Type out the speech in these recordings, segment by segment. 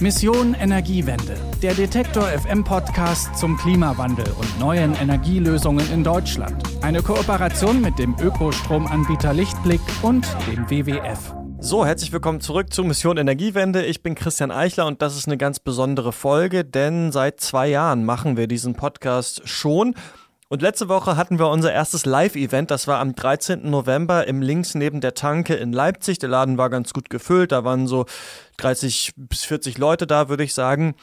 Mission Energiewende, der Detektor FM Podcast zum Klimawandel und neuen Energielösungen in Deutschland. Eine Kooperation mit dem Ökostromanbieter Lichtblick und dem WWF. So, herzlich willkommen zurück zu Mission Energiewende. Ich bin Christian Eichler und das ist eine ganz besondere Folge, denn seit zwei Jahren machen wir diesen Podcast schon. Und letzte Woche hatten wir unser erstes Live-Event. Das war am 13. November im Links neben der Tanke in Leipzig. Der Laden war ganz gut gefüllt. Da waren so 30 bis 40 Leute da, würde ich sagen.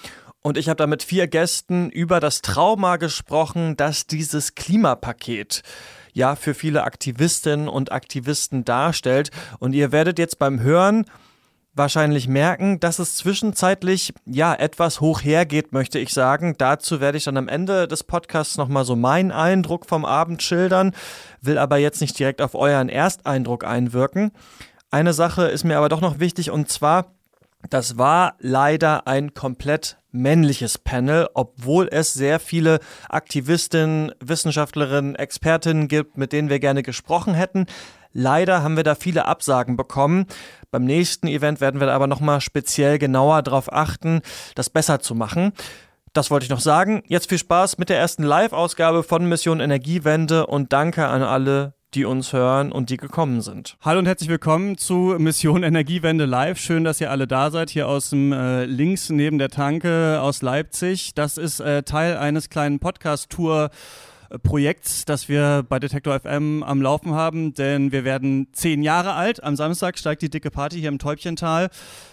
Und ich habe da mit vier Gästen über das Trauma gesprochen, dass dieses Klimapaket ja für viele Aktivistinnen und Aktivisten darstellt. Und ihr werdet jetzt beim Hören wahrscheinlich merken, dass es zwischenzeitlich ja etwas hoch hergeht, möchte ich sagen. Dazu werde ich dann am Ende des Podcasts nochmal so meinen Eindruck vom Abend schildern, will aber jetzt nicht direkt auf euren Ersteindruck einwirken. Eine Sache ist mir aber doch noch wichtig und zwar, das war leider ein komplett männliches Panel, obwohl es sehr viele Aktivistinnen, Wissenschaftlerinnen, Expertinnen gibt, mit denen wir gerne gesprochen hätten. Leider haben wir da viele Absagen bekommen. Beim nächsten Event werden wir aber nochmal speziell genauer darauf achten, das besser zu machen. Das wollte ich noch sagen. Jetzt viel Spaß mit der ersten Live-Ausgabe von Mission Energiewende und danke an alle, die uns hören und die gekommen sind. Hallo und herzlich willkommen zu Mission Energiewende Live. Schön, dass ihr alle da seid, hier aus dem äh, links neben der Tanke aus Leipzig. Das ist äh, Teil eines kleinen Podcast-Tour- Projekts, das wir bei Detektor FM am Laufen haben, denn wir werden zehn Jahre alt. Am Samstag steigt die dicke Party hier im Täubchental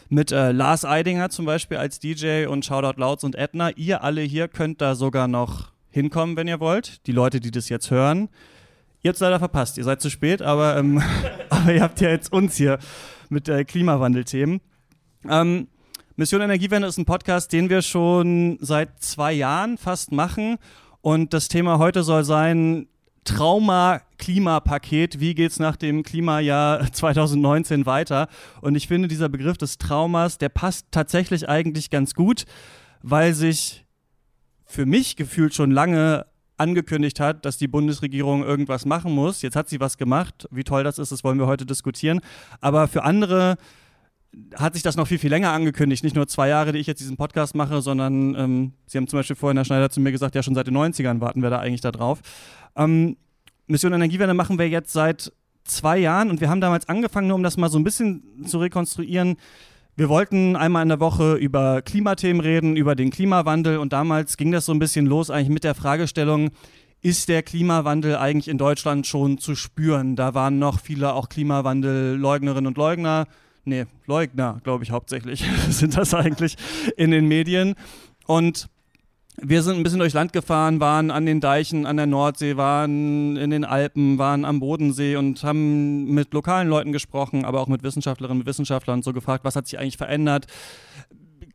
mit äh, Lars Eidinger zum Beispiel als DJ und Shoutout Louds und Edna. Ihr alle hier könnt da sogar noch hinkommen, wenn ihr wollt. Die Leute, die das jetzt hören. Ihr habt es leider verpasst, ihr seid zu spät, aber, ähm, aber ihr habt ja jetzt uns hier mit äh, Klimawandelthemen. Ähm, Mission Energiewende ist ein Podcast, den wir schon seit zwei Jahren fast machen und das Thema heute soll sein Trauma-Klimapaket. Wie geht es nach dem Klimajahr 2019 weiter? Und ich finde, dieser Begriff des Traumas, der passt tatsächlich eigentlich ganz gut, weil sich für mich gefühlt schon lange angekündigt hat, dass die Bundesregierung irgendwas machen muss. Jetzt hat sie was gemacht. Wie toll das ist, das wollen wir heute diskutieren. Aber für andere hat sich das noch viel, viel länger angekündigt. Nicht nur zwei Jahre, die ich jetzt diesen Podcast mache, sondern ähm, Sie haben zum Beispiel vorhin, Herr Schneider, zu mir gesagt, ja, schon seit den 90ern warten wir da eigentlich da drauf. Ähm, Mission Energiewende machen wir jetzt seit zwei Jahren und wir haben damals angefangen, nur um das mal so ein bisschen zu rekonstruieren. Wir wollten einmal in der Woche über Klimathemen reden, über den Klimawandel und damals ging das so ein bisschen los eigentlich mit der Fragestellung, ist der Klimawandel eigentlich in Deutschland schon zu spüren? Da waren noch viele auch Klimawandelleugnerinnen und Leugner nee, Leugner, glaube ich hauptsächlich, sind das eigentlich in den Medien. Und wir sind ein bisschen durchs Land gefahren, waren an den Deichen an der Nordsee, waren in den Alpen, waren am Bodensee und haben mit lokalen Leuten gesprochen, aber auch mit Wissenschaftlerinnen und Wissenschaftlern so gefragt, was hat sich eigentlich verändert?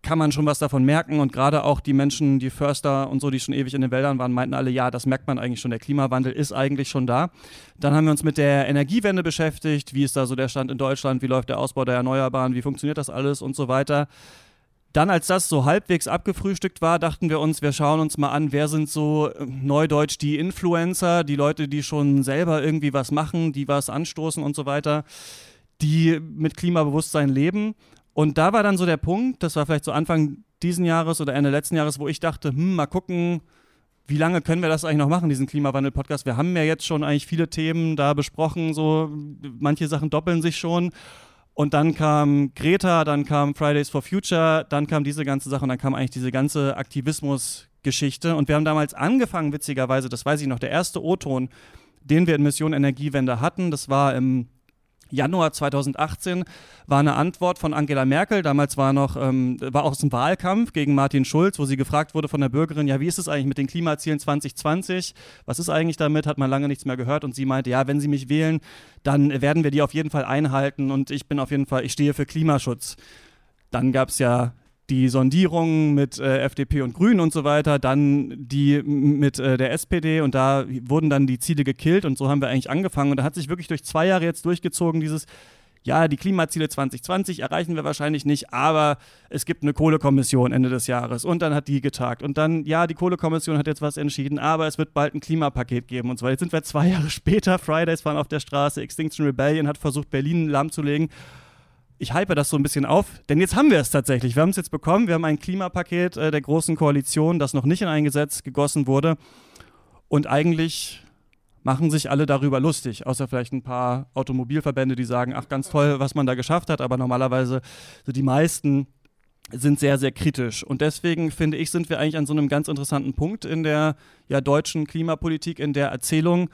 Kann man schon was davon merken. Und gerade auch die Menschen, die Förster und so, die schon ewig in den Wäldern waren, meinten alle, ja, das merkt man eigentlich schon. Der Klimawandel ist eigentlich schon da. Dann haben wir uns mit der Energiewende beschäftigt. Wie ist da so der Stand in Deutschland? Wie läuft der Ausbau der Erneuerbaren? Wie funktioniert das alles und so weiter? Dann, als das so halbwegs abgefrühstückt war, dachten wir uns, wir schauen uns mal an, wer sind so äh, neudeutsch die Influencer, die Leute, die schon selber irgendwie was machen, die was anstoßen und so weiter, die mit Klimabewusstsein leben. Und da war dann so der Punkt, das war vielleicht so Anfang diesen Jahres oder Ende letzten Jahres, wo ich dachte, hm, mal gucken, wie lange können wir das eigentlich noch machen, diesen Klimawandel-Podcast? Wir haben ja jetzt schon eigentlich viele Themen da besprochen, so manche Sachen doppeln sich schon. Und dann kam Greta, dann kam Fridays for Future, dann kam diese ganze Sache und dann kam eigentlich diese ganze Aktivismus-Geschichte. Und wir haben damals angefangen, witzigerweise, das weiß ich noch, der erste O-Ton, den wir in Mission Energiewende hatten, das war im Januar 2018 war eine Antwort von Angela Merkel. Damals war noch ähm, war auch ein Wahlkampf gegen Martin Schulz, wo sie gefragt wurde von der Bürgerin, ja, wie ist es eigentlich mit den Klimazielen 2020? Was ist eigentlich damit? Hat man lange nichts mehr gehört und sie meinte, ja, wenn Sie mich wählen, dann werden wir die auf jeden Fall einhalten und ich bin auf jeden Fall, ich stehe für Klimaschutz. Dann gab es ja die Sondierungen mit äh, FDP und Grünen und so weiter, dann die mit äh, der SPD und da wurden dann die Ziele gekillt und so haben wir eigentlich angefangen und da hat sich wirklich durch zwei Jahre jetzt durchgezogen dieses ja, die Klimaziele 2020 erreichen wir wahrscheinlich nicht, aber es gibt eine Kohlekommission Ende des Jahres und dann hat die getagt und dann, ja, die Kohlekommission hat jetzt was entschieden, aber es wird bald ein Klimapaket geben und so weiter. Jetzt sind wir zwei Jahre später, Fridays waren auf der Straße, Extinction Rebellion hat versucht, Berlin lahmzulegen ich hype das so ein bisschen auf, denn jetzt haben wir es tatsächlich. Wir haben es jetzt bekommen. Wir haben ein Klimapaket äh, der Großen Koalition, das noch nicht in ein Gesetz gegossen wurde. Und eigentlich machen sich alle darüber lustig, außer vielleicht ein paar Automobilverbände, die sagen, ach ganz toll, was man da geschafft hat, aber normalerweise so die meisten sind sehr, sehr kritisch. Und deswegen finde ich, sind wir eigentlich an so einem ganz interessanten Punkt in der ja, deutschen Klimapolitik, in der Erzählung,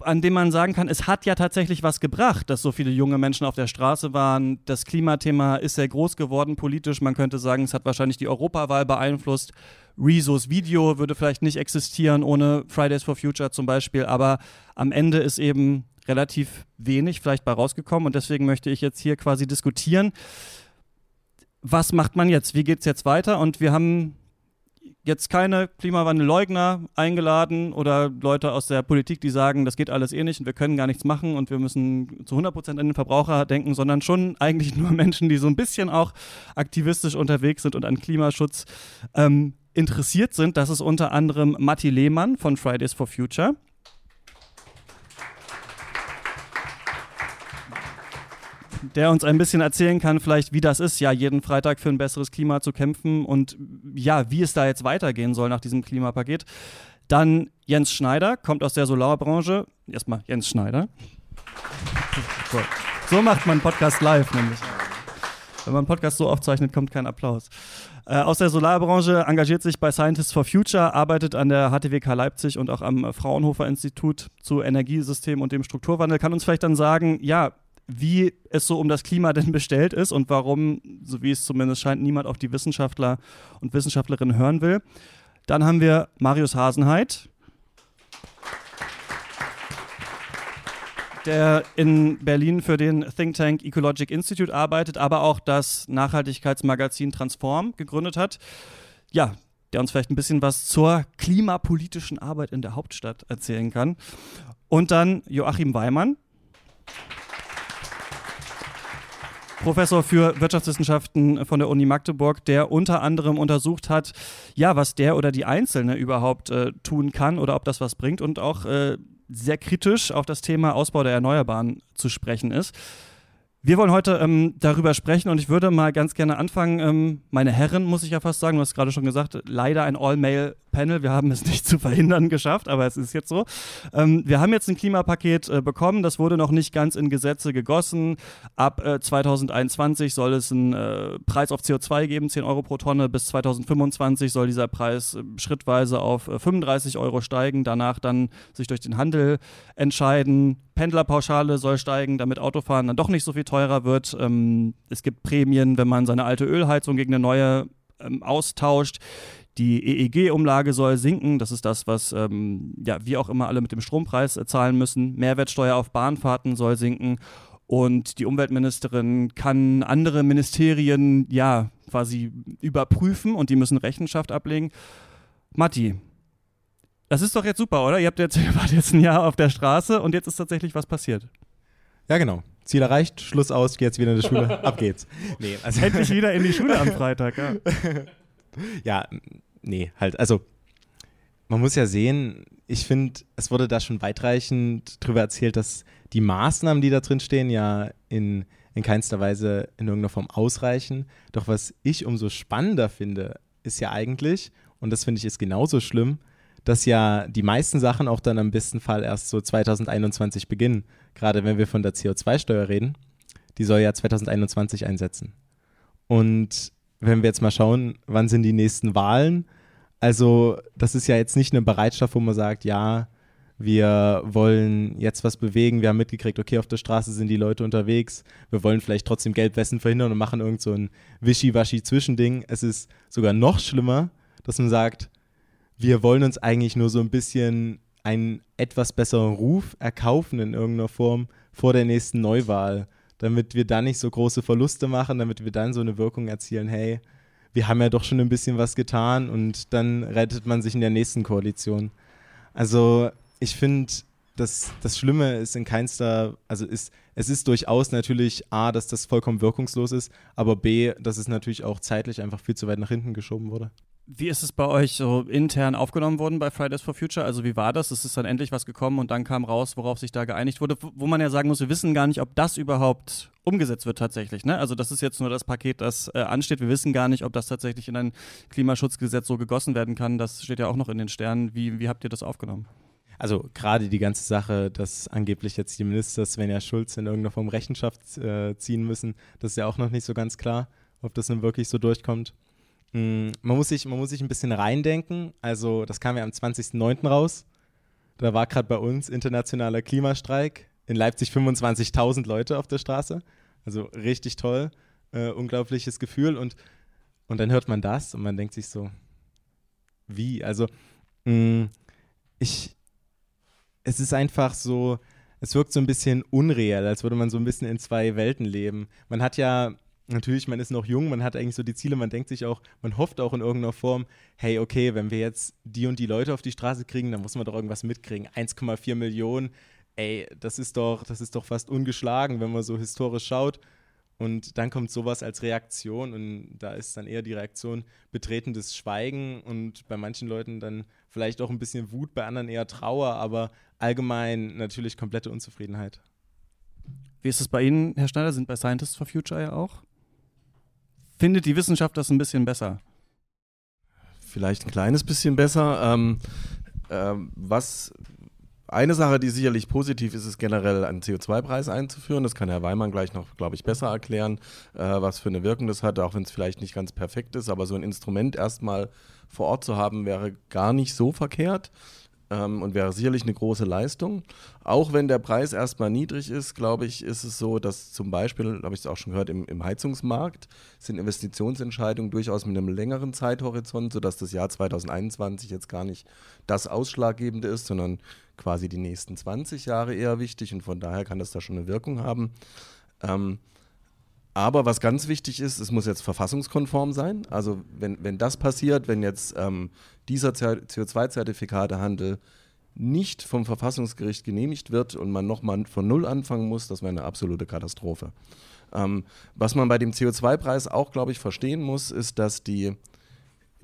an dem man sagen kann, es hat ja tatsächlich was gebracht, dass so viele junge Menschen auf der Straße waren. Das Klimathema ist sehr groß geworden politisch. Man könnte sagen, es hat wahrscheinlich die Europawahl beeinflusst. Rezos Video würde vielleicht nicht existieren ohne Fridays for Future zum Beispiel. Aber am Ende ist eben relativ wenig vielleicht bei rausgekommen. Und deswegen möchte ich jetzt hier quasi diskutieren, was macht man jetzt? Wie geht es jetzt weiter? Und wir haben jetzt keine Klimawandelleugner eingeladen oder Leute aus der Politik, die sagen, das geht alles eh nicht und wir können gar nichts machen und wir müssen zu 100 Prozent an den Verbraucher denken, sondern schon eigentlich nur Menschen, die so ein bisschen auch aktivistisch unterwegs sind und an Klimaschutz ähm, interessiert sind. Das ist unter anderem Matti Lehmann von Fridays for Future. Der uns ein bisschen erzählen kann, vielleicht wie das ist, ja, jeden Freitag für ein besseres Klima zu kämpfen und ja, wie es da jetzt weitergehen soll nach diesem Klimapaket. Dann Jens Schneider, kommt aus der Solarbranche. Erstmal Jens Schneider. So macht man Podcast live nämlich. Wenn man Podcast so aufzeichnet, kommt kein Applaus. Äh, aus der Solarbranche engagiert sich bei Scientists for Future, arbeitet an der HTWK Leipzig und auch am Fraunhofer Institut zu Energiesystem und dem Strukturwandel. Kann uns vielleicht dann sagen, ja, wie es so um das Klima denn bestellt ist und warum, so wie es zumindest scheint, niemand auf die Wissenschaftler und Wissenschaftlerinnen hören will. Dann haben wir Marius Hasenheit, der in Berlin für den Think Tank Ecologic Institute arbeitet, aber auch das Nachhaltigkeitsmagazin Transform gegründet hat. Ja, der uns vielleicht ein bisschen was zur klimapolitischen Arbeit in der Hauptstadt erzählen kann. Und dann Joachim Weimann. Professor für Wirtschaftswissenschaften von der Uni Magdeburg, der unter anderem untersucht hat, ja, was der oder die Einzelne überhaupt äh, tun kann oder ob das was bringt und auch äh, sehr kritisch auf das Thema Ausbau der Erneuerbaren zu sprechen ist. Wir wollen heute ähm, darüber sprechen und ich würde mal ganz gerne anfangen. Ähm, meine Herren, muss ich ja fast sagen, du hast gerade schon gesagt, leider ein All-Male-Panel. Wir haben es nicht zu verhindern geschafft, aber es ist jetzt so. Ähm, wir haben jetzt ein Klimapaket äh, bekommen, das wurde noch nicht ganz in Gesetze gegossen. Ab äh, 2021 soll es einen äh, Preis auf CO2 geben, 10 Euro pro Tonne. Bis 2025 soll dieser Preis äh, schrittweise auf 35 äh, Euro steigen, danach dann sich durch den Handel entscheiden Pendlerpauschale soll steigen, damit Autofahren dann doch nicht so viel teurer wird. Ähm, es gibt Prämien, wenn man seine alte Ölheizung gegen eine neue ähm, austauscht. Die EEG-Umlage soll sinken. Das ist das, was ähm, ja, wir auch immer alle mit dem Strompreis äh, zahlen müssen. Mehrwertsteuer auf Bahnfahrten soll sinken. Und die Umweltministerin kann andere Ministerien ja quasi überprüfen und die müssen Rechenschaft ablegen. Matti, das ist doch jetzt super, oder? Ihr habt jetzt, wart jetzt ein Jahr auf der Straße und jetzt ist tatsächlich was passiert. Ja, genau. Ziel erreicht, Schluss aus, geh jetzt wieder in die Schule, ab geht's. Nee, also Endlich wieder in die Schule am Freitag, ja. ja, nee, halt, also man muss ja sehen, ich finde, es wurde da schon weitreichend darüber erzählt, dass die Maßnahmen, die da drin stehen, ja in, in keinster Weise in irgendeiner Form ausreichen. Doch was ich umso spannender finde, ist ja eigentlich, und das finde ich ist genauso schlimm, dass ja die meisten Sachen auch dann am besten Fall erst so 2021 beginnen. Gerade wenn wir von der CO2-Steuer reden, die soll ja 2021 einsetzen. Und wenn wir jetzt mal schauen, wann sind die nächsten Wahlen? Also, das ist ja jetzt nicht eine Bereitschaft, wo man sagt, ja, wir wollen jetzt was bewegen, wir haben mitgekriegt, okay, auf der Straße sind die Leute unterwegs, wir wollen vielleicht trotzdem Geldwäsche verhindern und machen irgend so ein Wischiwaschi-Zwischending. Es ist sogar noch schlimmer, dass man sagt, wir wollen uns eigentlich nur so ein bisschen einen etwas besseren Ruf erkaufen in irgendeiner Form vor der nächsten Neuwahl, damit wir dann nicht so große Verluste machen, damit wir dann so eine Wirkung erzielen, hey, wir haben ja doch schon ein bisschen was getan und dann rettet man sich in der nächsten Koalition. Also ich finde, das, das Schlimme ist in keinster, also ist, es ist durchaus natürlich A, dass das vollkommen wirkungslos ist, aber B, dass es natürlich auch zeitlich einfach viel zu weit nach hinten geschoben wurde. Wie ist es bei euch so intern aufgenommen worden bei Fridays for Future? Also wie war das? Es ist dann endlich was gekommen und dann kam raus, worauf sich da geeinigt wurde, wo man ja sagen muss, wir wissen gar nicht, ob das überhaupt umgesetzt wird tatsächlich. Ne? Also das ist jetzt nur das Paket, das äh, ansteht. Wir wissen gar nicht, ob das tatsächlich in ein Klimaschutzgesetz so gegossen werden kann. Das steht ja auch noch in den Sternen. Wie, wie habt ihr das aufgenommen? Also gerade die ganze Sache, dass angeblich jetzt die Minister Svenja Schulz in irgendeiner Form Rechenschaft äh, ziehen müssen, das ist ja auch noch nicht so ganz klar, ob das nun wirklich so durchkommt. Mm, man, muss sich, man muss sich ein bisschen reindenken. Also, das kam ja am 20.09. raus. Da war gerade bei uns internationaler Klimastreik. In Leipzig 25.000 Leute auf der Straße. Also richtig toll. Äh, unglaubliches Gefühl. Und, und dann hört man das und man denkt sich so, wie? Also, mh, mm, ich, es ist einfach so, es wirkt so ein bisschen unreal, als würde man so ein bisschen in zwei Welten leben. Man hat ja natürlich, man ist noch jung, man hat eigentlich so die Ziele, man denkt sich auch, man hofft auch in irgendeiner Form, hey, okay, wenn wir jetzt die und die Leute auf die Straße kriegen, dann muss man doch irgendwas mitkriegen. 1,4 Millionen, ey, das ist doch, das ist doch fast ungeschlagen, wenn man so historisch schaut. Und dann kommt sowas als Reaktion und da ist dann eher die Reaktion betretendes Schweigen und bei manchen Leuten dann vielleicht auch ein bisschen Wut, bei anderen eher Trauer, aber allgemein natürlich komplette Unzufriedenheit. Wie ist es bei Ihnen, Herr Schneider? Sind bei Scientists for Future ja auch? Findet die Wissenschaft das ein bisschen besser? Vielleicht ein kleines bisschen besser. Ähm, ähm, was eine Sache, die sicherlich positiv ist, ist generell einen CO2-Preis einzuführen. Das kann Herr Weimann gleich noch, glaube ich, besser erklären, äh, was für eine Wirkung das hat, auch wenn es vielleicht nicht ganz perfekt ist. Aber so ein Instrument erstmal vor Ort zu haben, wäre gar nicht so verkehrt ähm, und wäre sicherlich eine große Leistung. Auch wenn der Preis erstmal niedrig ist, glaube ich, ist es so, dass zum Beispiel, habe ich es auch schon gehört, im, im, Heizungsmarkt sind Investitionsentscheidungen durchaus mit einem längeren Zeithorizont, sodass das Jahr 2021 jetzt gar nicht das Ausschlaggebende ist, sondern quasi die nächsten 20 Jahre eher wichtig und von daher kann das da schon eine Wirkung haben. Ähm, aber was ganz wichtig ist, es muss jetzt verfassungskonform sein. Also wenn, wenn das passiert, wenn jetzt ähm, dieser CO2-Zertifikatehandel nicht vom Verfassungsgericht genehmigt wird und man nochmal von Null anfangen muss, das wäre eine absolute Katastrophe. Ähm, was man bei dem CO2-Preis auch, glaube ich, verstehen muss, ist, dass die,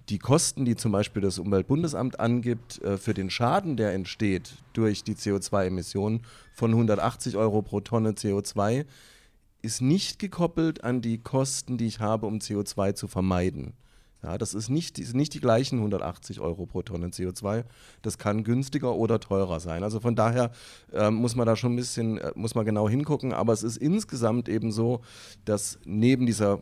die Kosten, die zum Beispiel das Umweltbundesamt angibt, äh, für den Schaden, der entsteht durch die CO2-Emissionen von 180 Euro pro Tonne CO2, ist nicht gekoppelt an die Kosten, die ich habe, um CO2 zu vermeiden. Ja, das ist nicht, ist nicht die gleichen 180 Euro pro Tonne CO2. Das kann günstiger oder teurer sein. Also von daher äh, muss man da schon ein bisschen, äh, muss man genau hingucken. Aber es ist insgesamt eben so, dass neben dieser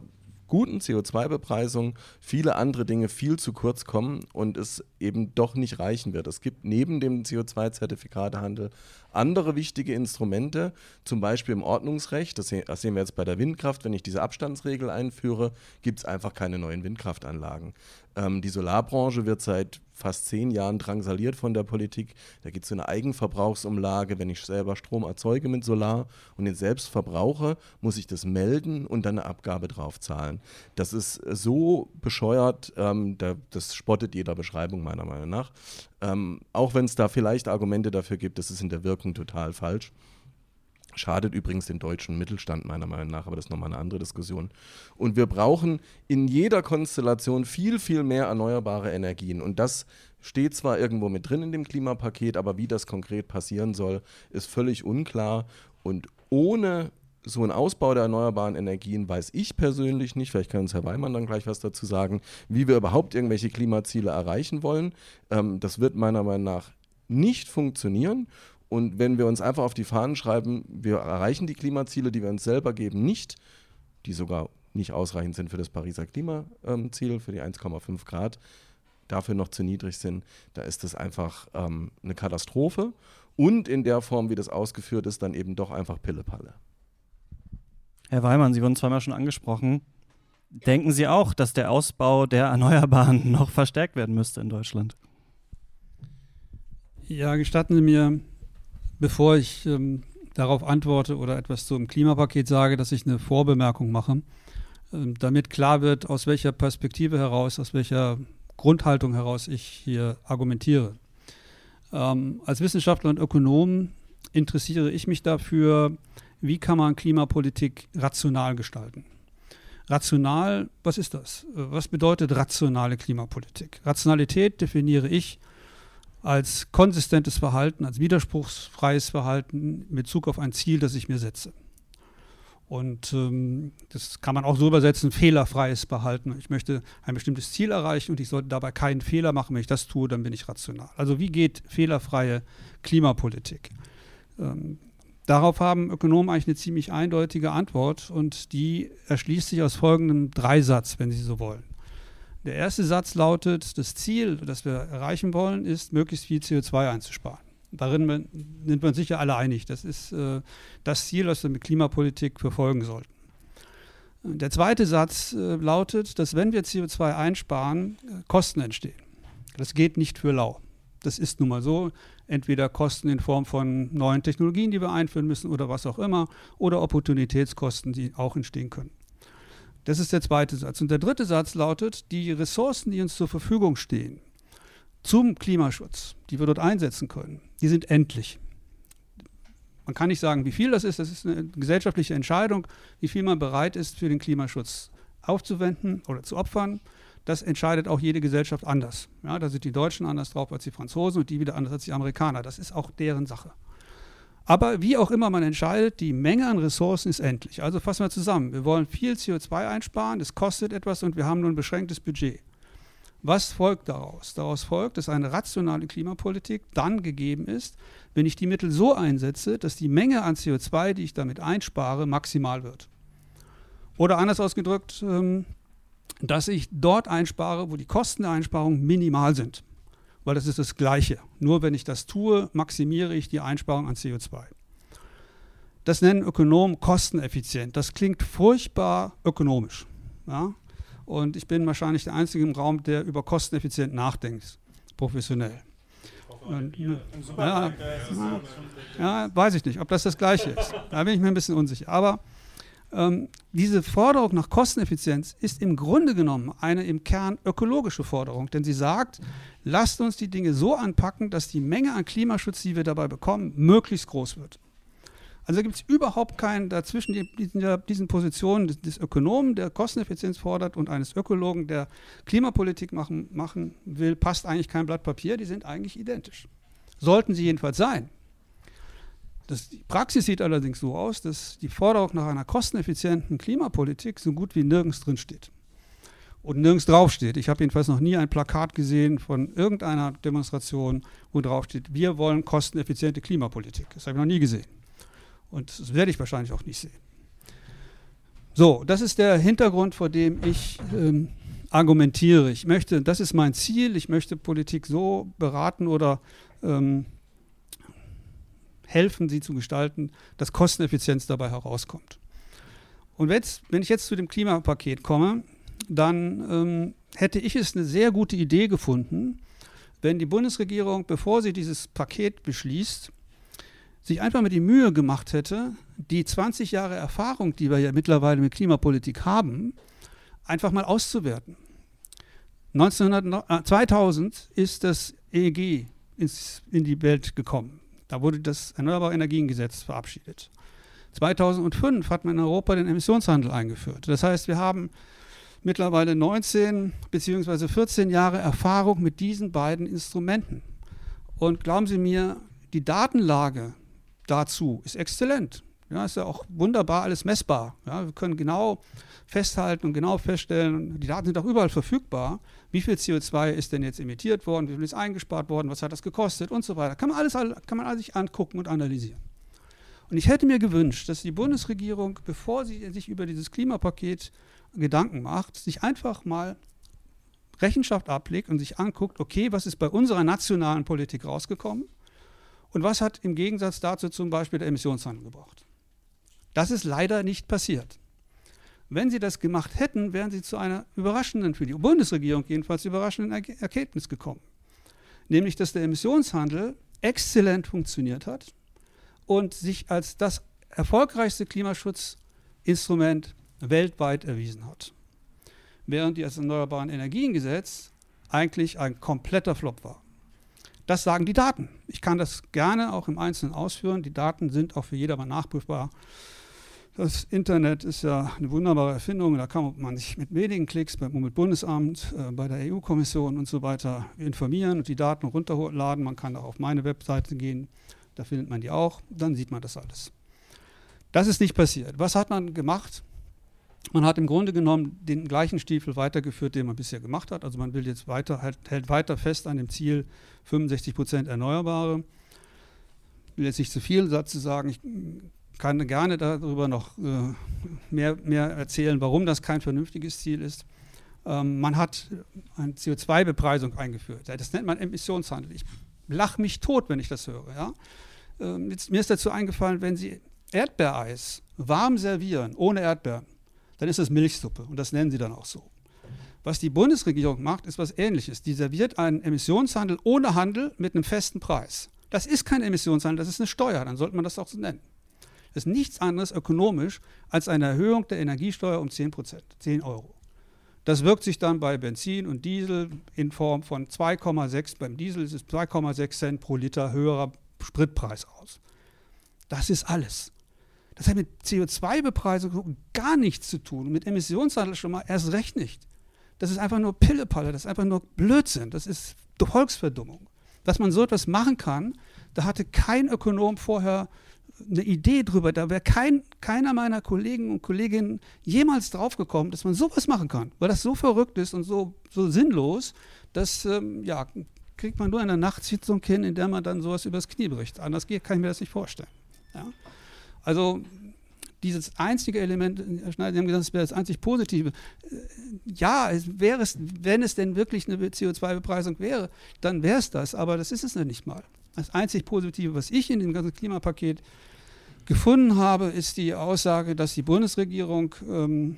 guten CO2-Bepreisung viele andere Dinge viel zu kurz kommen und es eben doch nicht reichen wird. Es gibt neben dem CO2-Zertifikatehandel andere wichtige Instrumente, zum Beispiel im Ordnungsrecht. Das, sehen wir jetzt bei der Windkraft. Wenn ich diese Abstandsregel einführe, gibt es einfach keine neuen Windkraftanlagen. Ähm, die Solarbranche wird seit fast zehn Jahren drangsaliert von der Politik. Da gibt es eine Eigenverbrauchsumlage. Wenn ich selber Strom erzeuge mit Solar und den selbst verbrauche, muss ich das melden und dann eine Abgabe drauf zahlen. Das ist so bescheuert, ähm, da, das spottet jeder Beschreibung meiner Meinung nach. Ähm, auch wenn es da vielleicht Argumente dafür gibt, das ist in der Wirkung total falsch. Schadet übrigens den deutschen Mittelstand meiner Meinung nach, aber das ist nochmal eine andere Diskussion. Und wir brauchen in jeder Konstellation viel, viel mehr erneuerbare Energien. Und das steht zwar irgendwo mit drin in dem Klimapaket, aber wie das konkret passieren soll, ist völlig unklar. Und ohne so einen Ausbau der erneuerbaren Energien weiß ich persönlich nicht, vielleicht kann uns Herr Weimann dann gleich was dazu sagen, wie wir überhaupt irgendwelche Klimaziele erreichen wollen. Ähm, das wird meiner Meinung nach nicht funktionieren. Und wenn wir uns einfach auf die Fahnen schreiben, wir erreichen die Klimaziele, die wir uns selber geben, nicht, die sogar nicht ausreichend sind für das Pariser Klimaziel, für die 1,5 Grad, dafür noch zu niedrig sind, da ist das einfach ähm, eine Katastrophe. Und in der Form, wie das ausgeführt ist, dann eben doch einfach Pillepalle. Herr Weimann, Sie wurden zweimal schon angesprochen. Denken Sie auch, dass der Ausbau der Erneuerbaren noch verstärkt werden müsste in Deutschland? Ja, gestatten Sie mir, bevor ich ähm, darauf antworte oder etwas zum Klimapaket sage, dass ich eine Vorbemerkung mache, ähm, damit klar wird, aus welcher Perspektive heraus, aus welcher Grundhaltung heraus ich hier argumentiere. Ähm, als Wissenschaftler und Ökonom interessiere ich mich dafür, wie kann man Klimapolitik rational gestalten. Rational, was ist das? Was bedeutet rationale Klimapolitik? Rationalität definiere ich als konsistentes Verhalten, als widerspruchsfreies Verhalten in Bezug auf ein Ziel, das ich mir setze. Und ähm, das kann man auch so übersetzen, fehlerfreies Verhalten. Ich möchte ein bestimmtes Ziel erreichen und ich sollte dabei keinen Fehler machen. Wenn ich das tue, dann bin ich rational. Also wie geht fehlerfreie Klimapolitik? Ähm, darauf haben Ökonomen eigentlich eine ziemlich eindeutige Antwort und die erschließt sich aus folgendem Dreisatz, wenn Sie so wollen. Der erste Satz lautet, das Ziel, das wir erreichen wollen, ist, möglichst viel CO2 einzusparen. Darin sind wir uns sicher alle einig. Das ist äh, das Ziel, das wir mit Klimapolitik verfolgen sollten. Der zweite Satz äh, lautet, dass wenn wir CO2 einsparen, äh, Kosten entstehen. Das geht nicht für lau. Das ist nun mal so. Entweder Kosten in Form von neuen Technologien, die wir einführen müssen oder was auch immer, oder Opportunitätskosten, die auch entstehen können. Das ist der zweite Satz. Und der dritte Satz lautet, die Ressourcen, die uns zur Verfügung stehen, zum Klimaschutz, die wir dort einsetzen können, die sind endlich. Man kann nicht sagen, wie viel das ist, das ist eine gesellschaftliche Entscheidung, wie viel man bereit ist, für den Klimaschutz aufzuwenden oder zu opfern. Das entscheidet auch jede Gesellschaft anders. Ja, da sind die Deutschen anders drauf als die Franzosen und die wieder anders als die Amerikaner. Das ist auch deren Sache. Aber wie auch immer man entscheidet, die Menge an Ressourcen ist endlich. Also fassen wir zusammen. Wir wollen viel CO2 einsparen, es kostet etwas und wir haben nur ein beschränktes Budget. Was folgt daraus? Daraus folgt, dass eine rationale Klimapolitik dann gegeben ist, wenn ich die Mittel so einsetze, dass die Menge an CO2, die ich damit einspare, maximal wird. Oder anders ausgedrückt, ähm, dass ich dort einspare, wo die Kosten der Einsparung minimal sind. Weil das ist das Gleiche. Nur wenn ich das tue, maximiere ich die Einsparung an CO2. Das nennen Ökonomen kosteneffizient. Das klingt furchtbar ökonomisch. Ja? Und ich bin wahrscheinlich der Einzige im Raum, der über kosteneffizient nachdenkt, professionell. Und, ja, ja, weiß ich nicht, ob das das Gleiche ist. Da bin ich mir ein bisschen unsicher. Aber ähm, diese Forderung nach Kosteneffizienz ist im Grunde genommen eine im Kern ökologische Forderung, denn sie sagt, lasst uns die Dinge so anpacken, dass die Menge an Klimaschutz, die wir dabei bekommen, möglichst groß wird. Also gibt es überhaupt keinen dazwischen diesen, diesen Positionen des, des, Ökonomen, der Kosteneffizienz fordert, und eines Ökologen, der Klimapolitik machen, machen will, passt eigentlich kein Blatt Papier, die sind eigentlich identisch. Sollten sie jedenfalls sein. Das, die Praxis sieht allerdings so aus, dass die Forderung nach einer kosteneffizienten Klimapolitik so gut wie nirgends drin steht. Und nirgends draufsteht. Ich habe jedenfalls noch nie ein Plakat gesehen von irgendeiner Demonstration, wo draufsteht, wir wollen kosteneffiziente Klimapolitik. Das habe ich noch nie gesehen. Und das werde ich wahrscheinlich auch nicht sehen. So, das ist der Hintergrund, vor dem ich ähm, argumentiere. Ich möchte, das ist mein Ziel, ich möchte Politik so beraten oder ähm, helfen, sie zu gestalten, dass Kosteneffizienz dabei herauskommt. Und jetzt, wenn ich jetzt zu dem Klimapaket komme, dann ähm, hätte ich es eine sehr gute Idee gefunden, wenn die Bundesregierung, bevor sie dieses Paket beschließt, sich einfach mal die Mühe gemacht hätte, die 20 Jahre Erfahrung, die wir ja mittlerweile mit Klimapolitik haben, einfach mal auszuwerten. 1900, 2000 äh, ist das EEG ins, in die Welt gekommen. Da wurde das Erneuerbare Energiengesetz verabschiedet. 2005 hat man in Europa den Emissionshandel eingeführt. Das heißt, wir haben mittlerweile 19 bzw. 14 Jahre Erfahrung mit diesen beiden Instrumenten. Und glauben Sie mir, die Datenlage dazu ist exzellent. Ja, ist ja auch wunderbar alles messbar. Ja, wir können genau festhalten und genau feststellen, die Daten sind auch überall verfügbar, wie viel CO2 ist denn jetzt emittiert worden, wie viel ist eingespart worden, was hat das gekostet und so weiter. Kann man alles, kann man alles sich angucken und analysieren. Und ich hätte mir gewünscht, dass die Bundesregierung, bevor sie sich über dieses Klimapaket Gedanken macht, sich einfach mal Rechenschaft ablegt und sich anguckt, okay, was ist bei unserer nationalen Politik rausgekommen? Und was hat im Gegensatz dazu zum Beispiel der Emissionshandel gebracht? Das ist leider nicht passiert. Wenn sie das gemacht hätten, wären sie zu einer überraschenden, für die Bundesregierung jedenfalls überraschenden er Ergebnis gekommen. Nämlich, dass der Emissionshandel exzellent funktioniert hat und sich als das erfolgreichste Klimaschutzinstrument weltweit erwiesen hat. Während das Erneuerbaren Energiengesetz eigentlich ein kompletter Flop war. Das sagen die Daten. Ich kann das gerne auch im Einzelnen ausführen. Die Daten sind auch für jedermann nachprüfbar. Das Internet ist ja eine wunderbare Erfindung. Da kann man sich mit wenigen Klicks beim Umweltbundesamt, äh, bei der EU-Kommission und so weiter informieren und die Daten runterladen. Man kann auch auf meine Webseite gehen, da findet man die auch. Dann sieht man das alles. Das ist nicht passiert. Was hat man gemacht? Man hat im Grunde genommen den gleichen Stiefel weitergeführt, den man bisher gemacht hat. Also man will jetzt weiter, hält, hält weiter fest an dem Ziel 65 Prozent Erneuerbare. Ich will jetzt nicht zu viel dazu sagen. Ich kann gerne darüber noch äh, mehr, mehr erzählen, warum das kein vernünftiges Ziel ist. Ähm, man hat eine CO2-Bepreisung eingeführt. Das nennt man Emissionshandel. Ich lache mich tot, wenn ich das höre. Ja? Ähm, jetzt, mir ist dazu eingefallen, wenn Sie Erdbeereis warm servieren, ohne Erdbeeren, dann ist das Milchsuppe und das nennen Sie dann auch so. Was die Bundesregierung macht, ist was Ähnliches. Die serviert einen Emissionshandel ohne Handel mit einem festen Preis. Das ist kein Emissionshandel, das ist eine Steuer, dann sollte man das auch so nennen ist nichts anderes ökonomisch als eine Erhöhung der Energiesteuer um 10 Prozent, 10 Euro. Das wirkt sich dann bei Benzin und Diesel in Form von 2,6, beim Diesel ist es 2,6 Cent pro Liter höherer Spritpreis aus. Das ist alles. Das hat mit CO2-Bepreisung gar nichts zu tun. Mit Emissionshandel schon mal erst recht nicht. Das ist einfach nur Pillepalle, das ist einfach nur Blödsinn, das ist Volksverdummung. Dass man so etwas machen kann, da hatte kein Ökonom vorher eine Idee drüber. Da wäre kein, keiner meiner Kollegen und Kolleginnen jemals draufgekommen, dass man sowas machen kann, weil das so verrückt ist und so, so sinnlos, dass, ähm, ja, kriegt man nur in einer Nachtsitzung hin, in der man dann sowas übers Knie bricht. Anders kann ich mir das nicht vorstellen. Ja? Also dieses einzige Element, Herr Schneider, Sie haben gesagt, das wäre das einzig Positive. Äh, ja, es wäre es, wenn es denn wirklich eine CO2-Bepreisung wäre, dann wäre es das, aber das ist es nicht mal. Das einzig Positive, was ich in dem ganzen Klimapaket gefunden habe, ist die Aussage, dass die Bundesregierung ähm,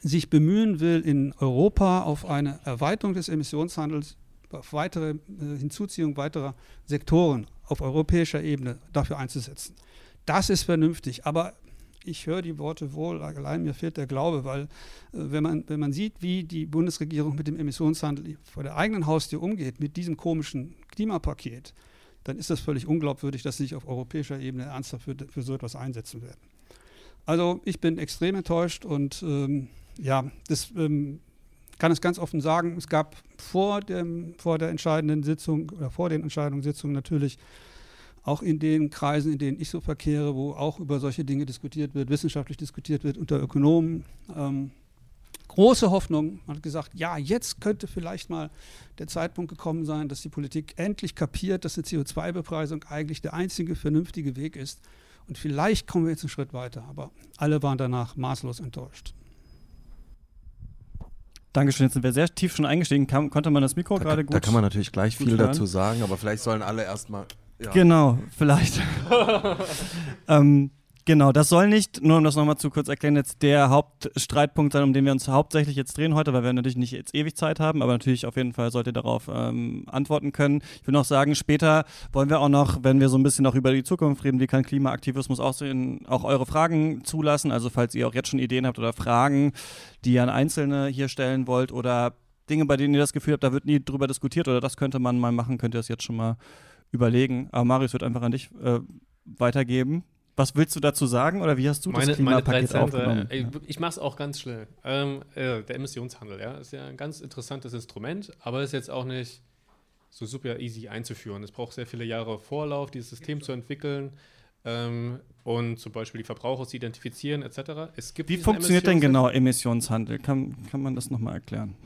sich bemühen will, in Europa auf eine Erweiterung des Emissionshandels, auf weitere äh, Hinzuziehung weiterer Sektoren auf europäischer Ebene dafür einzusetzen. Das ist vernünftig, aber ich höre die Worte wohl, allein mir fehlt der Glaube, weil äh, wenn, man, wenn man sieht, wie die Bundesregierung mit dem Emissionshandel vor der eigenen Haustür umgeht, mit diesem komischen Klimapaket, dann ist das völlig unglaubwürdig, dass sie sich auf europäischer Ebene ernsthaft für, für so etwas einsetzen werden. Also ich bin extrem enttäuscht und ähm, ja, das ähm, kann es ganz offen sagen. Es gab vor, dem, vor der entscheidenden Sitzung oder vor den Entscheidungssitzungen natürlich auch in den Kreisen, in denen ich so verkehre, wo auch über solche Dinge diskutiert wird, wissenschaftlich diskutiert wird unter Ökonomen, ähm, große Hoffnung. Man hat gesagt, ja, jetzt könnte vielleicht mal der Zeitpunkt gekommen sein, dass die Politik endlich kapiert, dass eine CO2-Bepreisung eigentlich der einzige vernünftige Weg ist. Und vielleicht kommen wir jetzt einen Schritt weiter. Aber alle waren danach maßlos enttäuscht. Dankeschön, jetzt sind wir sehr tief schon eingestiegen. Kam, konnte man das Mikro da, gerade gut? Da kann man natürlich gleich viel hören. dazu sagen, aber vielleicht sollen alle erstmal. Ja. Genau, vielleicht. ähm, Genau, das soll nicht, nur um das nochmal zu kurz erklären, jetzt der Hauptstreitpunkt sein, um den wir uns hauptsächlich jetzt drehen heute, weil wir natürlich nicht jetzt ewig Zeit haben, aber natürlich auf jeden Fall sollt ihr darauf ähm, antworten können. Ich will noch sagen, später wollen wir auch noch, wenn wir so ein bisschen auch über die Zukunft reden, wie kann Klimaaktivismus aussehen, auch eure Fragen zulassen. Also falls ihr auch jetzt schon Ideen habt oder Fragen, die ihr an Einzelne hier stellen wollt oder Dinge, bei denen ihr das Gefühl habt, da wird nie drüber diskutiert oder das könnte man mal machen, könnt ihr das jetzt schon mal überlegen. Aber Marius wird einfach an dich äh, weitergeben. Was willst du dazu sagen oder wie hast du meine, das Klimapaket meine aufgenommen? Äh, ich mache es auch ganz schnell. Ähm, äh, der Emissionshandel, ja, ist ja ein ganz interessantes Instrument, aber ist jetzt auch nicht so super easy einzuführen. Es braucht sehr viele Jahre Vorlauf, dieses System zu entwickeln ähm, und zum Beispiel die Verbraucher zu identifizieren etc. Es gibt wie funktioniert denn genau Emissionshandel? Kann, kann man das nochmal erklären?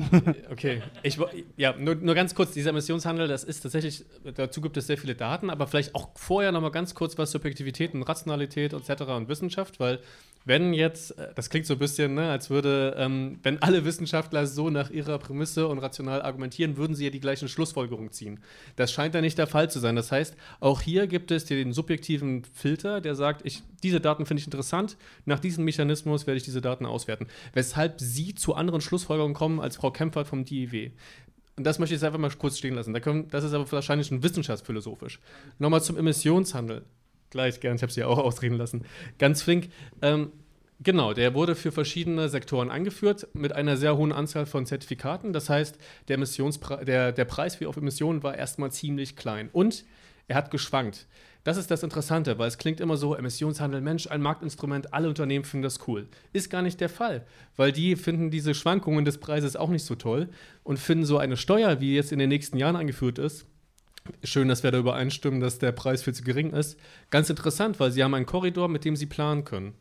Okay, ich, ja, nur, nur ganz kurz, dieser Emissionshandel, das ist tatsächlich, dazu gibt es sehr viele Daten, aber vielleicht auch vorher nochmal ganz kurz was Subjektivität und Rationalität etc. und Wissenschaft, weil wenn jetzt, äh, das klingt so ein bisschen, ne, als würde, ähm, wenn alle Wissenschaftler so nach ihrer Prämisse und rational argumentieren, würden sie ja die gleichen Schlussfolgerungen ziehen. Das scheint ja nicht der Fall zu sein. Das heißt, auch hier gibt es den subjektiven Filter, der sagt, ich, diese Daten finde ich interessant, nach diesem Mechanismus werde ich diese Daten auswerten. Weshalb Sie zu anderen Schlussfolgerungen kommen als Frau Kempfert vom DIW. Und das möchte ich jetzt einfach mal kurz stehen lassen. Das ist aber wahrscheinlich schon wissenschaftsphilosophisch. Nochmal zum Emissionshandel gleich gern, ich habe sie ja auch ausreden lassen. Ganz flink. Ähm, genau, der wurde für verschiedene Sektoren eingeführt mit einer sehr hohen Anzahl von Zertifikaten. Das heißt, der, Emissionspre der, der Preis für auf Emissionen war erstmal ziemlich klein. Und er hat geschwankt. Das ist das Interessante, weil es klingt immer so, Emissionshandel, Mensch, ein Marktinstrument, alle Unternehmen finden das cool. Ist gar nicht der Fall, weil die finden diese Schwankungen des Preises auch nicht so toll und finden so eine Steuer, wie jetzt in den nächsten Jahren eingeführt ist, schön, dass wir da übereinstimmen, dass der Preis viel zu gering ist, ganz interessant, weil sie haben einen Korridor, mit dem sie planen können.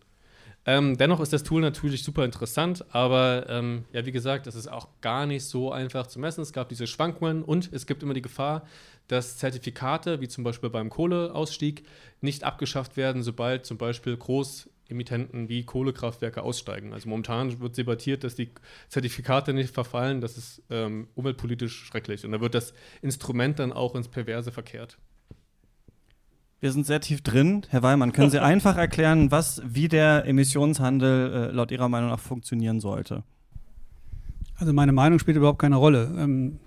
Ähm, dennoch ist das Tool natürlich super interessant, aber ähm, ja, wie gesagt, es ist auch gar nicht so einfach zu messen. Es gab diese Schwankungen und es gibt immer die Gefahr, dass Zertifikate, wie zum Beispiel beim Kohleausstieg, nicht abgeschafft werden, sobald zum Beispiel Großemittenten wie Kohlekraftwerke aussteigen. Also momentan wird debattiert, dass die Zertifikate nicht verfallen. Das ist ähm, umweltpolitisch schrecklich. Und da wird das Instrument dann auch ins Perverse verkehrt. Wir sind sehr tief drin. Herr Weimann, können Sie einfach erklären, was, wie der Emissionshandel äh, laut Ihrer Meinung nach funktionieren sollte? Also meine Meinung spielt überhaupt keine Rolle, ähm,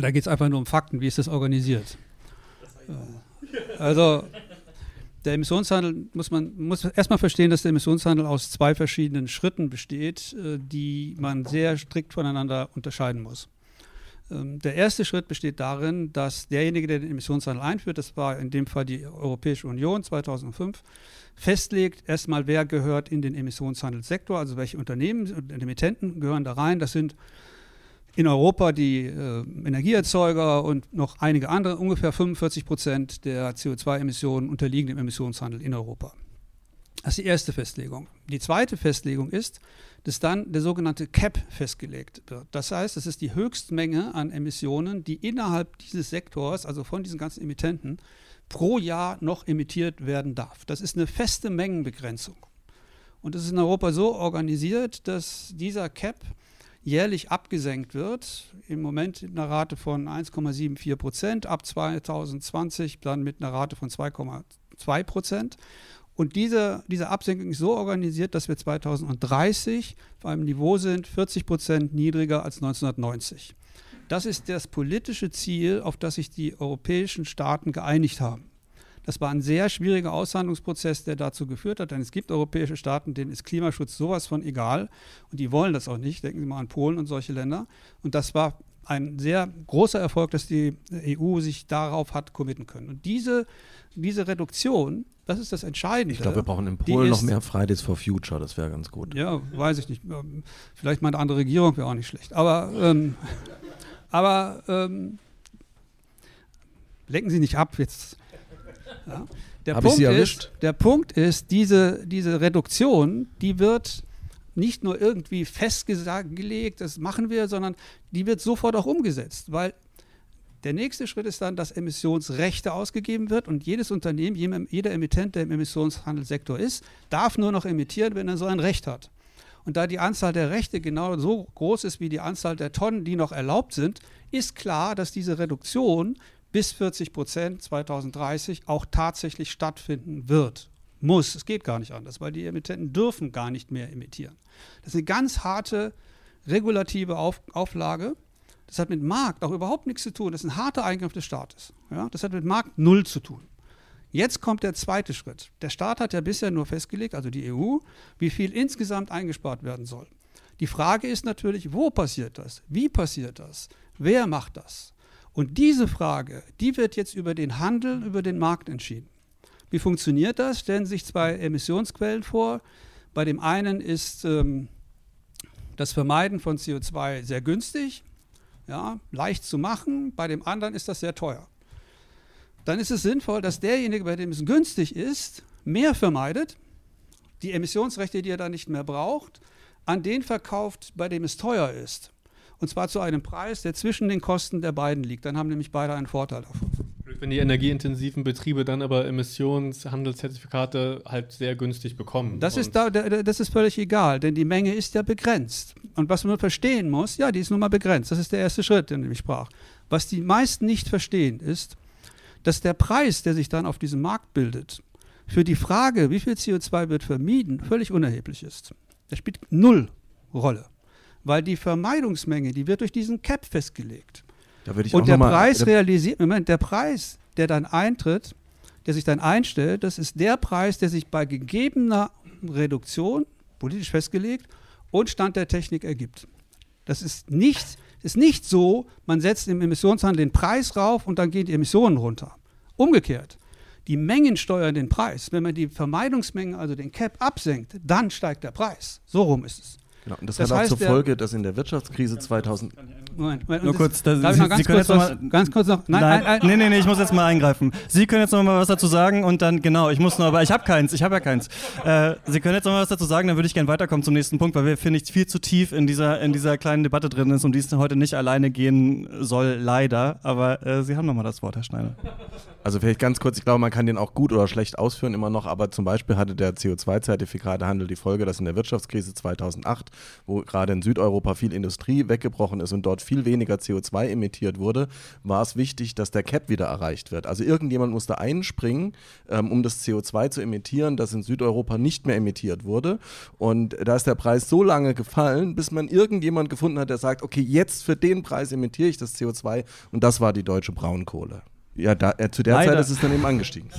da geht es einfach nur um Fakten, wie ist das organisiert. Äh, also der Emissionshandel muss man muss erstmal verstehen, dass der Emissionshandel aus zwei verschiedenen Schritten besteht, äh, die man sehr strikt voneinander unterscheiden muss. Ähm, der erste Schritt besteht darin, dass derjenige, der den Emissionshandel einführt, das war in dem Fall die Europäische Union 2005, festlegt erstmal, wer gehört in den Emissionshandelssektor, also welche Unternehmen und Emittenten gehören da rein. Das sind in Europa die äh, Energieerzeuger und noch einige andere, ungefähr 45 Prozent der CO2-Emissionen unterliegen dem Emissionshandel in Europa. Das ist die erste Festlegung. Die zweite Festlegung ist, dass dann der sogenannte CAP festgelegt wird. Das heißt, es ist die Höchstmenge an Emissionen, die innerhalb dieses Sektors, also von diesen ganzen Emittenten, pro Jahr noch emittiert werden darf. Das ist eine feste Mengenbegrenzung. Und es ist in Europa so organisiert, dass dieser CAP jährlich abgesenkt wird. Im Moment mit einer Rate von 1,74 Prozent, ab 2020 dann mit einer Rate von 2,2 Prozent. Und diese, diese Absenkung ist so organisiert, dass wir 2030 auf einem Niveau sind, 40 Prozent niedriger als 1990. Das ist das politische Ziel, auf das sich die europäischen Staaten geeinigt haben. Das war ein sehr schwieriger Aushandlungsprozess, der dazu geführt hat, denn es gibt europäische Staaten, denen ist Klimaschutz sowas von egal und die wollen das auch nicht. Denken Sie mal an Polen und solche Länder. Und das war ein sehr großer Erfolg, dass die EU sich darauf hat committen können. Und diese, diese Reduktion das ist das Entscheidende. Ich glaube, wir brauchen in Polen noch mehr Fridays for Future, das wäre ganz gut. Ja, weiß ich nicht. Vielleicht mal eine andere Regierung wäre auch nicht schlecht. Aber, ähm, aber ähm, lenken Sie nicht ab jetzt. Ja. Der, Punkt ist, der Punkt ist, diese, diese Reduktion, die wird nicht nur irgendwie festgelegt, das machen wir, sondern die wird sofort auch umgesetzt, weil der nächste Schritt ist dann, dass Emissionsrechte ausgegeben wird und jedes Unternehmen, jeder Emittent, der im Emissionshandelssektor ist, darf nur noch emittieren, wenn er so ein Recht hat. Und da die Anzahl der Rechte genau so groß ist wie die Anzahl der Tonnen, die noch erlaubt sind, ist klar, dass diese Reduktion bis 40 Prozent 2030 auch tatsächlich stattfinden wird. Muss. Es geht gar nicht anders, weil die Emittenten dürfen gar nicht mehr emittieren. Das ist eine ganz harte regulative Auf Auflage. Das hat mit Markt auch überhaupt nichts zu tun. Das ist ein harter Eingriff des Staates. Ja? Das hat mit Markt null zu tun. Jetzt kommt der zweite Schritt. Der Staat hat ja bisher nur festgelegt, also die EU, wie viel insgesamt eingespart werden soll. Die Frage ist natürlich, wo passiert das? Wie passiert das? Wer macht das? Und diese Frage, die wird jetzt über den Handel, über den Markt entschieden. Wie funktioniert das? Stellen sich zwei Emissionsquellen vor. Bei dem einen ist ähm, das Vermeiden von CO2 sehr günstig ja, leicht zu machen, bei dem anderen ist das sehr teuer. Dann ist es sinnvoll, dass derjenige, bei dem es günstig ist, mehr vermeidet, die Emissionsrechte, die er dann nicht mehr braucht, an den verkauft, bei dem es teuer ist. Und zwar zu einem Preis, der zwischen den Kosten der beiden liegt. Dann haben nämlich beide einen Vorteil davon. Wenn die energieintensiven Betriebe dann aber Emissionshandelszertifikate halt sehr günstig bekommen. Das ist, da, das ist völlig egal, denn die Menge ist ja begrenzt. Und was man verstehen muss, ja, die ist nun mal begrenzt. Das ist der erste Schritt, den ich sprach. Was die meisten nicht verstehen, ist, dass der Preis, der sich dann auf diesem Markt bildet, für die Frage, wie viel CO2 wird vermieden, völlig unerheblich ist. Der spielt null Rolle. Weil die Vermeidungsmenge, die wird durch diesen Cap festgelegt und der Preis realisiert, Moment, der Preis, der dann eintritt, der sich dann einstellt, das ist der Preis, der sich bei gegebener Reduktion, politisch festgelegt, und Stand der Technik ergibt. Das ist nicht, ist nicht so, man setzt im Emissionshandel den Preis rauf und dann gehen die Emissionen runter. Umgekehrt, die Mengen steuern den Preis. Wenn man die Vermeidungsmengen, also den Cap, absenkt, dann steigt der Preis. So rum ist es. Genau. Und das, Das hat auch heißt, zur Folge, dass in der Wirtschaftskrise 2000 Moment, Moment, Nur und kurz, da- darf ich Sie- noch ganz kurz, jetzt noch mal- ganz kurz noch, nein, Nein, nein, nein, nee, nee, ich muss jetzt mal eingreifen. Sie können jetzt noch mal was dazu sagen und dann, genau, ich muss noch, aber ich habe keins, ich habe ja keins. Äh, Sie können jetzt noch mal was dazu sagen, dann würde ich gerne weiterkommen zum nächsten Punkt, weil wir, finde ich, viel zu tief in dieser, in dieser kleinen Debatte drin ist, um die es heute nicht alleine gehen soll, leider. Aber äh, Sie haben noch mal das Wort, Herr Schneider. Also vielleicht ganz kurz, ich glaube, man kann den auch gut oder schlecht ausführen immer noch, aber zum Beispiel hatte der CO2-Zertifikatehandel die Folge, dass in der Wirtschaftskrise 2008, wo gerade in Südeuropa viel Industrie weggebrochen ist und dort viel weniger CO2 emittiert wurde, war es wichtig, dass der Cap wieder erreicht wird. Also irgendjemand musste einspringen, ähm, um das CO2 zu emittieren, das in Südeuropa nicht mehr emittiert wurde. Und da ist der Preis so lange gefallen, bis man irgendjemand gefunden hat, der sagt, okay, jetzt für den Preis emittiere ich das CO2 und das war die deutsche Braunkohle. Ja, da, äh, zu der Leider. Zeit ist es dann eben angestiegen.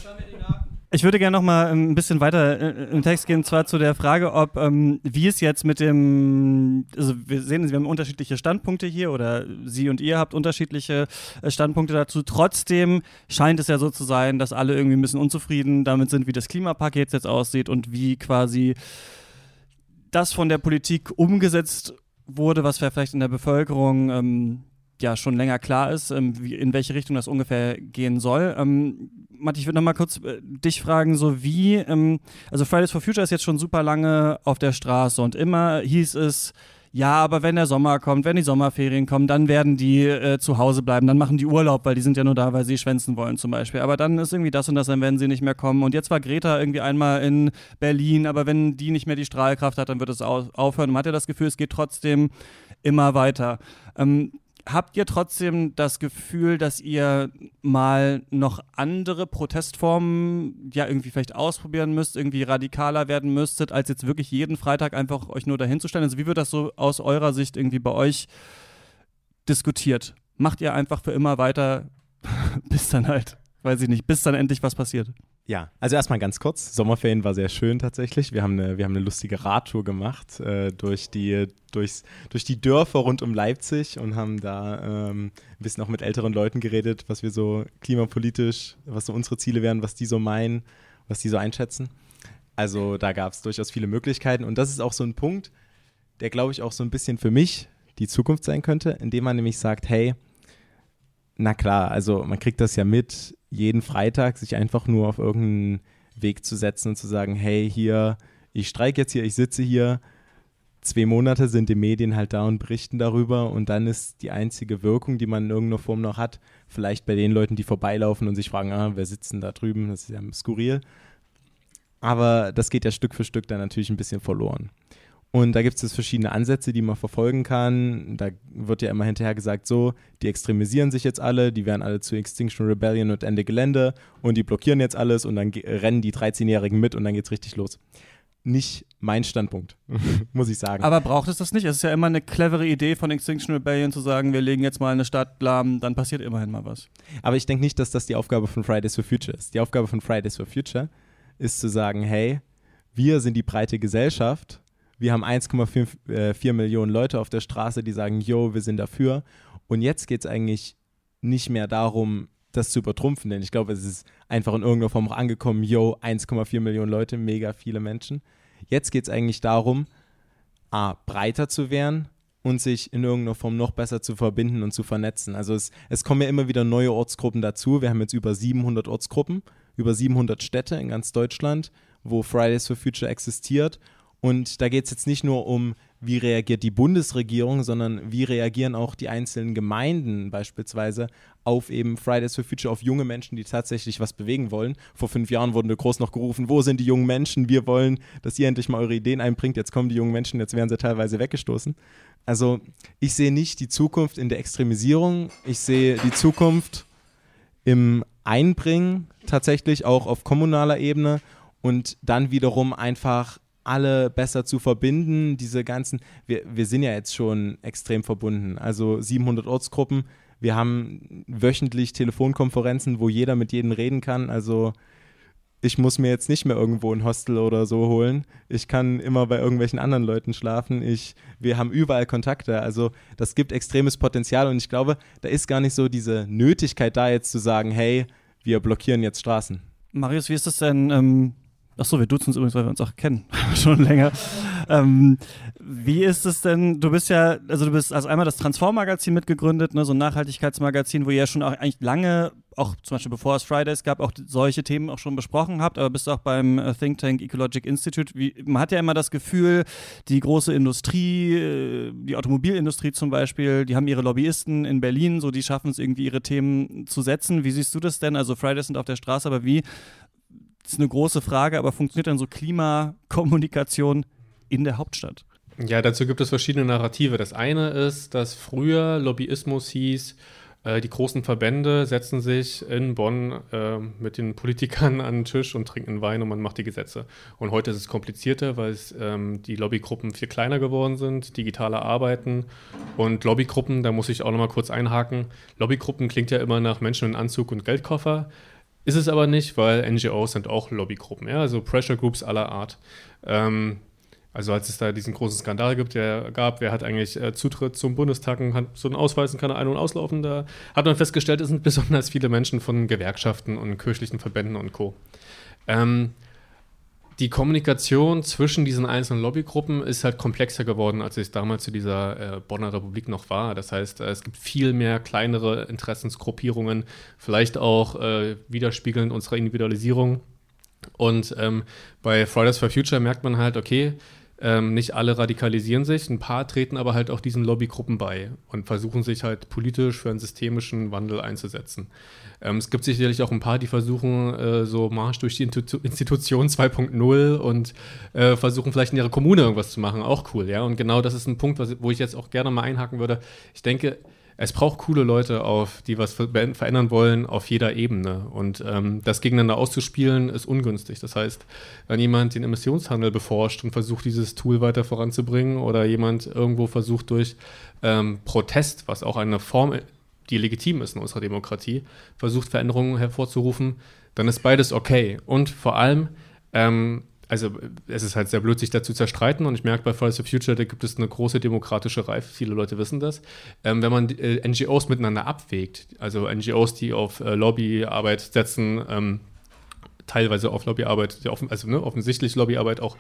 Ich würde gerne noch mal ähm, ein bisschen weiter äh, im Text gehen, zwar zu der Frage, ob ähm, wie es jetzt mit dem, also wir sehen, wir haben unterschiedliche Standpunkte hier oder Sie und ihr habt unterschiedliche äh, Standpunkte dazu. Trotzdem scheint es ja so zu sein, dass alle irgendwie ein bisschen unzufrieden damit sind, wie das Klimapaket jetzt aussieht und wie quasi das von der Politik umgesetzt wurde, was vielleicht in der Bevölkerung ähm, ja schon länger klar ist, ähm, wie, in welche Richtung das ungefähr gehen soll. Ähm, Matti, ich würde noch mal kurz äh, dich fragen, so wie, ähm, also Fridays for Future ist jetzt schon super lange auf der Straße und immer hieß es, ja, aber wenn der Sommer kommt, wenn die Sommerferien kommen, dann werden die äh, zu Hause bleiben, dann machen die Urlaub, weil die sind ja nur da, weil sie schwänzen wollen zum Beispiel. Aber dann ist irgendwie das und das, dann werden sie nicht mehr kommen. Und jetzt war Greta irgendwie einmal in Berlin, aber wenn die nicht mehr die Strahlkraft hat, dann wird es au aufhören. Man hat ja das Gefühl, es geht trotzdem immer weiter. Ähm, habt ihr trotzdem das Gefühl, dass ihr mal noch andere Protestformen ja irgendwie vielleicht ausprobieren müsst, irgendwie radikaler werden müsstet, als jetzt wirklich jeden Freitag einfach euch nur dahin zu stellen? Also wie wird das so aus eurer Sicht irgendwie bei euch diskutiert? Macht ihr einfach für immer weiter, bis dann halt, weiß ich nicht, bis dann endlich was passiert? Ja, also erstmal ganz kurz. Sommerferien war sehr schön tatsächlich. Wir haben eine, wir haben eine lustige Radtour gemacht äh, durch, die, durchs, durch die Dörfer rund um Leipzig und haben da ähm, ein bisschen auch mit älteren Leuten geredet, was wir so klimapolitisch, was so unsere Ziele wären, was die so meinen, was die so einschätzen. Also da gab es durchaus viele Möglichkeiten und das ist auch so ein Punkt, der glaube ich auch so ein bisschen für mich die Zukunft sein könnte, indem man nämlich sagt, hey, na klar, also man kriegt das ja mit, jeden Freitag sich einfach nur auf irgendeinen Weg zu setzen und zu sagen, hey, hier, ich streike jetzt hier, ich sitze hier. Zwei Monate sind die Medien halt da und berichten darüber und dann ist die einzige Wirkung, die man in irgendeiner Form noch hat, vielleicht bei den Leuten, die vorbeilaufen und sich fragen, ah, wer sitzt denn da drüben? Das ist ja skurril. Aber das geht ja Stück für Stück dann natürlich ein bisschen verloren. Und da gibt es jetzt verschiedene Ansätze, die man verfolgen kann. Da wird ja immer hinterher gesagt, so, die extremisieren sich jetzt alle, die werden alle zu Extinction Rebellion und Ende Gelände und die blockieren jetzt alles und dann rennen die 13-Jährigen mit und dann geht's richtig los. Nicht mein Standpunkt, muss ich sagen. Aber braucht es das nicht? Es ist ja immer eine clevere Idee von Extinction Rebellion zu sagen, wir legen jetzt mal eine Stadt lahm, dann passiert immerhin mal was. Aber ich denke nicht, dass das die Aufgabe von Fridays for Future ist. Die Aufgabe von Fridays for Future ist zu sagen, hey, wir sind die breite Gesellschaft. Wir haben 1,4 äh, 4 Millionen Leute auf der Straße, die sagen, yo, wir sind dafür. Und jetzt geht es eigentlich nicht mehr darum, das zu übertrumpfen, denn ich glaube, es ist einfach in irgendeiner Form auch angekommen, yo, 1,4 Millionen Leute, mega viele Menschen. Jetzt geht es eigentlich darum, A, breiter zu werden und sich in irgendeiner Form noch besser zu verbinden und zu vernetzen. Also es, es kommen ja immer wieder neue Ortsgruppen dazu. Wir haben jetzt über 700 Ortsgruppen, über 700 Städte in ganz Deutschland, wo Fridays for Future existiert. Und da geht es jetzt nicht nur um, wie reagiert die Bundesregierung, sondern wie reagieren auch die einzelnen Gemeinden beispielsweise auf eben Fridays for Future, auf junge Menschen, die tatsächlich was bewegen wollen. Vor fünf Jahren wurden groß noch gerufen, wo sind die jungen Menschen? Wir wollen, dass ihr endlich mal eure Ideen einbringt. Jetzt kommen die jungen Menschen, jetzt werden sie teilweise weggestoßen. Also ich sehe nicht die Zukunft in der Extremisierung. Ich sehe die Zukunft im Einbringen tatsächlich auch auf kommunaler Ebene und dann wiederum einfach alle besser zu verbinden, diese ganzen, wir, wir sind ja jetzt schon extrem verbunden, also 700 Ortsgruppen, wir haben wöchentlich Telefonkonferenzen, wo jeder mit jedem reden kann, also ich muss mir jetzt nicht mehr irgendwo ein Hostel oder so holen. Ich kann immer bei irgendwelchen anderen Leuten schlafen. Ich, wir haben überall Kontakte. Also das gibt extremes Potenzial und ich glaube, da ist gar nicht so diese Nötigkeit da jetzt zu sagen, hey, wir blockieren jetzt Straßen. Marius, wie ist das denn? Ähm, Achso, wir duzen uns übrigens, weil wir uns auch kennen, schon länger. Ähm, wie ist es denn, du bist ja, also du bist also einmal das Transform-Magazin mitgegründet, ne, so ein Nachhaltigkeitsmagazin, wo ihr ja schon auch eigentlich lange, auch zum Beispiel bevor es Fridays gab, auch solche Themen auch schon besprochen habt, aber bist auch beim äh, Think Tank Ecologic Institute. Wie, man hat ja immer das Gefühl, die große Industrie, äh, die Automobilindustrie zum Beispiel, die haben ihre Lobbyisten in Berlin, so die schaffen es irgendwie ihre Themen zu setzen. Wie siehst du das denn? Also Fridays sind auf der Straße, aber wie das ist eine große Frage, aber funktioniert dann so Klimakommunikation in der Hauptstadt? Ja, dazu gibt es verschiedene Narrative. Das eine ist, dass früher Lobbyismus hieß, äh, die großen Verbände setzen sich in Bonn äh, mit den Politikern an den Tisch und trinken Wein und man macht die Gesetze. Und heute ist es komplizierter, weil es, ähm, die Lobbygruppen viel kleiner geworden sind, digitaler arbeiten. Und Lobbygruppen, da muss ich auch nochmal kurz einhaken. Lobbygruppen klingt ja immer nach Menschen in Anzug und Geldkoffer. Ist es aber nicht, weil NGOs sind auch Lobbygruppen, ja, also Pressure Groups aller Art. Ähm, also als es da diesen großen Skandal gibt, der gab, wer hat eigentlich äh, Zutritt zum Bundestag und hat so einen Ausweis und kann ein- und auslaufen, da hat man festgestellt, es sind besonders viele Menschen von Gewerkschaften und kirchlichen Verbänden und Co. Ähm, die Kommunikation zwischen diesen einzelnen Lobbygruppen ist halt komplexer geworden, als es damals zu dieser äh, Bonner Republik noch war. Das heißt, äh, es gibt viel mehr kleinere Interessensgruppierungen, vielleicht auch äh, widerspiegelnd unserer Individualisierung. Und ähm, bei Fridays for Future merkt man halt, okay, ähm, nicht alle radikalisieren sich, ein paar treten aber halt auch diesen Lobbygruppen bei und versuchen sich halt politisch für einen systemischen Wandel einzusetzen. Ähm, es gibt sicherlich auch ein paar, die versuchen, äh, so Marsch durch die Institu Institution 2.0 und äh, versuchen vielleicht in ihrer Kommune irgendwas zu machen. Auch cool, ja. Und genau das ist ein Punkt, was, wo ich jetzt auch gerne mal einhaken würde. Ich denke, es braucht coole Leute, auf, die was verändern wollen, auf jeder Ebene. Und ähm, das gegeneinander auszuspielen, ist ungünstig. Das heißt, wenn jemand den Emissionshandel beforscht und versucht, dieses Tool weiter voranzubringen, oder jemand irgendwo versucht, durch ähm, Protest, was auch eine Form, die legitim ist in unserer Demokratie, versucht, Veränderungen hervorzurufen, dann ist beides okay. Und vor allem, ähm, also es ist halt sehr blöd, sich dazu zerstreiten und ich merke bei Fridays for Future, da gibt es eine große demokratische Reife, viele Leute wissen das. Ähm, wenn man äh, NGOs miteinander abwägt, also NGOs, die auf äh, Lobbyarbeit setzen, ähm, teilweise auf Lobbyarbeit, also ne, offensichtlich Lobbyarbeit auch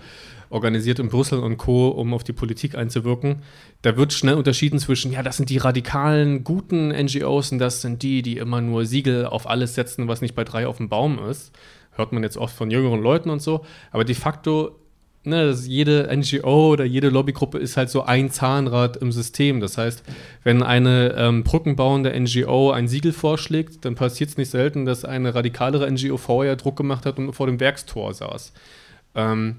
organisiert in Brüssel und Co., um auf die Politik einzuwirken. Da wird schnell unterschieden zwischen, ja, das sind die radikalen, guten NGOs und das sind die, die immer nur Siegel auf alles setzen, was nicht bei drei auf dem Baum ist hört man jetzt oft von jüngeren Leuten und so, aber de facto, ne, jede NGO oder jede Lobbygruppe ist halt so ein Zahnrad im System. Das heißt, wenn eine ähm, brückenbauende NGO ein Siegel vorschlägt, dann passiert es nicht selten, dass eine radikalere NGO vorher Druck gemacht hat und vor dem Werkstor saß. Ähm,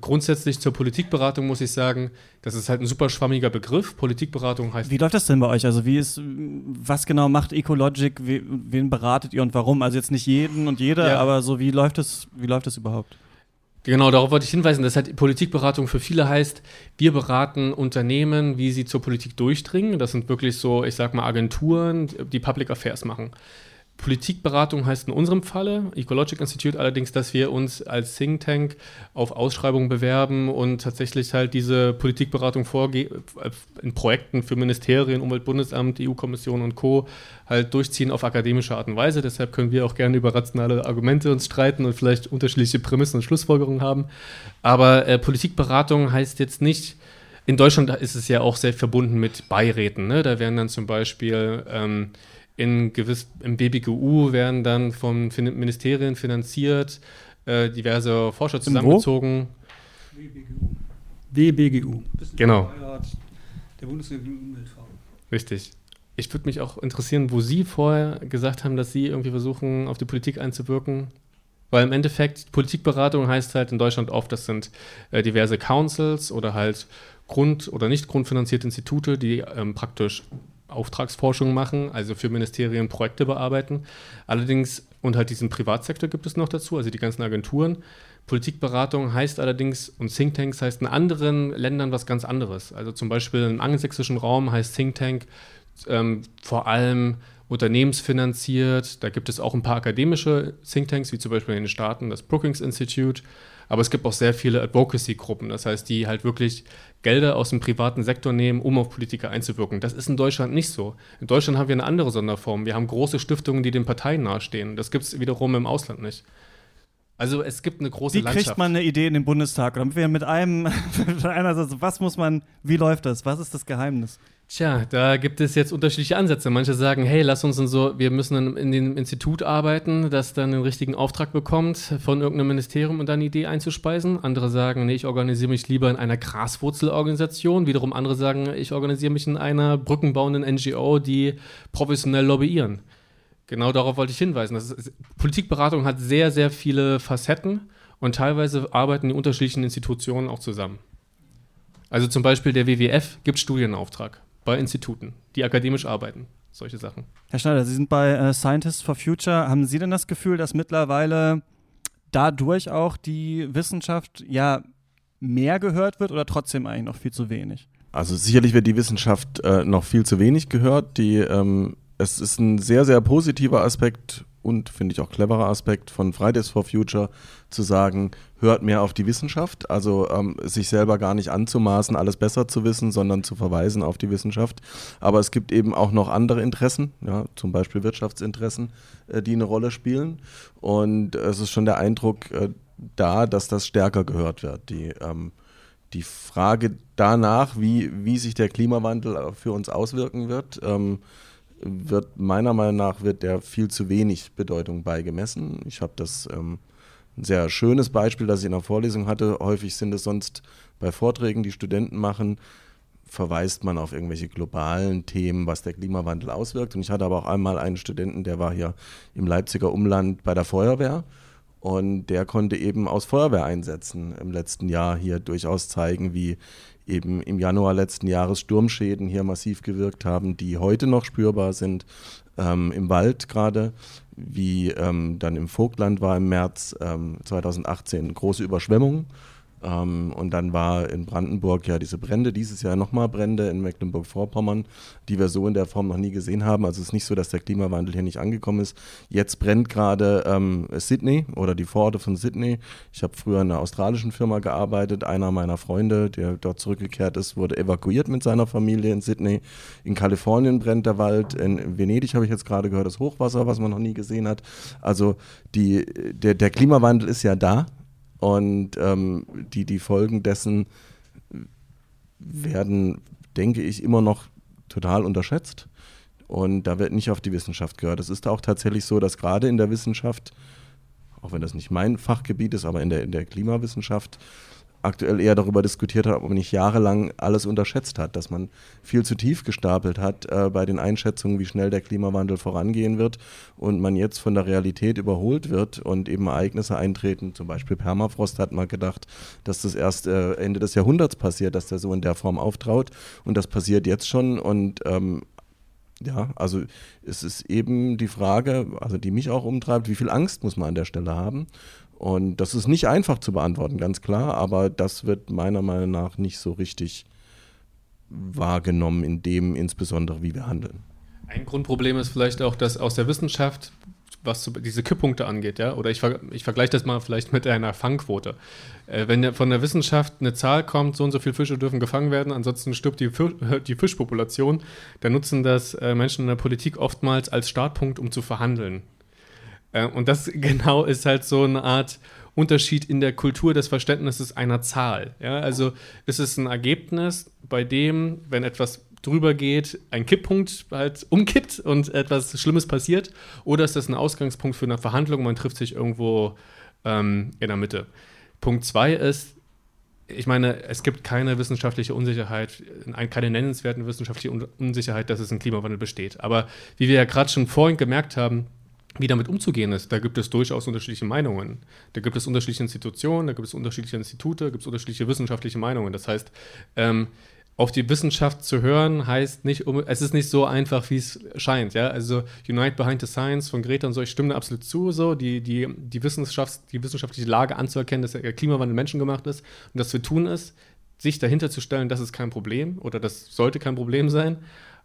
grundsätzlich zur Politikberatung muss ich sagen, das ist halt ein super schwammiger Begriff. Politikberatung heißt. Wie läuft das denn bei euch? Also wie ist, was genau macht Ecologic? Wen beratet ihr und warum? Also jetzt nicht jeden und jeder, ja. aber so wie läuft das, wie läuft das überhaupt? Genau, darauf wollte ich hinweisen, dass halt Politikberatung für viele heißt, wir beraten Unternehmen, wie sie zur Politik durchdringen. Das sind wirklich so, ich sag mal, Agenturen, die Public Affairs machen. Politikberatung heißt in unserem Falle, Ecologic Institute allerdings, dass wir uns als Think Tank auf Ausschreibungen bewerben und tatsächlich halt diese Politikberatung in Projekten für Ministerien, Umweltbundesamt, EU-Kommission und Co. halt durchziehen auf akademische Art und Weise. Deshalb können wir auch gerne über rationale Argumente uns streiten und vielleicht unterschiedliche Prämissen und Schlussfolgerungen haben. Aber äh, Politikberatung heißt jetzt nicht, in Deutschland ist es ja auch sehr verbunden mit Beiräten. Ne? Da werden dann zum Beispiel ähm, in gewiss, im BBGU werden dann von fin Ministerien finanziert, äh, diverse Forscher zusammengezogen. WBGU. WBGU. Genau. Der Bundesumweltfonds. Richtig. Ich würde mich auch interessieren, wo Sie vorher gesagt haben, dass Sie irgendwie versuchen, auf die Politik einzuwirken. Weil im Endeffekt, Politikberatung heißt halt in Deutschland oft, das sind äh, diverse Councils oder halt grund- oder nicht grundfinanzierte Institute, die ähm, praktisch Auftragsforschung machen, also für Ministerien Projekte bearbeiten. Allerdings, und halt diesen Privatsektor gibt es noch dazu, also die ganzen Agenturen. Politikberatung heißt allerdings, und Thinktanks heißt in anderen Ländern was ganz anderes. Also zum Beispiel im angelsächsischen Raum heißt Thinktank ähm, vor allem unternehmensfinanziert. Da gibt es auch ein paar akademische Thinktanks, wie zum Beispiel in den Staaten das Brookings Institute. Aber es gibt auch sehr viele Advocacy-Gruppen, das heißt, die halt wirklich Gelder aus dem privaten Sektor nehmen, um auf Politiker einzuwirken. Das ist in Deutschland nicht so. In Deutschland haben wir eine andere Sonderform. Wir haben große Stiftungen, die den Parteien nahestehen. Das gibt es wiederum im Ausland nicht. Also es gibt eine große Wie Landschaft. kriegt man eine Idee in den Bundestag? Damit wir mit einem, mit einer Satz, was muss man, wie läuft das? Was ist das Geheimnis? Tja, da gibt es jetzt unterschiedliche Ansätze. Manche sagen, hey, lass uns in so, wir müssen in dem Institut arbeiten, das dann den richtigen Auftrag bekommt, von irgendeinem Ministerium und dann eine Idee einzuspeisen. Andere sagen, nee, ich organisiere mich lieber in einer Graswurzelorganisation. Wiederum andere sagen, ich organisiere mich in einer brückenbauenden NGO, die professionell lobbyieren. Genau darauf wollte ich hinweisen. Das ist, Politikberatung hat sehr, sehr viele Facetten und teilweise arbeiten die unterschiedlichen Institutionen auch zusammen. Also zum Beispiel der WWF gibt Studienauftrag bei Instituten, die akademisch arbeiten. Solche Sachen. Herr Schneider, Sie sind bei äh, Scientists for Future. Haben Sie denn das Gefühl, dass mittlerweile dadurch auch die Wissenschaft ja mehr gehört wird oder trotzdem eigentlich noch viel zu wenig? Also sicherlich wird die Wissenschaft äh, noch viel zu wenig gehört. Die, ähm, es ist ein sehr, sehr positiver Aspekt und finde ich auch cleverer Aspekt von Fridays for Future zu sagen, hört mehr auf die Wissenschaft, also ähm, sich selber gar nicht anzumaßen, alles besser zu wissen, sondern zu verweisen auf die Wissenschaft. Aber es gibt eben auch noch andere Interessen, ja, zum Beispiel Wirtschaftsinteressen, äh, die eine Rolle spielen. Und es ist schon der Eindruck äh, da, dass das stärker gehört wird. Die, ähm, die Frage danach, wie, wie sich der Klimawandel für uns auswirken wird, ähm, wird meiner Meinung nach wird der viel zu wenig Bedeutung beigemessen. Ich habe das ähm, ein sehr schönes Beispiel, das ich in der Vorlesung hatte. Häufig sind es sonst bei Vorträgen, die Studenten machen, verweist man auf irgendwelche globalen Themen, was der Klimawandel auswirkt. Und ich hatte aber auch einmal einen Studenten, der war hier im Leipziger Umland bei der Feuerwehr. Und der konnte eben aus Feuerwehreinsätzen im letzten Jahr hier durchaus zeigen, wie eben im Januar letzten Jahres Sturmschäden hier massiv gewirkt haben, die heute noch spürbar sind, ähm, im Wald gerade, wie ähm, dann im Vogtland war im März ähm, 2018 große Überschwemmungen. Ähm, und dann war in Brandenburg ja diese Brände, dieses Jahr nochmal Brände in Mecklenburg-Vorpommern, die wir so in der Form noch nie gesehen haben. Also es ist nicht so, dass der Klimawandel hier nicht angekommen ist. Jetzt brennt gerade ähm, Sydney oder die Vororte von Sydney. Ich habe früher in einer australischen Firma gearbeitet. Einer meiner Freunde, der dort zurückgekehrt ist, wurde evakuiert mit seiner Familie in Sydney. In Kalifornien brennt der Wald. In Venedig habe ich jetzt gerade gehört, das Hochwasser, was man noch nie gesehen hat. Also die, der, der Klimawandel ist ja da. Und ähm, die, die Folgen dessen werden, denke ich, immer noch total unterschätzt. Und da wird nicht auf die Wissenschaft gehört. Es ist auch tatsächlich so, dass gerade in der Wissenschaft, auch wenn das nicht mein Fachgebiet ist, aber in der, in der Klimawissenschaft, aktuell eher darüber diskutiert hat, ob man nicht jahrelang alles unterschätzt hat, dass man viel zu tief gestapelt hat äh, bei den Einschätzungen, wie schnell der Klimawandel vorangehen wird und man jetzt von der Realität überholt wird und eben Ereignisse eintreten. Zum Beispiel Permafrost hat man gedacht, dass das erst äh, Ende des Jahrhunderts passiert, dass der so in der Form auftraut und das passiert jetzt schon und ähm, ja, also es ist eben die Frage, also die mich auch umtreibt, wie viel Angst muss man an der Stelle haben? Und das ist nicht einfach zu beantworten, ganz klar, aber das wird meiner Meinung nach nicht so richtig wahrgenommen, in dem insbesondere, wie wir handeln. Ein Grundproblem ist vielleicht auch, dass aus der Wissenschaft, was diese Kipppunkte angeht, ja, oder ich, ich vergleiche das mal vielleicht mit einer Fangquote. Äh, wenn von der Wissenschaft eine Zahl kommt, so und so viele Fische dürfen gefangen werden, ansonsten stirbt die, die Fischpopulation, dann nutzen das äh, Menschen in der Politik oftmals als Startpunkt, um zu verhandeln. Äh, und das genau ist halt so eine Art Unterschied in der Kultur des Verständnisses einer Zahl. Ja, also ist es ein Ergebnis, bei dem, wenn etwas drüber geht, ein Kipppunkt halt umkippt und etwas Schlimmes passiert, oder ist das ein Ausgangspunkt für eine Verhandlung, man trifft sich irgendwo ähm, in der Mitte. Punkt zwei ist, ich meine, es gibt keine wissenschaftliche Unsicherheit, keine nennenswerten wissenschaftliche Unsicherheit, dass es ein Klimawandel besteht. Aber wie wir ja gerade schon vorhin gemerkt haben, wie damit umzugehen ist, da gibt es durchaus unterschiedliche Meinungen. Da gibt es unterschiedliche Institutionen, da gibt es unterschiedliche Institute, da gibt es unterschiedliche wissenschaftliche Meinungen. Das heißt, ähm, auf die Wissenschaft zu hören, heißt nicht, es ist nicht so einfach, wie es scheint. Ja? Also Unite Behind the Science von Greta und so, ich stimme da absolut zu, so die, die, die, Wissenschafts-, die wissenschaftliche Lage anzuerkennen, dass der Klimawandel menschengemacht ist und das wir tun ist, sich dahinter zu stellen, das ist kein Problem oder das sollte kein Problem sein.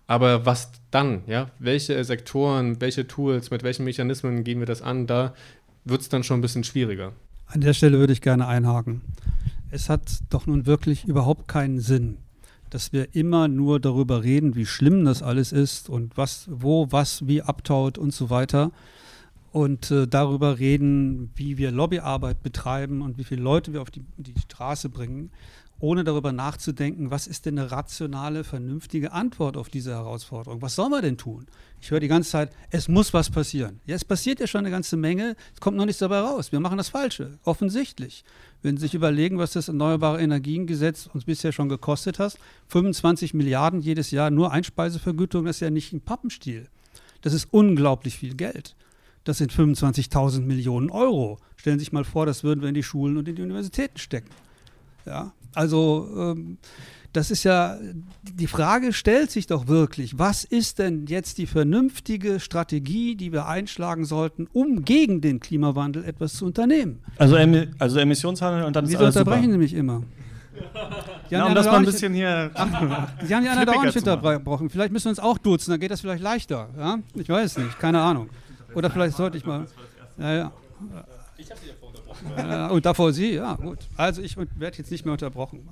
Aber was dann? Ja? Welche Sektoren, welche Tools, mit welchen Mechanismen gehen wir das an? Da wird es dann schon ein bisschen schwieriger. An der Stelle würde ich gerne einhaken. Es hat doch nun wirklich überhaupt keinen Sinn, dass wir immer nur darüber reden, wie schlimm das alles ist und was, wo, was, wie abtaut und so weiter. Und äh, darüber reden, wie wir Lobbyarbeit betreiben und wie viele Leute wir auf die, die Straße bringen, ohne darüber nachzudenken, was ist denn eine rationale, vernünftige Antwort auf diese Herausforderung? Was soll man denn tun? Ich höre die ganze Zeit, es muss was passieren. Ja, es passiert ja schon eine ganze Menge, es kommt noch nichts dabei raus. Wir machen das Falsche, offensichtlich. Wenn Sie sich überlegen, was das Erneuerbare Energiengesetz uns bisher schon gekostet hat, 25 Milliarden jedes Jahr, nur Einspeisevergütung, das ist ja nicht ein Pappenstiel. Das ist unglaublich viel Geld. Das sind 25.000 Millionen Euro. Stellen Sie sich mal vor, das würden wir in die Schulen und in die Universitäten stecken. Ja, also ähm, das ist ja, die Frage stellt sich doch wirklich, was ist denn jetzt die vernünftige Strategie, die wir einschlagen sollten, um gegen den Klimawandel etwas zu unternehmen? Also, also Emissionshandel und dann Wieso unterbrechen Sie mich immer? Ja, um das mal ein bisschen hier. Ach, Sie haben ja einer dauernd unterbrochen. Vielleicht müssen wir uns auch duzen, dann geht das vielleicht leichter. Ja? Ich weiß nicht, keine Ahnung. Oder vielleicht sollte ich mal. Ja, ja. Ich habe Sie davor Ja, und davor Sie, ja, gut. Also ich werde jetzt nicht mehr unterbrochen.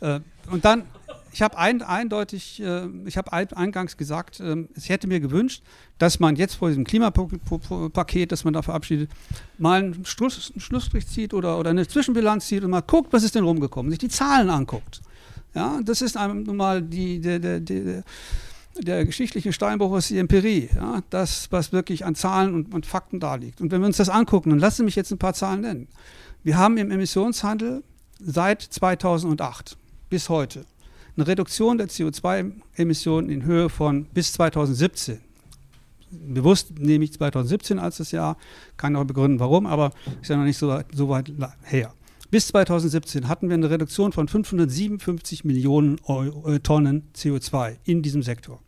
Äh, und dann, ich habe ein, eindeutig, äh, ich habe eingangs gesagt, äh, ich hätte mir gewünscht, dass man jetzt vor diesem Klimapaket, das man da verabschiedet, mal einen, Schluss, einen Schlussstrich zieht oder, oder eine Zwischenbilanz zieht und mal guckt, was ist denn rumgekommen, sich die Zahlen anguckt. Ja, das ist nun mal die, der, der, der, geschichtliche Steinbruch ist die Empirie, ja, das, was wirklich an Zahlen und, und Fakten da liegt. Und wenn wir uns das angucken, dann lassen Sie mich jetzt ein paar Zahlen nennen. Wir haben im Emissionshandel seit 2008 bis heute eine Reduktion der CO2-Emissionen in Höhe von bis 2017. Bewusst nehme ich 2017 als das Jahr, kann auch begründen, warum, aber ist ja noch nicht so, so weit her. Bis 2017 hatten wir eine Reduktion von 557 Millionen Euro, äh, Tonnen CO2 in diesem Sektor.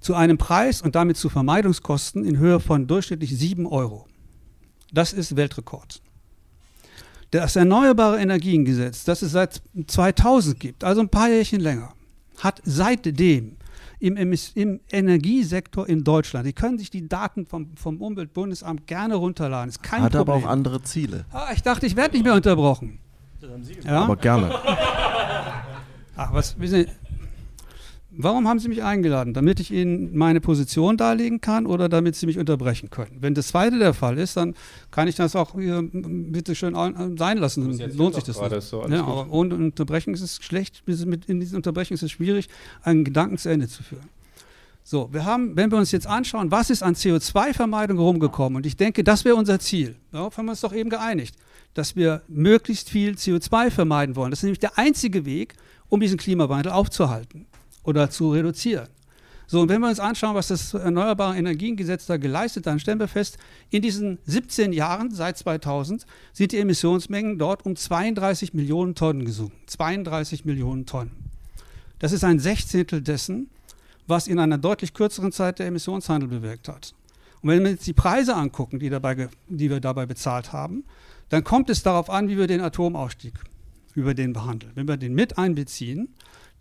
Zu einem Preis und damit zu Vermeidungskosten in Höhe von durchschnittlich 7 Euro. Das ist Weltrekord. Das Erneuerbare Energiengesetz, das es seit 2000 gibt, also ein paar Jährchen länger, hat seitdem im, im, Energiesektor in Deutschland, Sie können sich die Daten vom, vom Umweltbundesamt gerne runterladen, ist kein hat Problem. aber auch andere Ziele. Ah, ich dachte, ich werde nicht mehr unterbrochen. Das haben Sie gesagt. Ja? Aber gerne. Ach, was, wissen Sie, Warum haben Sie mich eingeladen? Damit ich Ihnen meine Position darlegen kann oder damit Sie mich unterbrechen können? Wenn das zweite der Fall ist, dann kann ich das auch hier bitte schön sein lassen. Lohnt sich das nicht. So, ja, aber ohne Unterbrechung ist es schlecht. Mit, in diesen Unterbrechungen ist es schwierig, einen Gedanken zu Ende zu führen. So, wir haben, wenn wir uns jetzt anschauen, was ist an CO2-Vermeidung rumgekommen, und ich denke, das wäre unser Ziel. Darauf haben wir uns doch eben geeinigt, dass wir möglichst viel CO2 vermeiden wollen. Das ist nämlich der einzige Weg, um diesen Klimawandel aufzuhalten oder zu reduzieren. So, und wenn wir uns anschauen, was das Erneuerbare Energiengesetz da geleistet hat, dann stellen wir fest, in diesen 17 Jahren, seit 2000, sind die Emissionsmengen dort um 32 Millionen Tonnen gesunken. 32 Millionen Tonnen. Das ist ein Sechzehntel dessen, was in einer deutlich kürzeren Zeit der Emissionshandel bewirkt hat. Und wenn wir jetzt die Preise angucken, die, dabei, die wir dabei bezahlt haben, dann kommt es darauf an, wie wir den Atomausstieg über den behandeln. Wenn wir den mit einbeziehen,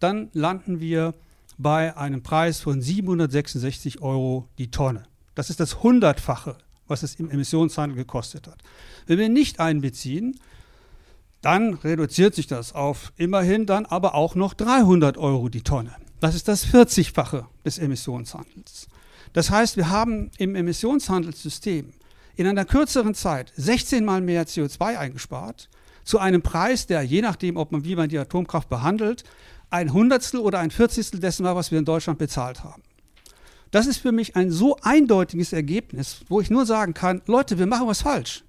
dann landen wir bei einem Preis von 766 Euro die Tonne. Das ist das Hundertfache, was es im Emissionshandel gekostet hat. Wenn wir nicht einbeziehen, dann reduziert sich das auf immerhin dann aber auch noch 300 Euro die Tonne. Das ist das 40-fache des Emissionshandels. Das heißt, wir haben im Emissionshandelssystem in einer kürzeren Zeit 16 mal mehr CO2 eingespart, zu einem Preis, der je nachdem, ob man wie man die Atomkraft behandelt, ein Hundertstel oder ein Vierzigstel dessen war, was wir in Deutschland bezahlt haben. Das ist für mich ein so eindeutiges Ergebnis, wo ich nur sagen kann, Leute, wir machen was falsch.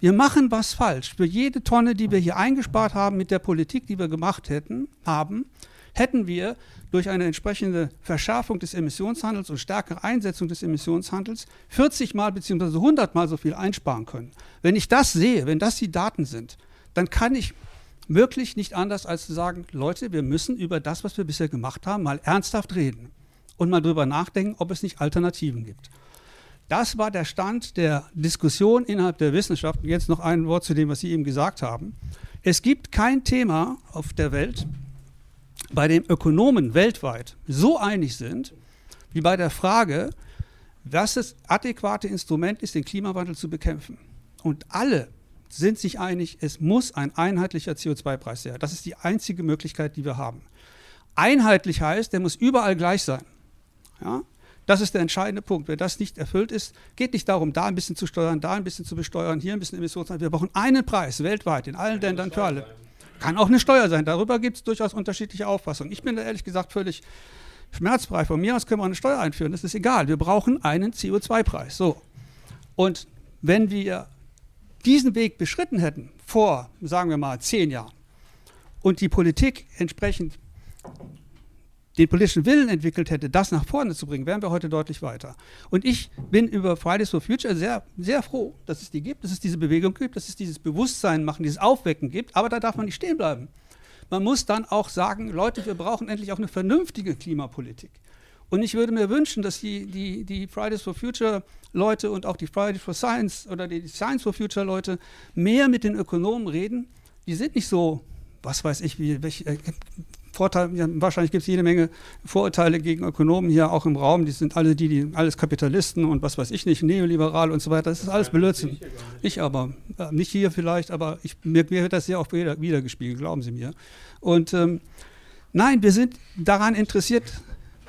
Wir machen was falsch. Für jede Tonne, die wir hier eingespart haben mit der Politik, die wir gemacht hätten, haben, hätten wir durch eine entsprechende Verschärfung des Emissionshandels und stärkere Einsetzung des Emissionshandels 40 mal bzw. 100 mal so viel einsparen können. Wenn ich das sehe, wenn das die Daten sind, dann kann ich wirklich nicht anders als zu sagen, Leute, wir müssen über das, was wir bisher gemacht haben, mal ernsthaft reden und mal drüber nachdenken, ob es nicht Alternativen gibt. Das war der Stand der Diskussion innerhalb der Wissenschaft. Und jetzt noch ein Wort zu dem, was Sie eben gesagt haben. Es gibt kein Thema auf der Welt, bei dem Ökonomen weltweit so einig sind, wie bei der Frage, was das adäquate Instrument ist, den Klimawandel zu bekämpfen. Und alle sind sich einig, es muss ein einheitlicher CO2-Preis sein. Das ist die einzige Möglichkeit, die wir haben. Einheitlich heißt, der muss überall gleich sein. Ja? Das ist der entscheidende Punkt. Wenn das nicht erfüllt ist, geht nicht darum, da ein bisschen zu steuern, da ein bisschen zu besteuern, hier ein bisschen Emissionshandel. Wir brauchen einen Preis weltweit, in allen Ländern für alle. Kann auch eine Steuer sein. Darüber gibt es durchaus unterschiedliche Auffassungen. Ich bin da ehrlich gesagt völlig schmerzfrei. Von mir aus können wir eine Steuer einführen. Das ist egal. Wir brauchen einen CO2-Preis. So. Und wenn wir diesen Weg beschritten hätten vor, sagen wir mal, zehn Jahren und die Politik entsprechend den politischen Willen entwickelt hätte, das nach vorne zu bringen, wären wir heute deutlich weiter. Und ich bin über Fridays for Future sehr, sehr froh, dass es die gibt, dass es diese Bewegung gibt, dass es dieses Bewusstsein machen, dieses Aufwecken gibt. Aber da darf man nicht stehen bleiben. Man muss dann auch sagen, Leute, wir brauchen endlich auch eine vernünftige Klimapolitik. Und ich würde mir wünschen, dass die, die, die Fridays for Future Leute und auch die Fridays for Science oder die Science for Future Leute mehr mit den Ökonomen reden. Die sind nicht so, was weiß ich, wie, welche, äh, Vorteile, ja, wahrscheinlich gibt es jede Menge Vorurteile gegen Ökonomen hier auch im Raum. Die sind alle die, die alles Kapitalisten und was weiß ich nicht, neoliberal und so weiter. Das ist alles Blödsinn. Ich aber, äh, nicht hier vielleicht, aber ich, mir, mir, wird das sehr oft wieder, wiedergespiegelt, glauben Sie mir. Und ähm, nein, wir sind daran interessiert,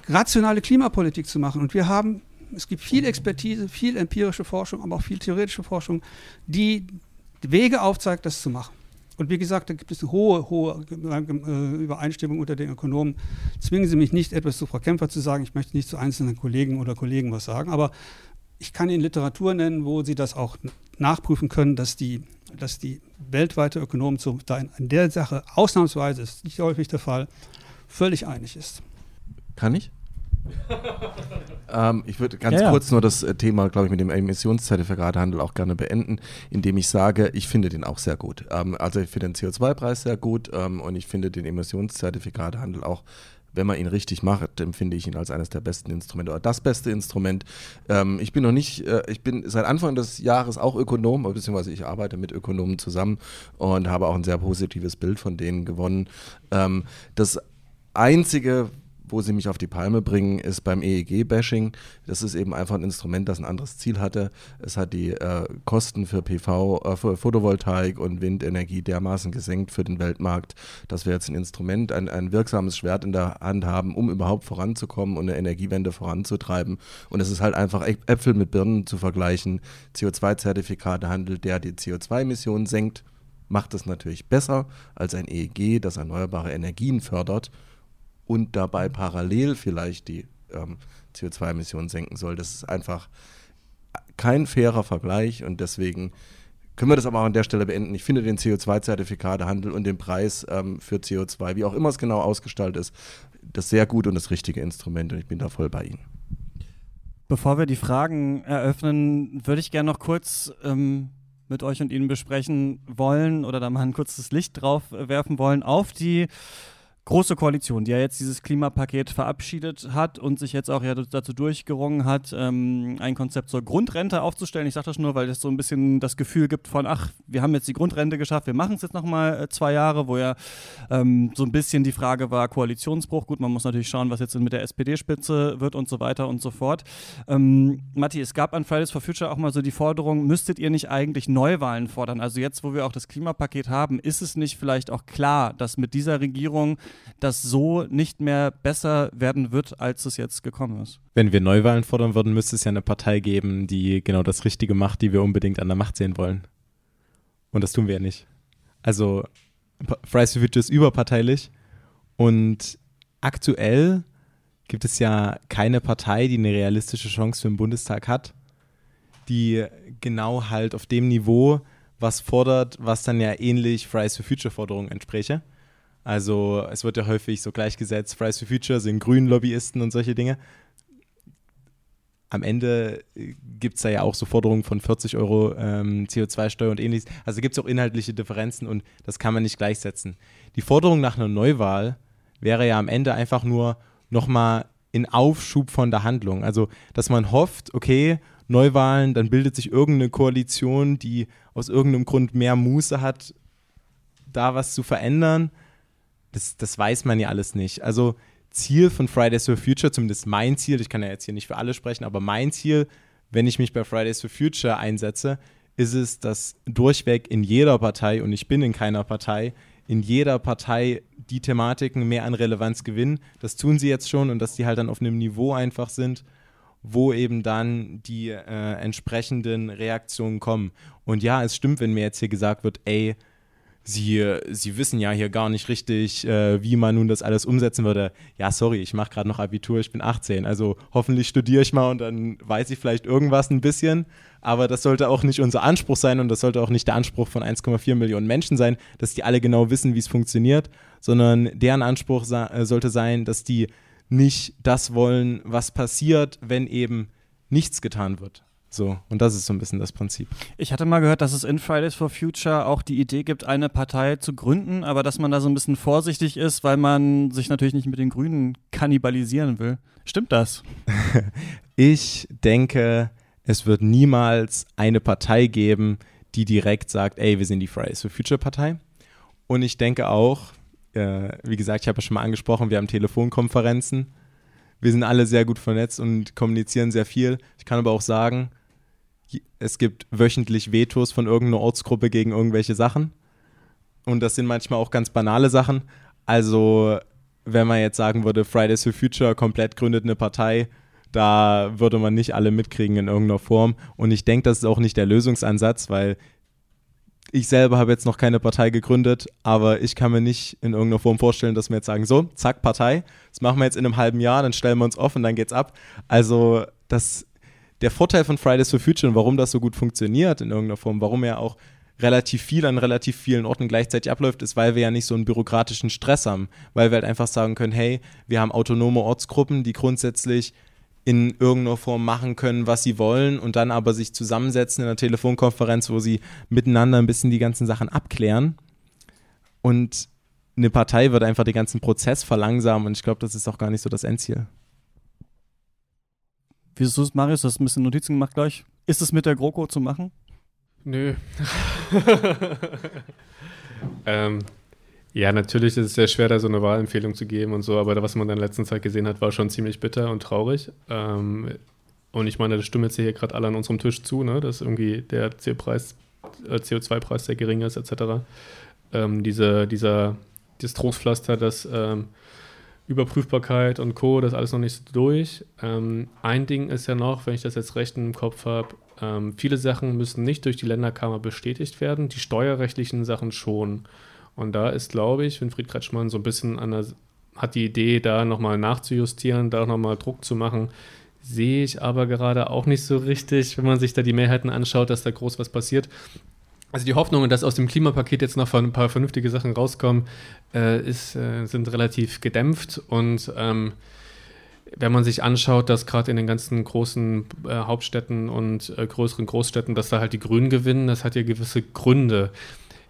rationale Klimapolitik zu machen. Und wir haben, es gibt viel Expertise, viel empirische Forschung, aber auch viel theoretische Forschung, die Wege aufzeigt, das zu machen. Und wie gesagt, da gibt es eine hohe, hohe äh, Übereinstimmung unter den Ökonomen. Zwingen Sie mich nicht, etwas zu Frau Kämpfer zu sagen. Ich möchte nicht zu einzelnen Kollegen oder Kollegen was sagen. Aber ich kann Ihnen Literatur nennen, wo Sie das auch nachprüfen können, dass die, dass die weltweite Ökonomen da in, in der Sache ausnahmsweise, ist nicht häufig der Fall, völlig einig ist. Kann ich? ähm, ich würde ganz ja, kurz nur das äh, Thema, glaube ich, mit dem Emissionszertifikatehandel auch gerne beenden, indem ich sage, ich finde den auch sehr gut. Ähm, also ich finde den CO2-Preis sehr gut ähm, und ich finde den Emissionszertifikatehandel auch wenn man ihn richtig macht, empfinde ich ihn als eines der besten Instrumente oder das beste Instrument. Ähm, ich bin noch nicht, äh, ich bin seit Anfang des Jahres auch Ökonom, beziehungsweise ich arbeite mit Ökonomen zusammen und habe auch ein sehr positives Bild von denen gewonnen. Ähm, das Einzige, wo sie mich auf die Palme bringen, ist beim EEG-Bashing. Das ist eben einfach ein Instrument, das ein anderes Ziel hatte. Es hat die äh, Kosten für PV, äh, für Photovoltaik und Windenergie dermaßen gesenkt für den Weltmarkt, dass wir jetzt ein Instrument, ein, ein wirksames Schwert in der Hand haben, um überhaupt voranzukommen und eine Energiewende voranzutreiben. Und es ist halt einfach Äpfel mit Birnen zu vergleichen. CO2-Zertifikatehandel, der die CO2-Emissionen senkt, macht es natürlich besser als ein EEG, das erneuerbare Energien fördert und dabei parallel vielleicht die ähm, CO2-Emissionen senken soll. Das ist einfach kein fairer Vergleich und deswegen können wir das aber auch an der Stelle beenden. Ich finde den CO2-Zertifikatehandel und den Preis ähm, für CO2, wie auch immer es genau ausgestaltet ist, das sehr gut und das richtige Instrument und ich bin da voll bei Ihnen. Bevor wir die Fragen eröffnen, würde ich gerne noch kurz ähm, mit euch und Ihnen besprechen wollen oder da mal ein kurzes Licht drauf werfen wollen auf die Große Koalition, die ja jetzt dieses Klimapaket verabschiedet hat und sich jetzt auch ja dazu durchgerungen hat, ähm, ein Konzept zur Grundrente aufzustellen. Ich sage das nur, weil es so ein bisschen das Gefühl gibt von, ach, wir haben jetzt die Grundrente geschafft, wir machen es jetzt nochmal äh, zwei Jahre, wo ja ähm, so ein bisschen die Frage war, Koalitionsbruch. Gut, man muss natürlich schauen, was jetzt mit der SPD-Spitze wird und so weiter und so fort. Ähm, Matti, es gab an Fridays for Future auch mal so die Forderung, müsstet ihr nicht eigentlich Neuwahlen fordern? Also jetzt, wo wir auch das Klimapaket haben, ist es nicht vielleicht auch klar, dass mit dieser Regierung das so nicht mehr besser werden wird, als es jetzt gekommen ist. Wenn wir Neuwahlen fordern würden, müsste es ja eine Partei geben, die genau das Richtige macht, die wir unbedingt an der Macht sehen wollen. Und das tun wir ja nicht. Also Fridays for Future ist überparteilich und aktuell gibt es ja keine Partei, die eine realistische Chance für den Bundestag hat, die genau halt auf dem Niveau was fordert, was dann ja ähnlich Fridays for Future Forderungen entspräche. Also es wird ja häufig so gleichgesetzt, Fridays for Future sind grünen Lobbyisten und solche Dinge. Am Ende äh, gibt es da ja auch so Forderungen von 40 Euro ähm, CO2-Steuer und ähnliches. Also gibt es auch inhaltliche Differenzen und das kann man nicht gleichsetzen. Die Forderung nach einer Neuwahl wäre ja am Ende einfach nur nochmal in Aufschub von der Handlung. Also, dass man hofft, okay, Neuwahlen, dann bildet sich irgendeine Koalition, die aus irgendeinem Grund mehr Muße hat, da was zu verändern das, das weiß man ja alles nicht. Also Ziel von Fridays for Future, zumindest mein Ziel, ich kann ja jetzt hier nicht für alle sprechen, aber mein Ziel, wenn ich mich bei Fridays for Future einsetze, ist es, dass durchweg in jeder Partei, und ich bin in keiner Partei, in jeder Partei die Thematiken mehr an Relevanz gewinnen. Das tun sie jetzt schon und dass die halt dann auf einem Niveau einfach sind, wo eben dann die äh, entsprechenden Reaktionen kommen. Und ja, es stimmt, wenn mir jetzt hier gesagt wird, ey, Sie, Sie wissen ja hier gar nicht richtig, äh, wie man nun das alles umsetzen würde. Ja, sorry, ich mache gerade noch Abitur, ich bin 18. Also hoffentlich studiere ich mal und dann weiß ich vielleicht irgendwas ein bisschen. Aber das sollte auch nicht unser Anspruch sein und das sollte auch nicht der Anspruch von 1,4 Millionen Menschen sein, dass die alle genau wissen, wie es funktioniert, sondern deren Anspruch äh, sollte sein, dass die nicht das wollen, was passiert, wenn eben nichts getan wird. So, und das ist so ein bisschen das Prinzip. Ich hatte mal gehört, dass es in Fridays for Future auch die Idee gibt, eine Partei zu gründen, aber dass man da so ein bisschen vorsichtig ist, weil man sich natürlich nicht mit den Grünen kannibalisieren will. Stimmt das? ich denke, es wird niemals eine Partei geben, die direkt sagt, ey, wir sind die Fridays for Future Partei. Und ich denke auch, äh, wie gesagt, ich habe ja schon mal angesprochen, wir haben Telefonkonferenzen. Wir sind alle sehr gut vernetzt und kommunizieren sehr viel. Ich kann aber auch sagen, es gibt wöchentlich Vetos von irgendeiner Ortsgruppe gegen irgendwelche Sachen. Und das sind manchmal auch ganz banale Sachen. Also, wenn man jetzt sagen würde, Fridays for Future komplett gründet eine Partei, da würde man nicht alle mitkriegen in irgendeiner Form. Und ich denke, das ist auch nicht der Lösungsansatz, weil ich selber habe jetzt noch keine Partei gegründet, aber ich kann mir nicht in irgendeiner Form vorstellen, dass wir jetzt sagen, so, zack, Partei, das machen wir jetzt in einem halben Jahr, dann stellen wir uns offen, dann geht's ab. Also das der Vorteil von Fridays for Future und warum das so gut funktioniert in irgendeiner Form, warum er auch relativ viel an relativ vielen Orten gleichzeitig abläuft, ist, weil wir ja nicht so einen bürokratischen Stress haben, weil wir halt einfach sagen können, hey, wir haben autonome Ortsgruppen, die grundsätzlich in irgendeiner Form machen können, was sie wollen und dann aber sich zusammensetzen in einer Telefonkonferenz, wo sie miteinander ein bisschen die ganzen Sachen abklären. Und eine Partei wird einfach den ganzen Prozess verlangsamen und ich glaube, das ist auch gar nicht so das Endziel. Wieso ist Marius? Du hast ein bisschen Notizen gemacht gleich. Ist es mit der GroKo zu machen? Nö. ähm, ja, natürlich ist es sehr schwer, da so eine Wahlempfehlung zu geben und so, aber was man in der letzten Zeit gesehen hat, war schon ziemlich bitter und traurig. Ähm, und ich meine, das stimmen jetzt hier gerade alle an unserem Tisch zu, ne, dass irgendwie der CO-Preis, äh, CO2-Preis sehr gering ist, etc. Ähm, diese, dieser, dieses Trostpflaster, das ähm, Überprüfbarkeit und Co., das ist alles noch nicht so durch. Ähm, ein Ding ist ja noch, wenn ich das jetzt recht im Kopf habe, ähm, viele Sachen müssen nicht durch die Länderkammer bestätigt werden, die steuerrechtlichen Sachen schon. Und da ist, glaube ich, Winfried Kretschmann so ein bisschen an der, hat die Idee, da nochmal nachzujustieren, da nochmal Druck zu machen. Sehe ich aber gerade auch nicht so richtig, wenn man sich da die Mehrheiten anschaut, dass da groß was passiert. Also die Hoffnungen, dass aus dem Klimapaket jetzt noch ein paar vernünftige Sachen rauskommen, äh, ist, äh, sind relativ gedämpft. Und ähm, wenn man sich anschaut, dass gerade in den ganzen großen äh, Hauptstädten und äh, größeren Großstädten, dass da halt die Grünen gewinnen, das hat ja gewisse Gründe.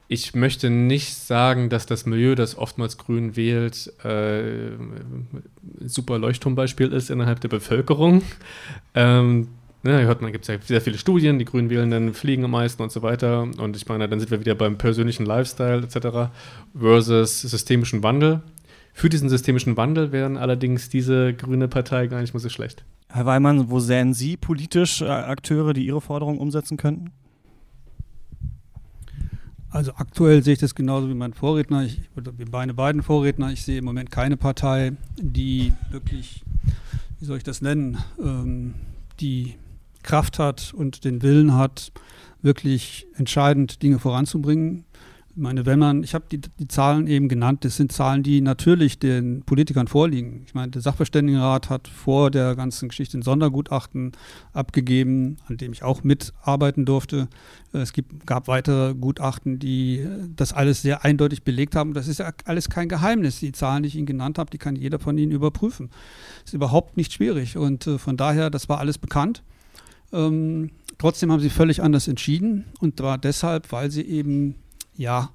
Ich möchte nicht sagen, dass das Milieu, das oftmals Grün wählt, äh, super Leuchtturmbeispiel ist innerhalb der Bevölkerung. Ähm, Ne, hört man, gibt es ja sehr viele Studien, die Grünen Wählenden fliegen am meisten und so weiter. Und ich meine, dann sind wir wieder beim persönlichen Lifestyle etc. versus systemischen Wandel. Für diesen systemischen Wandel wären allerdings diese grüne Partei gar nicht mal so schlecht. Herr Weimann, wo sehen Sie politisch äh, Akteure, die Ihre Forderungen umsetzen könnten? Also aktuell sehe ich das genauso wie mein Vorredner, ich, oder wie meine beiden Vorredner. Ich sehe im Moment keine Partei, die wirklich, wie soll ich das nennen, ähm, die Kraft hat und den Willen hat, wirklich entscheidend Dinge voranzubringen. Ich meine, wenn man, ich habe die, die Zahlen eben genannt, das sind Zahlen, die natürlich den Politikern vorliegen. Ich meine, der Sachverständigenrat hat vor der ganzen Geschichte ein Sondergutachten abgegeben, an dem ich auch mitarbeiten durfte. Es gibt, gab weitere Gutachten, die das alles sehr eindeutig belegt haben. Das ist ja alles kein Geheimnis. Die Zahlen, die ich Ihnen genannt habe, die kann jeder von Ihnen überprüfen. Das ist überhaupt nicht schwierig. Und äh, von daher, das war alles bekannt. Ähm, trotzdem haben sie völlig anders entschieden und zwar deshalb, weil sie eben ja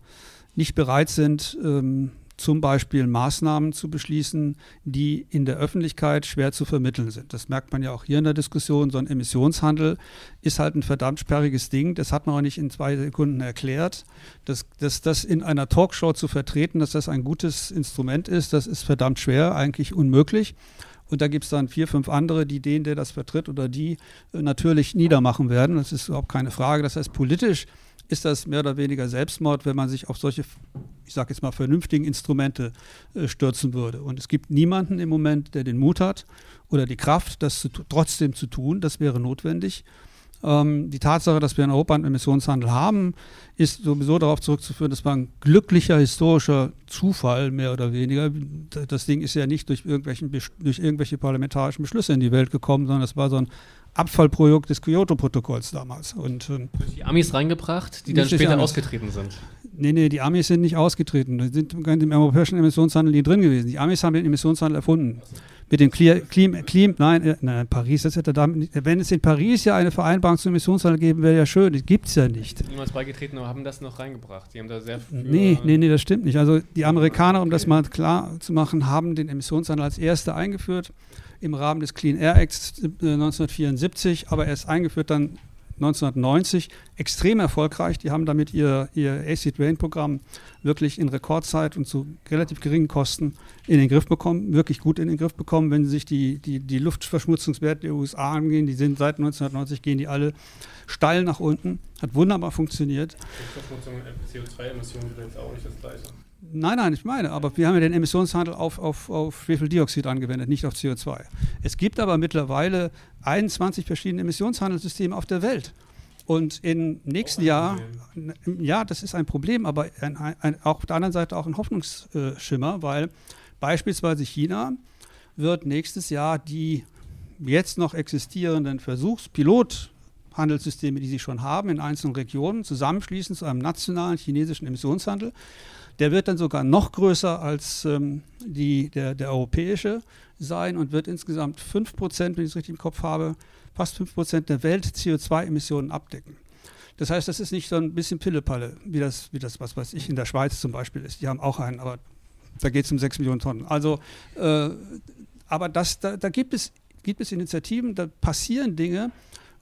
nicht bereit sind, ähm, zum Beispiel Maßnahmen zu beschließen, die in der Öffentlichkeit schwer zu vermitteln sind. Das merkt man ja auch hier in der Diskussion. So ein Emissionshandel ist halt ein verdammt sperriges Ding. Das hat man auch nicht in zwei Sekunden erklärt. Das, das, das in einer Talkshow zu vertreten, dass das ein gutes Instrument ist, das ist verdammt schwer, eigentlich unmöglich. Und da gibt es dann vier, fünf andere, die den, der das vertritt oder die äh, natürlich niedermachen werden. Das ist überhaupt keine Frage. Das heißt, politisch ist das mehr oder weniger Selbstmord, wenn man sich auf solche, ich sage jetzt mal, vernünftigen Instrumente äh, stürzen würde. Und es gibt niemanden im Moment, der den Mut hat oder die Kraft, das zu, trotzdem zu tun. Das wäre notwendig. Ähm, die Tatsache, dass wir in Europa einen Emissionshandel haben, ist sowieso darauf zurückzuführen, das war ein glücklicher historischer Zufall, mehr oder weniger. Das Ding ist ja nicht durch, irgendwelchen, durch irgendwelche parlamentarischen Beschlüsse in die Welt gekommen, sondern es war so ein Abfallprojekt des Kyoto-Protokolls damals. Und, ähm, die Amis reingebracht, die dann später ausgetreten sind. Nee, nee, die Amis sind nicht ausgetreten. Die sind im europäischen Emissionshandel nie drin gewesen. Die Amis haben den Emissionshandel erfunden. Mit dem Klim, Klim nein, äh, nein, Paris, das hätte damit, wenn es in Paris ja eine Vereinbarung zum Emissionshandel geben, wäre ja schön. Das gibt es ja nicht. Niemals beigetreten, aber haben das noch reingebracht. Die haben da sehr Nee, nee, nee, das stimmt nicht. Also die Amerikaner, um okay. das mal klar zu machen, haben den Emissionshandel als erste eingeführt im Rahmen des Clean Air Acts 1974, äh, aber er ist eingeführt dann 1990 extrem erfolgreich. Die haben damit ihr, ihr Acid Rain Programm wirklich in Rekordzeit und zu relativ geringen Kosten in den Griff bekommen, wirklich gut in den Griff bekommen. Wenn Sie sich die, die, die Luftverschmutzungswerte der USA angehen, die sind seit 1990 gehen die alle steil nach unten. Hat wunderbar funktioniert. Luftverschmutzung, CO2-Emissionen sind jetzt auch nicht das Gleiche. Nein, nein, ich meine, aber wir haben ja den Emissionshandel auf, auf, auf Schwefeldioxid angewendet, nicht auf CO2. Es gibt aber mittlerweile 21 verschiedene Emissionshandelssysteme auf der Welt. Und im nächsten Jahr, ja, das ist ein Problem, aber ein, ein, auch auf der anderen Seite auch ein Hoffnungsschimmer, weil beispielsweise China wird nächstes Jahr die jetzt noch existierenden Versuchspilothandelssysteme, die sie schon haben, in einzelnen Regionen zusammenschließen zu einem nationalen chinesischen Emissionshandel. Der wird dann sogar noch größer als ähm, die, der, der europäische sein und wird insgesamt 5 Prozent, wenn ich es richtig im Kopf habe, fast 5 Prozent der Welt-CO2-Emissionen abdecken. Das heißt, das ist nicht so ein bisschen Pillepalle, wie das, wie das, was weiß ich, in der Schweiz zum Beispiel ist. Die haben auch einen, aber da geht es um 6 Millionen Tonnen. Also, äh, aber das, da, da gibt, es, gibt es Initiativen, da passieren Dinge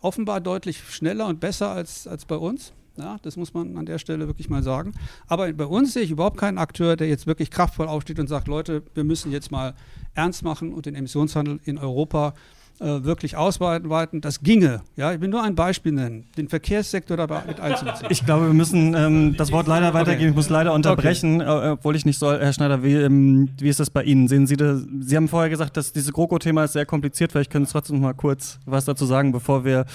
offenbar deutlich schneller und besser als, als bei uns. Ja, das muss man an der Stelle wirklich mal sagen. Aber bei uns sehe ich überhaupt keinen Akteur, der jetzt wirklich kraftvoll aufsteht und sagt, Leute, wir müssen jetzt mal ernst machen und den Emissionshandel in Europa äh, wirklich ausweiten. Das ginge. Ja, ich will nur ein Beispiel nennen, den Verkehrssektor dabei mit einzubeziehen. Ich glaube, wir müssen ähm, das Wort leider weitergeben. Okay. Ich muss leider unterbrechen, okay. äh, obwohl ich nicht soll. Herr Schneider, wie, ähm, wie ist das bei Ihnen? Sehen Sie das? Sie haben vorher gesagt, dass dieses GroKo-Thema ist sehr kompliziert. Vielleicht können Sie trotzdem noch mal kurz was dazu sagen, bevor wir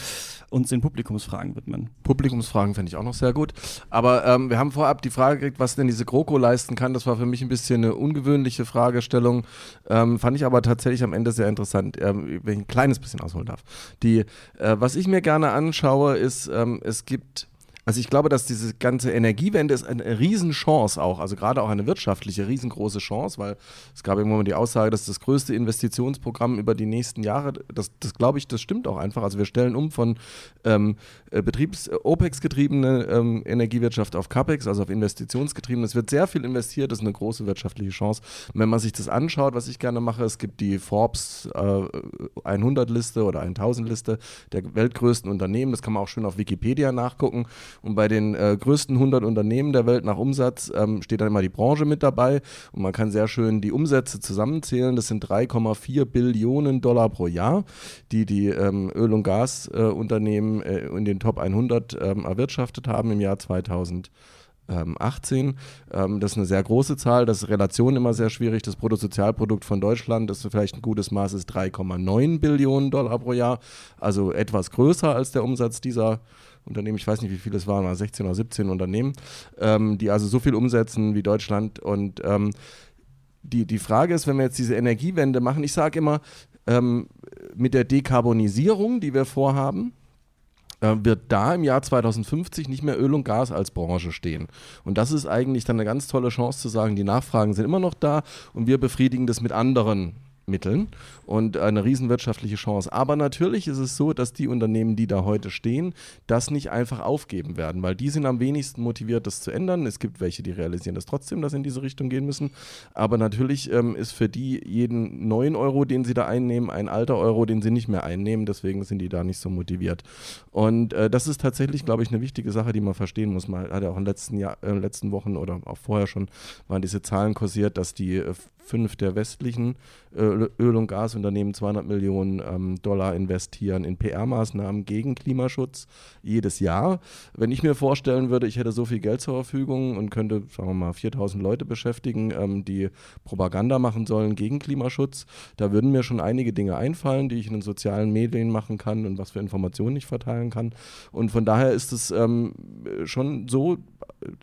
uns den Publikumsfragen widmen. Publikumsfragen fände ich auch noch sehr gut. Aber ähm, wir haben vorab die Frage gekriegt, was denn diese GroKo leisten kann. Das war für mich ein bisschen eine ungewöhnliche Fragestellung. Ähm, fand ich aber tatsächlich am Ende sehr interessant, ähm, wenn ich ein kleines bisschen ausholen darf. Die, äh, was ich mir gerne anschaue, ist, ähm, es gibt also ich glaube, dass diese ganze Energiewende ist eine Riesenchance auch, also gerade auch eine wirtschaftliche riesengroße Chance, weil es gab irgendwann mal die Aussage, dass das größte Investitionsprogramm über die nächsten Jahre, das, das glaube ich, das stimmt auch einfach. Also wir stellen um von ähm, äh, Betriebs OPEX-getriebene ähm, Energiewirtschaft auf CAPEX, also auf Investitionsgetrieben. Es wird sehr viel investiert, das ist eine große wirtschaftliche Chance. Und wenn man sich das anschaut, was ich gerne mache, es gibt die Forbes äh, 100-Liste oder 1000-Liste der weltgrößten Unternehmen, das kann man auch schön auf Wikipedia nachgucken. Und bei den äh, größten 100 Unternehmen der Welt nach Umsatz ähm, steht dann immer die Branche mit dabei. Und man kann sehr schön die Umsätze zusammenzählen. Das sind 3,4 Billionen Dollar pro Jahr, die die ähm, Öl- und Gasunternehmen äh, in den Top 100 ähm, erwirtschaftet haben im Jahr 2000. 18. Ähm, das ist eine sehr große Zahl. Das ist Relation immer sehr schwierig. Das Bruttosozialprodukt von Deutschland, das vielleicht ein gutes Maß ist, 3,9 Billionen Dollar pro Jahr. Also etwas größer als der Umsatz dieser Unternehmen, ich weiß nicht, wie viele es waren, 16 oder 17 Unternehmen, ähm, die also so viel umsetzen wie Deutschland. Und ähm, die, die Frage ist, wenn wir jetzt diese Energiewende machen, ich sage immer, ähm, mit der Dekarbonisierung, die wir vorhaben, äh, wird da im Jahr 2050 nicht mehr Öl und Gas als Branche stehen. Und das ist eigentlich dann eine ganz tolle Chance zu sagen, die Nachfragen sind immer noch da und wir befriedigen das mit anderen Mitteln und eine riesenwirtschaftliche Chance. Aber natürlich ist es so, dass die Unternehmen, die da heute stehen, das nicht einfach aufgeben werden, weil die sind am wenigsten motiviert, das zu ändern. Es gibt welche, die realisieren das trotzdem, dass sie in diese Richtung gehen müssen. Aber natürlich ähm, ist für die jeden neuen Euro, den sie da einnehmen, ein alter Euro, den sie nicht mehr einnehmen. Deswegen sind die da nicht so motiviert. Und äh, das ist tatsächlich, glaube ich, eine wichtige Sache, die man verstehen muss. Man hat ja auch in den letzten, Jahr, äh, letzten Wochen oder auch vorher schon waren diese Zahlen kursiert, dass die äh, fünf der westlichen äh, Öl, und Gasunternehmen 200 Millionen ähm, Dollar investieren in PR-Maßnahmen gegen Klimaschutz jedes Jahr. Wenn ich mir vorstellen würde, ich hätte so viel Geld zur Verfügung und könnte, sagen wir mal, 4000 Leute beschäftigen, ähm, die Propaganda machen sollen gegen Klimaschutz, da würden mir schon einige Dinge einfallen, die ich in den sozialen Medien machen kann und was für Informationen ich verteilen kann. Und von daher ist es ähm, schon so,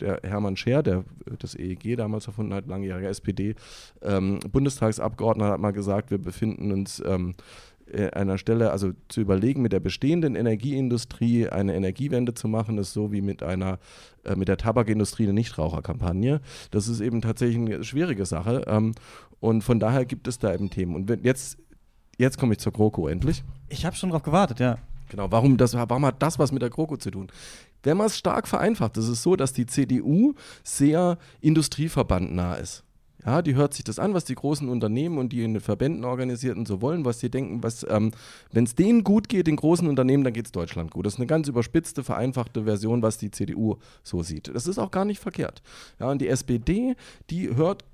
der Hermann Scher, der das EEG damals erfunden hat, langjähriger SPD-Bundestagsabgeordneter, ähm, hat mal gesagt, wir befinden uns ähm, einer Stelle, also zu überlegen, mit der bestehenden Energieindustrie eine Energiewende zu machen, ist so wie mit einer, äh, mit der Tabakindustrie eine Nichtraucherkampagne. Das ist eben tatsächlich eine schwierige Sache. Ähm, und von daher gibt es da eben Themen. Und wenn, jetzt, jetzt komme ich zur GroKo endlich. Ich habe schon darauf gewartet, ja. Genau, warum, das, warum hat das was mit der GroKo zu tun? Wenn man es stark vereinfacht, ist es so, dass die CDU sehr industrieverbandnah ist. Ja, die hört sich das an, was die großen Unternehmen und die in den Verbänden organisierten so wollen, was sie denken, was, ähm, wenn es denen gut geht, den großen Unternehmen, dann geht es Deutschland gut. Das ist eine ganz überspitzte, vereinfachte Version, was die CDU so sieht. Das ist auch gar nicht verkehrt. Ja, und die SPD, die hört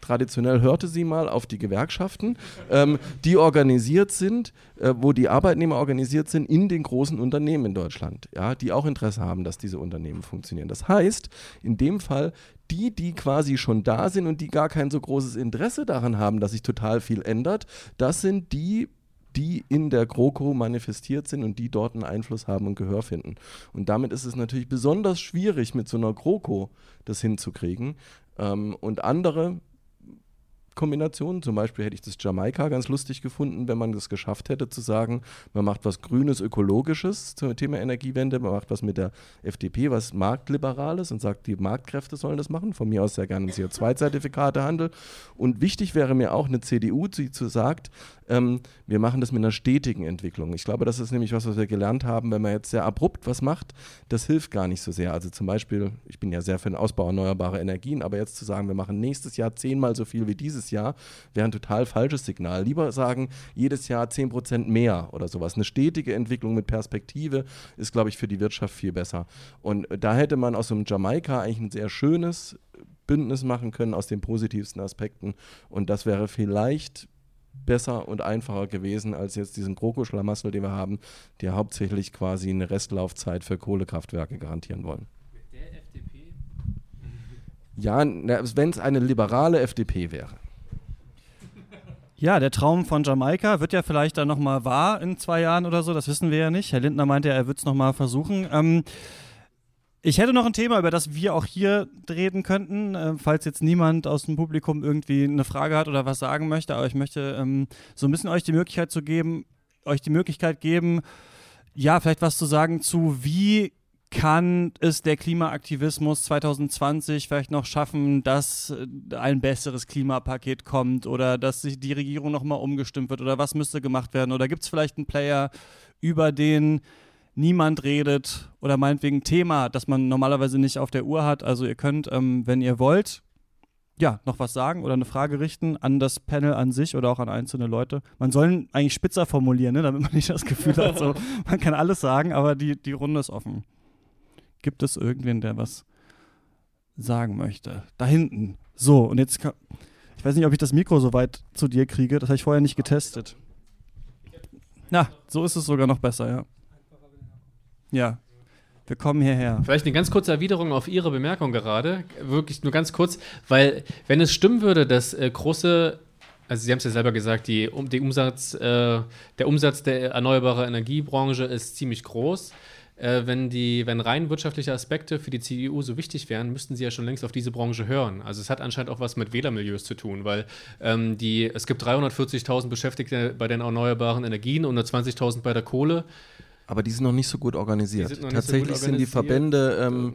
traditionell hörte sie mal auf die Gewerkschaften, ähm, die organisiert sind, äh, wo die Arbeitnehmer organisiert sind in den großen Unternehmen in Deutschland, ja, die auch Interesse haben, dass diese Unternehmen funktionieren. Das heißt, in dem Fall, die, die quasi schon da sind und die gar kein so großes Interesse daran haben, dass sich total viel ändert, das sind die, die in der GroKo manifestiert sind und die dort einen Einfluss haben und Gehör finden. Und damit ist es natürlich besonders schwierig, mit so einer GroKo das hinzukriegen. Ähm, und andere Kombinationen. Zum Beispiel hätte ich das Jamaika ganz lustig gefunden, wenn man das geschafft hätte zu sagen, man macht was Grünes, Ökologisches zum Thema Energiewende, man macht was mit der FDP, was Marktliberales und sagt, die Marktkräfte sollen das machen. Von mir aus sehr gerne CO2-Zertifikatehandel. Und wichtig wäre mir auch eine CDU, die zu sagt, ähm, wir machen das mit einer stetigen Entwicklung. Ich glaube, das ist nämlich was, was wir gelernt haben, wenn man jetzt sehr abrupt was macht, das hilft gar nicht so sehr. Also zum Beispiel, ich bin ja sehr für den Ausbau erneuerbarer Energien, aber jetzt zu sagen, wir machen nächstes Jahr zehnmal so viel wie dieses Jahr, wäre ein total falsches Signal. Lieber sagen, jedes Jahr zehn Prozent mehr oder sowas. Eine stetige Entwicklung mit Perspektive ist, glaube ich, für die Wirtschaft viel besser. Und da hätte man aus dem Jamaika eigentlich ein sehr schönes Bündnis machen können aus den positivsten Aspekten. Und das wäre vielleicht besser und einfacher gewesen als jetzt diesen GroKo-Schlamassel, den wir haben, die hauptsächlich quasi eine Restlaufzeit für Kohlekraftwerke garantieren wollen. Mit der FDP? Ja, wenn es eine liberale FDP wäre. Ja, der Traum von Jamaika wird ja vielleicht dann nochmal wahr in zwei Jahren oder so, das wissen wir ja nicht. Herr Lindner meinte, er wird es nochmal versuchen. Ähm, ich hätte noch ein Thema, über das wir auch hier reden könnten, äh, falls jetzt niemand aus dem Publikum irgendwie eine Frage hat oder was sagen möchte. Aber ich möchte ähm, so ein bisschen euch die Möglichkeit zu geben, euch die Möglichkeit geben, ja, vielleicht was zu sagen zu, wie kann es der Klimaaktivismus 2020 vielleicht noch schaffen, dass äh, ein besseres Klimapaket kommt oder dass sich die Regierung nochmal umgestimmt wird oder was müsste gemacht werden? Oder gibt es vielleicht einen Player, über den niemand redet oder meinetwegen Thema, das man normalerweise nicht auf der Uhr hat. Also ihr könnt, ähm, wenn ihr wollt, ja, noch was sagen oder eine Frage richten an das Panel an sich oder auch an einzelne Leute. Man soll eigentlich spitzer formulieren, ne, damit man nicht das Gefühl hat, so, man kann alles sagen, aber die, die Runde ist offen. Gibt es irgendwen, der was sagen möchte? Da hinten. So, und jetzt kann, ich weiß nicht, ob ich das Mikro so weit zu dir kriege, das habe ich vorher nicht getestet. Na, so ist es sogar noch besser, ja. Ja, wir kommen hierher. Vielleicht eine ganz kurze Erwiderung auf Ihre Bemerkung gerade. Wirklich nur ganz kurz, weil, wenn es stimmen würde, dass äh, große, also Sie haben es ja selber gesagt, die, um, die Umsatz, äh, der Umsatz der erneuerbaren Energiebranche ist ziemlich groß. Äh, wenn, die, wenn rein wirtschaftliche Aspekte für die CDU so wichtig wären, müssten sie ja schon längst auf diese Branche hören. Also es hat anscheinend auch was mit Wählermilieus zu tun, weil ähm, die, es gibt 340.000 Beschäftigte bei den erneuerbaren Energien und nur 20.000 bei der Kohle. Aber die sind noch nicht so gut organisiert. Tatsächlich so gut organisiert. sind die Verbände ähm,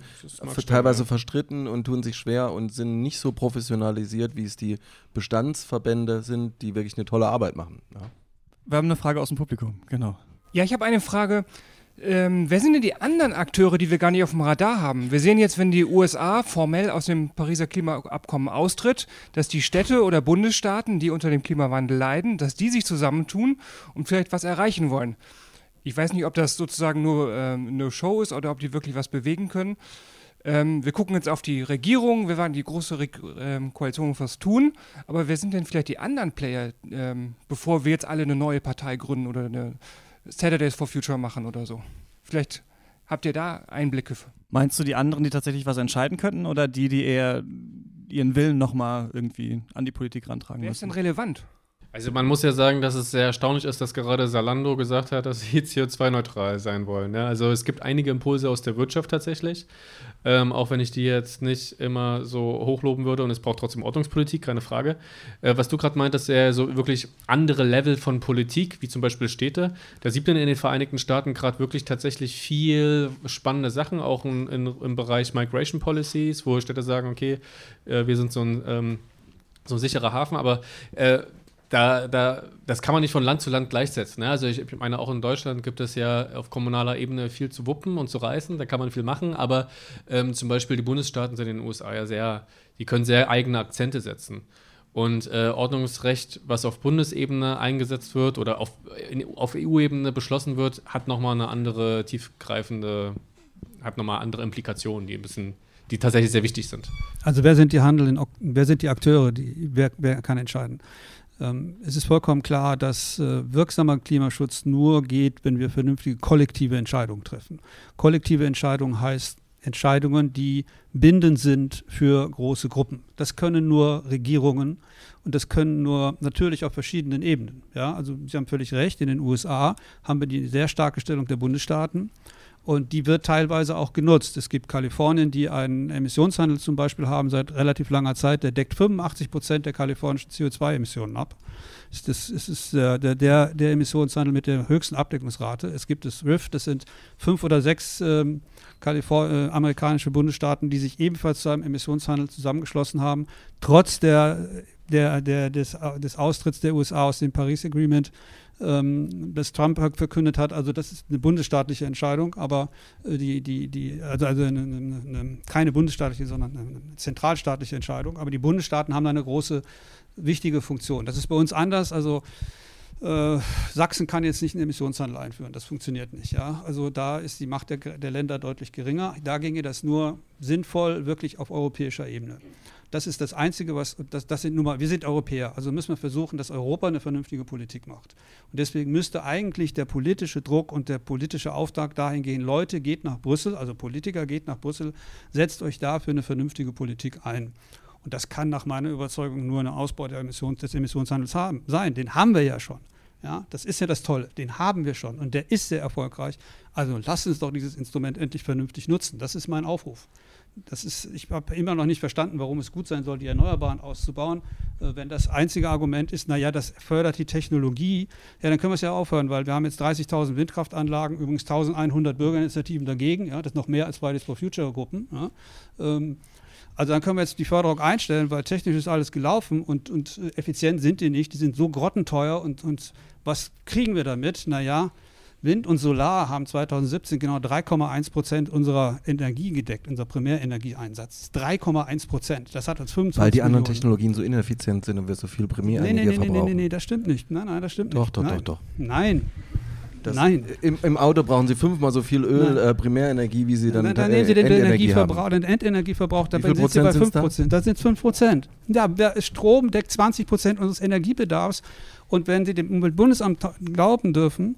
teilweise verstritten und tun sich schwer und sind nicht so professionalisiert, wie es die Bestandsverbände sind, die wirklich eine tolle Arbeit machen. Ja. Wir haben eine Frage aus dem Publikum, genau. Ja, ich habe eine Frage. Ähm, wer sind denn die anderen Akteure, die wir gar nicht auf dem Radar haben? Wir sehen jetzt, wenn die USA formell aus dem Pariser Klimaabkommen austritt, dass die Städte oder Bundesstaaten, die unter dem Klimawandel leiden, dass die sich zusammentun und vielleicht was erreichen wollen. Ich weiß nicht, ob das sozusagen nur ähm, eine Show ist oder ob die wirklich was bewegen können. ähm, wir gucken jetzt auf die Regierung, wir waren die große Re ähm, Koalition was tun, aber wer sind denn vielleicht die anderen Player, ähm, bevor wir jetzt alle eine neue Partei gründen oder eine Saturdays for Future machen oder so? Vielleicht habt ihr da Einblicke. Meinst du die anderen, die tatsächlich was entscheiden könnten oder die, die eher ihren Willen nochmal irgendwie an die Politik rantragen Wer ist müssen? denn relevant? Also man muss ja sagen, dass es sehr erstaunlich ist, dass gerade Salando gesagt hat, dass sie CO2-neutral sein wollen. Ja? Also es gibt einige Impulse aus der Wirtschaft tatsächlich, ähm, auch wenn ich die jetzt nicht immer so hochloben würde und es braucht trotzdem Ordnungspolitik, keine Frage. Äh, was du gerade meintest, ja so wirklich andere Level von Politik, wie zum Beispiel Städte, da sieht man in den Vereinigten Staaten gerade wirklich tatsächlich viel spannende Sachen, auch in, in, im Bereich Migration Policies, wo Städte sagen, okay, äh, wir sind so ein, ähm, so ein sicherer Hafen, aber äh, da, da, das kann man nicht von Land zu Land gleichsetzen. Ne? Also ich, meine, auch in Deutschland gibt es ja auf kommunaler Ebene viel zu wuppen und zu reißen, da kann man viel machen, aber ähm, zum Beispiel die Bundesstaaten sind in den USA ja sehr, die können sehr eigene Akzente setzen. Und äh, Ordnungsrecht, was auf Bundesebene eingesetzt wird oder auf, auf EU-Ebene beschlossen wird, hat nochmal eine andere tiefgreifende, hat nochmal andere Implikationen, die ein bisschen, die tatsächlich sehr wichtig sind. Also wer sind die handelnden, wer sind die Akteure, die, wer, wer kann entscheiden? Ähm, es ist vollkommen klar, dass äh, wirksamer Klimaschutz nur geht, wenn wir vernünftige kollektive Entscheidungen treffen. Kollektive Entscheidung heißt Entscheidungen, die bindend sind für große Gruppen. Das können nur Regierungen und das können nur natürlich auf verschiedenen Ebenen. Ja, also Sie haben völlig recht, in den USA haben wir die sehr starke Stellung der Bundesstaaten. Und die wird teilweise auch genutzt. Es gibt Kalifornien, die einen Emissionshandel zum Beispiel haben seit relativ langer Zeit. Der deckt 85 Prozent der kalifornischen CO2-Emissionen ab. Es ist, ist der, der, der Emissionshandel mit der höchsten Abdeckungsrate. Es gibt das RIF, das sind fünf oder sechs ähm, Kalifor äh, amerikanische Bundesstaaten, die sich ebenfalls zu einem Emissionshandel zusammengeschlossen haben, trotz der, der, des, des Austritts der USA aus dem Paris Agreement ähm, das Trump verkündet hat. Also das ist eine bundesstaatliche Entscheidung, aber äh, die, die, die, also, also eine, eine, eine, keine bundesstaatliche, sondern eine zentralstaatliche Entscheidung. Aber die Bundesstaaten haben da eine große, wichtige Funktion. Das ist bei uns anders. Also äh, Sachsen kann jetzt nicht einen Emissionshandel einführen, das funktioniert nicht. Ja? Also da ist die Macht der, der Länder deutlich geringer. Da ginge das nur sinnvoll wirklich auf europäischer Ebene. Das ist das Einzige, was, das, das sind nun mal, wir sind Europäer, also müssen wir versuchen, dass Europa eine vernünftige Politik macht. Und deswegen müsste eigentlich der politische Druck und der politische Auftrag dahin gehen, Leute, geht nach Brüssel, also Politiker, geht nach Brüssel, setzt euch da für eine vernünftige Politik ein. Und das kann nach meiner Überzeugung nur ein Ausbau Emissions, des Emissionshandels haben, sein. Den haben wir ja schon. Ja, das ist ja das Tolle. Den haben wir schon und der ist sehr erfolgreich. Also lasst uns doch dieses Instrument endlich vernünftig nutzen. Das ist mein Aufruf das ist, ich habe immer noch nicht verstanden, warum es gut sein soll, die Erneuerbaren auszubauen. Äh, wenn das einzige Argument ist, naja, das fördert die Technologie, ja, dann können wir es ja aufhören, weil wir haben jetzt 30.000 Windkraftanlagen, übrigens 1.100 Bürgerinitiativen dagegen, ja, das ist noch mehr als Fridays for Future Gruppen. Ja. Ähm, also dann können wir jetzt die Förderung einstellen, weil technisch ist alles gelaufen und, und effizient sind die nicht, die sind so grottenteuer und, und was kriegen wir damit? Naja, Wind und Solar haben 2017 genau 3,1 Prozent unserer Energie gedeckt, unser Primärenergieeinsatz. 3,1 Prozent. Das hat uns 25 Weil die anderen Millionen. Technologien so ineffizient sind und wir so viel Primärenergie nee, nee, nee, verbrauchen. nee, nee, das stimmt nicht. Nein, nein, das stimmt Doch, nicht. doch, nein. doch, doch. Nein. Das, Nein. Im, Im Auto brauchen sie fünfmal so viel Öl, Nein. äh, Primärenergie, wie sie dann Dann, dann äh, nehmen Sie den Endenergie Energieverbrauch, haben. den Endenergieverbrauch, da Wie viel sind Sie bei Prozent 5 sind's da? Prozent. Da sind es 5 Prozent. Ja, der Strom deckt 20 Prozent unseres Energiebedarfs. Und wenn Sie dem Umweltbundesamt glauben dürfen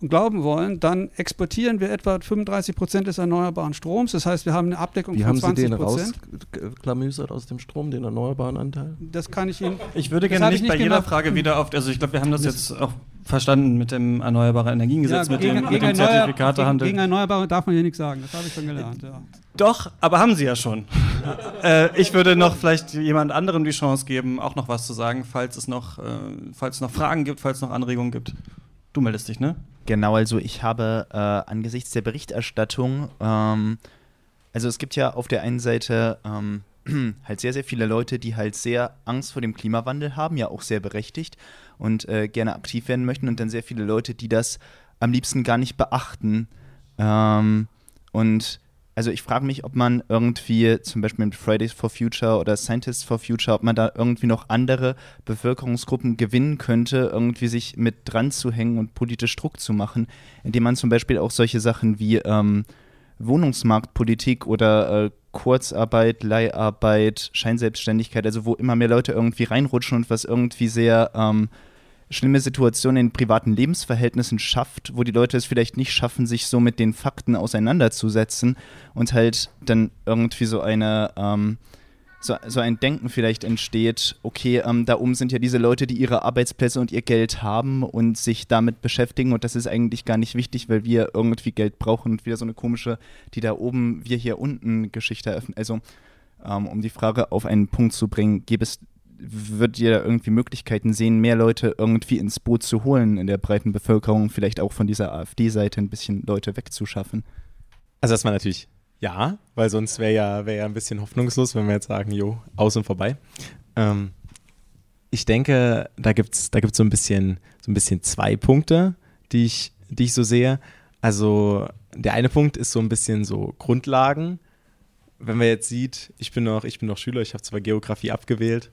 glauben wollen, dann exportieren wir etwa 35 Prozent des erneuerbaren Stroms. Das heißt, wir haben eine Abdeckung Wie von haben sie 20 den Prozent. rausklamüsert aus dem Strom, den erneuerbaren Anteil? Das kann ich Ihnen. Ich würde Das gerne ich nicht bei nicht jeder gemacht. Frage wieder auf, also ich glaube, wir haben das jetzt auch verstanden mit dem Erneuerbaren Energiengesetz, mit dem, mit dem erneuer- gegen, Zertifikatehandel. gegen Erneuerbare darf man hier nichts sagen. Das habe ich schon gelernt. Ja. Doch, aber haben sie ja schon. äh, ich würde noch vielleicht jemand anderem die Chance geben, auch noch was zu sagen, falls es noch, äh, falls es noch Fragen gibt, falls es noch Anregungen gibt. Du meldest dich, ne? Genau, also ich habe äh, angesichts der Berichterstattung, ähm, also es gibt ja auf der einen Seite ähm, halt sehr, sehr viele Leute, die halt sehr Angst vor dem Klimawandel haben, ja auch sehr berechtigt und äh, gerne aktiv werden möchten und dann sehr viele Leute, die das am liebsten gar nicht beachten. Ähm, und also ich frage mich, ob man irgendwie zum Beispiel mit Fridays for Future oder Scientists for Future, ob man da irgendwie noch andere Bevölkerungsgruppen gewinnen könnte, irgendwie sich mit dran zu hängen und politisch Druck zu machen, indem man zum Beispiel auch solche Sachen wie ähm, Wohnungsmarktpolitik oder äh, Kurzarbeit, Leiharbeit, Scheinselbstständigkeit, also wo immer mehr Leute irgendwie reinrutschen und was irgendwie sehr ähm, schlimme Situationen in privaten Lebensverhältnissen schafft, wo die Leute es vielleicht nicht schaffen, sich so mit den Fakten auseinanderzusetzen und halt dann irgendwie so eine ähm, so, so ein Denken vielleicht entsteht, okay, ähm, da oben sind ja diese Leute, die ihre Arbeitsplätze und ihr Geld haben und sich damit beschäftigen und das ist eigentlich gar nicht wichtig, weil wir irgendwie Geld brauchen und wieder so eine komische, die da oben, wir hier unten Geschichte eröffnen. Also, ähm, um die Frage auf einen Punkt zu bringen, gäbe es würdet ihr da irgendwie Möglichkeiten sehen, mehr Leute irgendwie ins Boot zu holen in der breiten Bevölkerung, vielleicht auch von dieser AfD-Seite ein bisschen Leute wegzuschaffen? Also war natürlich ja, weil sonst wäre ja, wär ja ein bisschen hoffnungslos, wenn wir jetzt sagen, jo, aus und vorbei. Ähm, ich denke, da gibt es da gibt's so, ein bisschen, so ein bisschen zwei Punkte, die ich, die ich so sehe. Also der eine Punkt ist so ein bisschen so Grundlagen. Wenn man jetzt sieht, ich bin noch, ich bin noch Schüler, ich habe zwar Geografie abgewählt,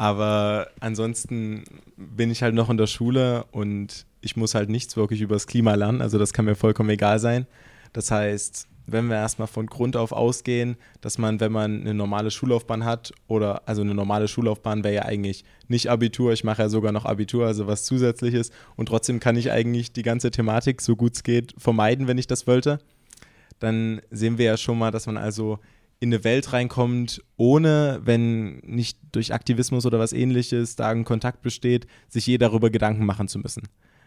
aber ansonsten bin ich halt noch in der Schule und ich muss halt nichts wirklich über das Klima lernen. Also das kann mir vollkommen egal sein. Das heißt, wenn wir erstmal von Grund auf ausgehen, dass man, wenn man eine normale Schullaufbahn hat, oder also eine normale Schullaufbahn wäre ja eigentlich nicht Abitur, ich mache ja sogar noch Abitur, also was zusätzliches, und trotzdem kann ich eigentlich die ganze Thematik, so gut es geht, vermeiden, wenn ich das wollte, dann sehen wir ja schon mal, dass man also in eine Welt reinkommt, ohne, wenn nicht durch Aktivismus oder was ähnliches da ein Kontakt besteht, sich je darüber Gedanken machen zu müssen.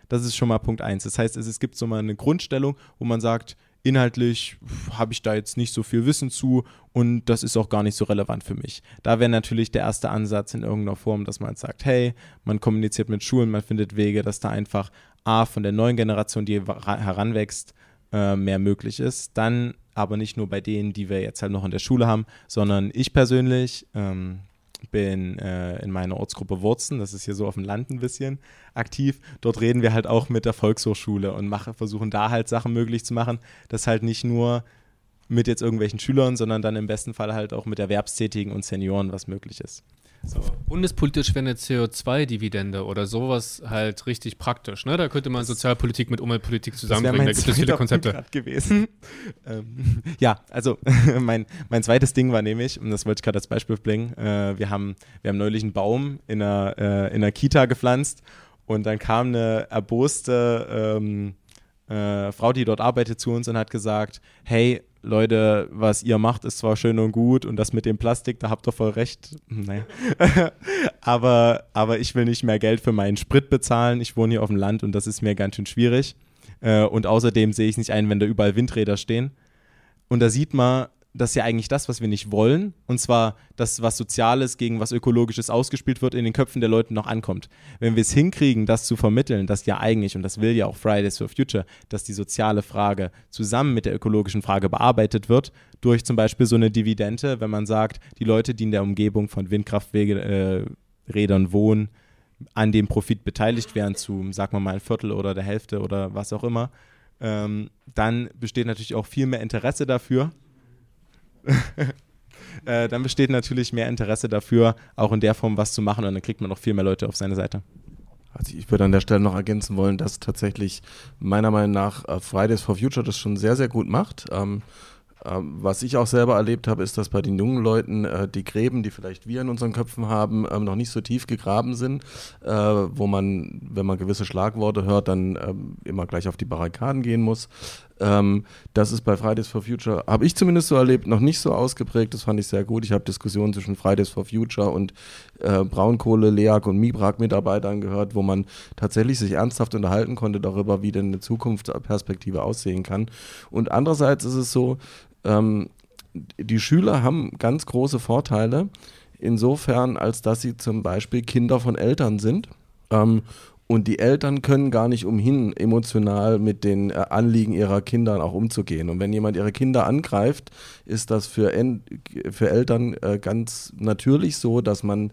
Das ist schon mal Punkt eins. Das heißt, es, es gibt so mal eine Grundstellung, wo man sagt, inhaltlich habe ich da jetzt nicht so viel Wissen zu und das ist auch gar nicht so relevant für mich. Da wäre natürlich der erste Ansatz in irgendeiner Form, dass man sagt, hey, man kommuniziert mit Schulen, man findet Wege, dass da einfach A von der neuen Generation, die heranwächst, äh, mehr möglich ist. Dann aber nicht nur bei denen, die wir jetzt halt noch in der Schule haben, sondern ich persönlich, ähm, bin äh, in meiner Ortsgruppe Wurzen, das ist hier so auf dem Land ein bisschen aktiv. Dort reden wir halt auch mit der Volkshochschule und mache, versuchen da halt Sachen möglich zu machen, dass halt nicht nur mit jetzt irgendwelchen Schülern, sondern dann im besten Fall halt auch mit Erwerbstätigen und Senioren was möglich ist. So. Bundespolitisch wäre eine CO2-Dividende oder sowas halt richtig praktisch. Ne? Da könnte man Sozialpolitik mit Umweltpolitik zusammenbringen. Da gibt es viele Konzepte. gewesen. ähm, ja, also mein, mein zweites Ding war nämlich, und das wollte ich gerade als Beispiel bringen, äh, wir, haben, wir haben neulich einen Baum in einer, äh, in einer Kita gepflanzt und dann kam eine erboste ähm, äh, Frau, die dort arbeitet, zu uns und hat gesagt, hey, Leute, was ihr macht, ist zwar schön und gut und das mit dem Plastik, da habt ihr voll recht. Hm, naja. aber, aber ich will nicht mehr Geld für meinen Sprit bezahlen. Ich wohne hier auf dem Land und das ist mir ganz schön schwierig. Äh, und außerdem sehe ich nicht ein, wenn da überall Windräder stehen. Und da sieht man, das ist ja eigentlich das, was wir nicht wollen. Und zwar, dass was Soziales gegen was Ökologisches ausgespielt wird, in den Köpfen der Leute noch ankommt. Wenn wir es hinkriegen, das zu vermitteln, dass ja eigentlich, und das will ja auch Fridays for Future, dass die soziale Frage zusammen mit der ökologischen Frage bearbeitet wird, durch zum Beispiel so eine Dividende, wenn man sagt, die Leute, die in der Umgebung von Windkrafträdern äh, wohnen, an dem Profit beteiligt werden, zu, sagen wir mal, ein Viertel oder der Hälfte oder was auch immer, ähm, dann besteht natürlich auch viel mehr Interesse dafür, äh, dann besteht natürlich mehr Interesse dafür, auch in der Form was zu machen und dann kriegt man noch viel mehr Leute auf seine Seite. Also ich würde an der Stelle noch ergänzen wollen, dass tatsächlich meiner Meinung nach äh, Fridays for Future das schon sehr, sehr gut macht. Ähm, ähm, was ich auch selber erlebt habe, ist, dass bei den jungen Leuten äh, die Gräben, die vielleicht wir in unseren Köpfen haben, ähm, noch nicht so tief gegraben sind, äh, wo man, wenn man gewisse Schlagworte hört, dann ähm, immer gleich auf die Barrikaden gehen muss. Ähm, das ist bei Fridays for Future, habe ich zumindest so erlebt, noch nicht so ausgeprägt. Das fand ich sehr gut. Ich habe Diskussionen zwischen Fridays for Future und äh, Braunkohle, LEAG und Mibrak-Mitarbeitern gehört, wo man tatsächlich sich ernsthaft unterhalten konnte darüber, wie denn eine Zukunftsperspektive aussehen kann. Und andererseits ist es so, ähm, die Schüler haben ganz große Vorteile, insofern, als dass sie zum Beispiel Kinder von Eltern sind. Ähm, und die Eltern können gar nicht umhin, emotional mit den äh, Anliegen ihrer Kinder auch umzugehen. Und wenn jemand ihre Kinder angreift, ist das für, für Eltern äh, ganz natürlich so, dass man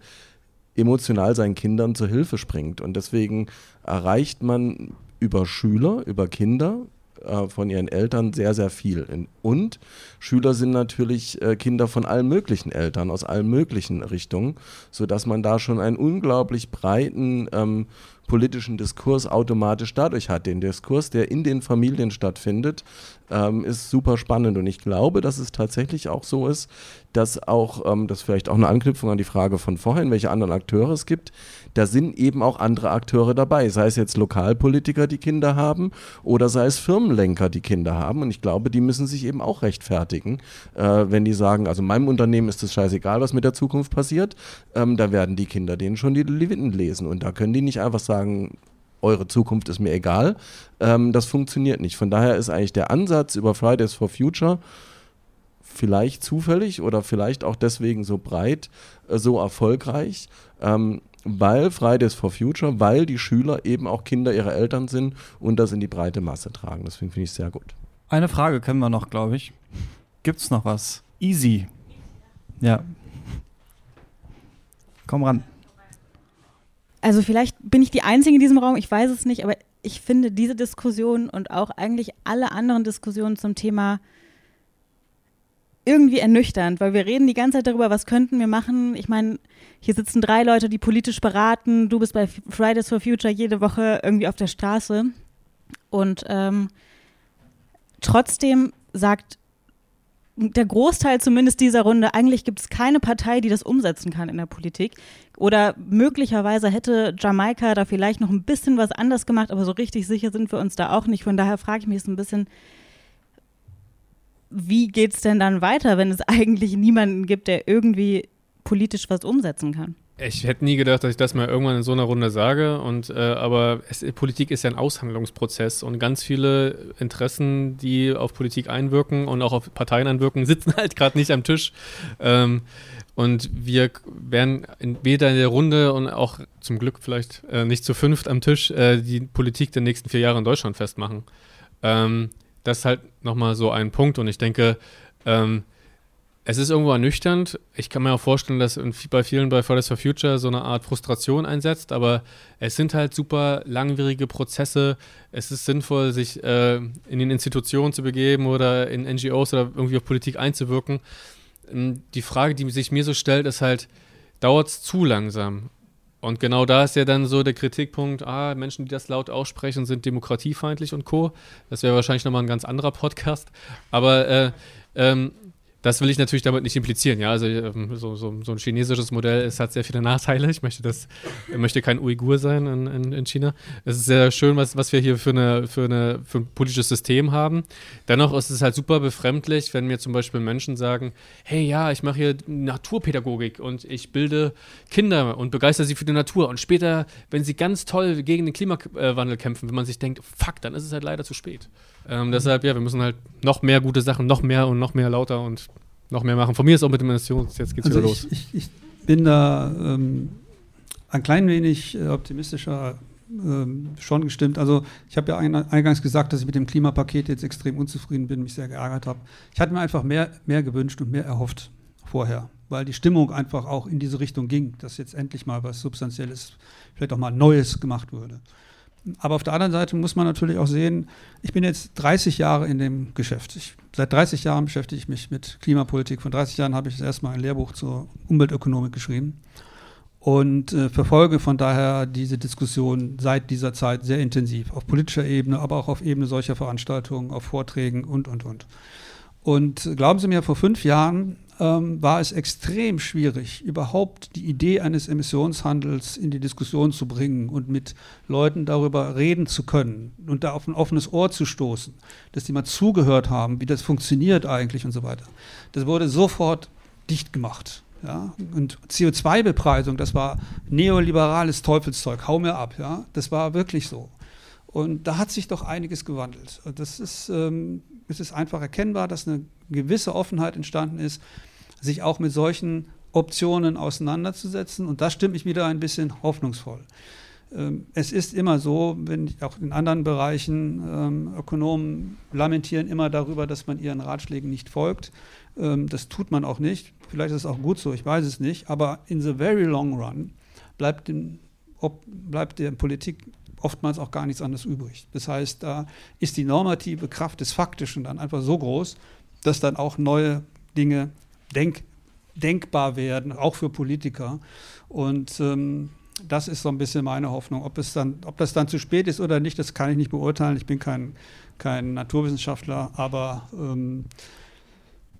emotional seinen Kindern zur Hilfe springt. Und deswegen erreicht man über Schüler, über Kinder, äh, von ihren Eltern sehr, sehr viel. Und Schüler sind natürlich Kinder von allen möglichen Eltern, aus allen möglichen Richtungen, sodass man da schon einen unglaublich breiten ähm, politischen Diskurs automatisch dadurch hat. Den Diskurs, der in den Familien stattfindet, ähm, ist super spannend. Und ich glaube, dass es tatsächlich auch so ist, dass auch, ähm, das vielleicht auch eine Anknüpfung an die Frage von vorhin, welche anderen Akteure es gibt, da sind eben auch andere Akteure dabei, sei es jetzt Lokalpolitiker, die Kinder haben, oder sei es Firmenlenker, die Kinder haben. Und ich glaube, die müssen sich eben auch rechtfertigen, äh, wenn die sagen, also meinem Unternehmen ist es scheißegal, was mit der Zukunft passiert, ähm, da werden die Kinder denen schon die Leviten lesen. Und da können die nicht einfach sagen, eure Zukunft ist mir egal. Ähm, das funktioniert nicht. Von daher ist eigentlich der Ansatz über Fridays for Future vielleicht zufällig oder vielleicht auch deswegen so breit, äh, so erfolgreich, ähm, weil Fridays for Future, weil die Schüler eben auch Kinder ihrer Eltern sind und das in die breite Masse tragen. Deswegen finde ich es sehr gut. Eine Frage kennen wir noch, glaube ich. Gibt es noch was? Easy. Ja. Komm ran. Also vielleicht bin ich die Einzige in diesem Raum, ich weiß es nicht, aber ich finde diese Diskussion und auch eigentlich alle anderen Diskussionen zum Thema irgendwie ernüchternd, weil wir reden die ganze Zeit darüber, was könnten wir machen. Ich meine, hier sitzen drei Leute, die politisch beraten. Du bist bei Fridays for Future jede Woche irgendwie auf der Straße. Und ähm, trotzdem sagt der Großteil zumindest dieser Runde, eigentlich gibt es keine Partei, die das umsetzen kann in der Politik. Oder möglicherweise hätte Jamaika da vielleicht noch ein bisschen was anders gemacht, aber so richtig sicher sind wir uns da auch nicht. Von daher frage ich mich so ein bisschen, wie geht es denn dann weiter, wenn es eigentlich niemanden gibt, der irgendwie politisch was umsetzen kann? Ich hätte nie gedacht, dass ich das mal irgendwann in so einer Runde sage. Und äh, aber es, Politik ist ja ein Aushandlungsprozess und ganz viele Interessen, die auf Politik einwirken und auch auf Parteien einwirken, sitzen halt gerade nicht am Tisch. Ähm, und wir werden weder in der Runde und auch zum Glück vielleicht äh, nicht zu fünft am Tisch äh, die Politik der nächsten vier Jahre in Deutschland festmachen. Ähm, das ist halt nochmal so ein Punkt. Und ich denke, ähm, es ist irgendwo ernüchternd. Ich kann mir auch vorstellen, dass bei vielen bei Fridays for Future so eine Art Frustration einsetzt, aber es sind halt super langwierige Prozesse. Es ist sinnvoll, sich äh, in den Institutionen zu begeben oder in NGOs oder irgendwie auf Politik einzuwirken. Ähm, die Frage, die sich mir so stellt, ist halt, dauert es zu langsam? Und genau da ist ja dann so der Kritikpunkt, ah, Menschen, die das laut aussprechen, sind demokratiefeindlich und Co. Das wäre wahrscheinlich nochmal ein ganz anderer Podcast. Aber äh, ähm, das will ich natürlich damit nicht implizieren, ja. Also ähm, so, so, so, ein chinesisches Modell, es hat sehr viele Nachteile. Ich möchte das, möchte kein Uigur sein in, in, in, China. Es ist sehr schön, was, was wir hier für, eine, für, eine, für ein politisches System haben. Dennoch ist es halt super befremdlich, wenn mir zum Beispiel Menschen sagen, hey ja, ich mache hier Naturpädagogik und ich bilde Kinder und begeister sie für die Natur. Und später, wenn sie ganz toll gegen den Klimawandel kämpfen, wenn man sich denkt, fuck, dann ist es halt leider zu spät. Ähm, deshalb, ja, wir müssen halt noch mehr gute Sachen, noch mehr und noch mehr lauter und noch mehr machen. Von mir ist auch mit dem Emissions, jetzt geht's also wieder ich, los. Ich, ich, bin da ähm, ein klein wenig äh, optimistischer ähm, schon gestimmt. Also ich habe ja eingangs gesagt, dass ich mit dem Klimapaket jetzt extrem unzufrieden bin, mich sehr geärgert habe. Ich hatte mir einfach mehr, mehr gewünscht und mehr erhofft vorher, weil die Stimmung einfach auch in diese Richtung ging, dass jetzt endlich mal was Substanzielles, vielleicht auch mal Neues gemacht würde. Aber auf der anderen Seite muss man natürlich auch sehen, ich bin jetzt 30 Jahre in dem Geschäft. Ich, seit 30 Jahren beschäftige ich mich mit Klimapolitik. Von 30 Jahren habe ich erstmal ein Lehrbuch zur Umweltökonomik geschrieben und äh, verfolge von daher diese Diskussion seit dieser Zeit sehr intensiv, auf politischer Ebene, aber auch auf Ebene solcher Veranstaltungen, auf Vorträgen und, und, und. Und glauben Sie mir, vor fünf Jahren ähm, war es extrem schwierig, überhaupt die Idee eines Emissionshandels in die Diskussion zu bringen und mit Leuten darüber reden zu können und da auf ein offenes Ohr zu stoßen, dass die mal zugehört haben, wie das funktioniert eigentlich und so weiter. Das wurde sofort dicht gemacht. Ja? Und CO2-Bepreisung, das war neoliberales Teufelszeug, hau mir ab. Ja? Das war wirklich so. Und da hat sich doch einiges gewandelt. Das ist, ähm, es ist einfach erkennbar, dass eine gewisse Offenheit entstanden ist, sich auch mit solchen Optionen auseinanderzusetzen. Und das stimmt mich wieder ein bisschen hoffnungsvoll. Ähm, es ist immer so, wenn auch in anderen Bereichen ähm, Ökonomen lamentieren immer darüber, dass man ihren Ratschlägen nicht folgt. Ähm, das tut man auch nicht. Vielleicht ist es auch gut so, ich weiß es nicht. Aber in the very long run bleibt, dem, ob, bleibt der Politik oftmals auch gar nichts anderes übrig. Das heißt, da ist die normative Kraft des Faktischen dann einfach so groß, dass dann auch neue Dinge denk, denkbar werden, auch für Politiker. Und ähm, das ist so ein bisschen meine Hoffnung. Ob, es dann, ob das dann zu spät ist oder nicht, das kann ich nicht beurteilen. Ich bin kein, kein Naturwissenschaftler, aber ähm,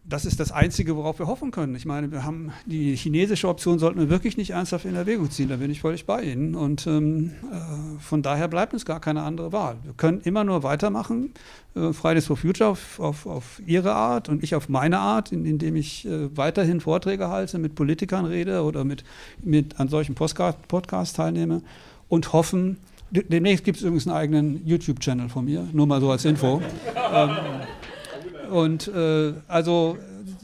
das ist das Einzige, worauf wir hoffen können. Ich meine, wir haben die chinesische Option sollten wir wirklich nicht ernsthaft in Erwägung ziehen. Da bin ich völlig bei Ihnen. Und ähm, äh, von daher bleibt uns gar keine andere Wahl. Wir können immer nur weitermachen. Äh, Fridays for Future auf, auf, auf Ihre Art und ich auf meine Art, in, indem ich äh, weiterhin Vorträge halte, mit Politikern rede oder mit, mit an solchen Podcast, Podcasts teilnehme und hoffen, Demnächst gibt es übrigens einen eigenen YouTube-Channel von mir, nur mal so als Info. ähm, und äh, also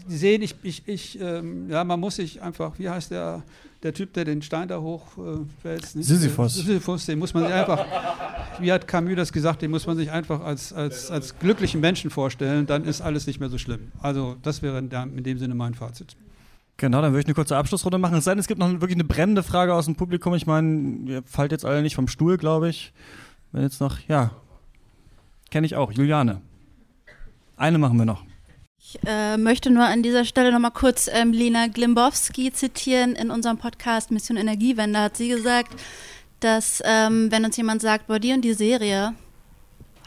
Sie sehen, ich, ich, ich ähm, ja, man muss sich einfach, wie heißt der, der Typ, der den Stein da hochwälzt? Äh, Sisyphus. Sisyphus, den muss man sich einfach, wie hat Camus das gesagt, den muss man sich einfach als, als, als glücklichen Menschen vorstellen, dann ist alles nicht mehr so schlimm. Also das wäre in, in dem Sinne mein Fazit. Genau, dann würde ich eine kurze Abschlussrunde machen. Es sei denn, es gibt noch wirklich eine brennende Frage aus dem Publikum. Ich meine, ihr fallt jetzt alle nicht vom Stuhl, glaube ich. Wenn jetzt noch, ja, kenne ich auch, Juliane. Eine machen wir noch. Ich äh, möchte nur an dieser Stelle nochmal kurz ähm, Lena Glimbowski zitieren. In unserem Podcast Mission Energiewende hat sie gesagt, dass ähm, wenn uns jemand sagt, boah, die und die Serie,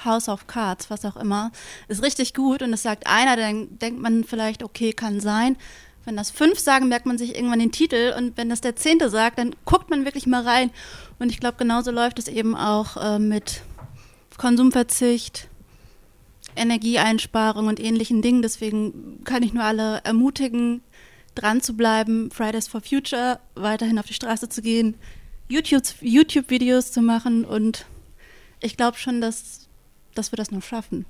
House of Cards, was auch immer, ist richtig gut und es sagt einer, dann denkt man vielleicht, okay, kann sein. Wenn das fünf sagen, merkt man sich irgendwann den Titel und wenn das der zehnte sagt, dann guckt man wirklich mal rein. Und ich glaube, genauso läuft es eben auch äh, mit Konsumverzicht, Energieeinsparung und ähnlichen Dingen. Deswegen kann ich nur alle ermutigen, dran zu bleiben, Fridays for Future weiterhin auf die Straße zu gehen, YouTube-Videos YouTube zu machen und ich glaube schon, dass, dass wir das noch schaffen.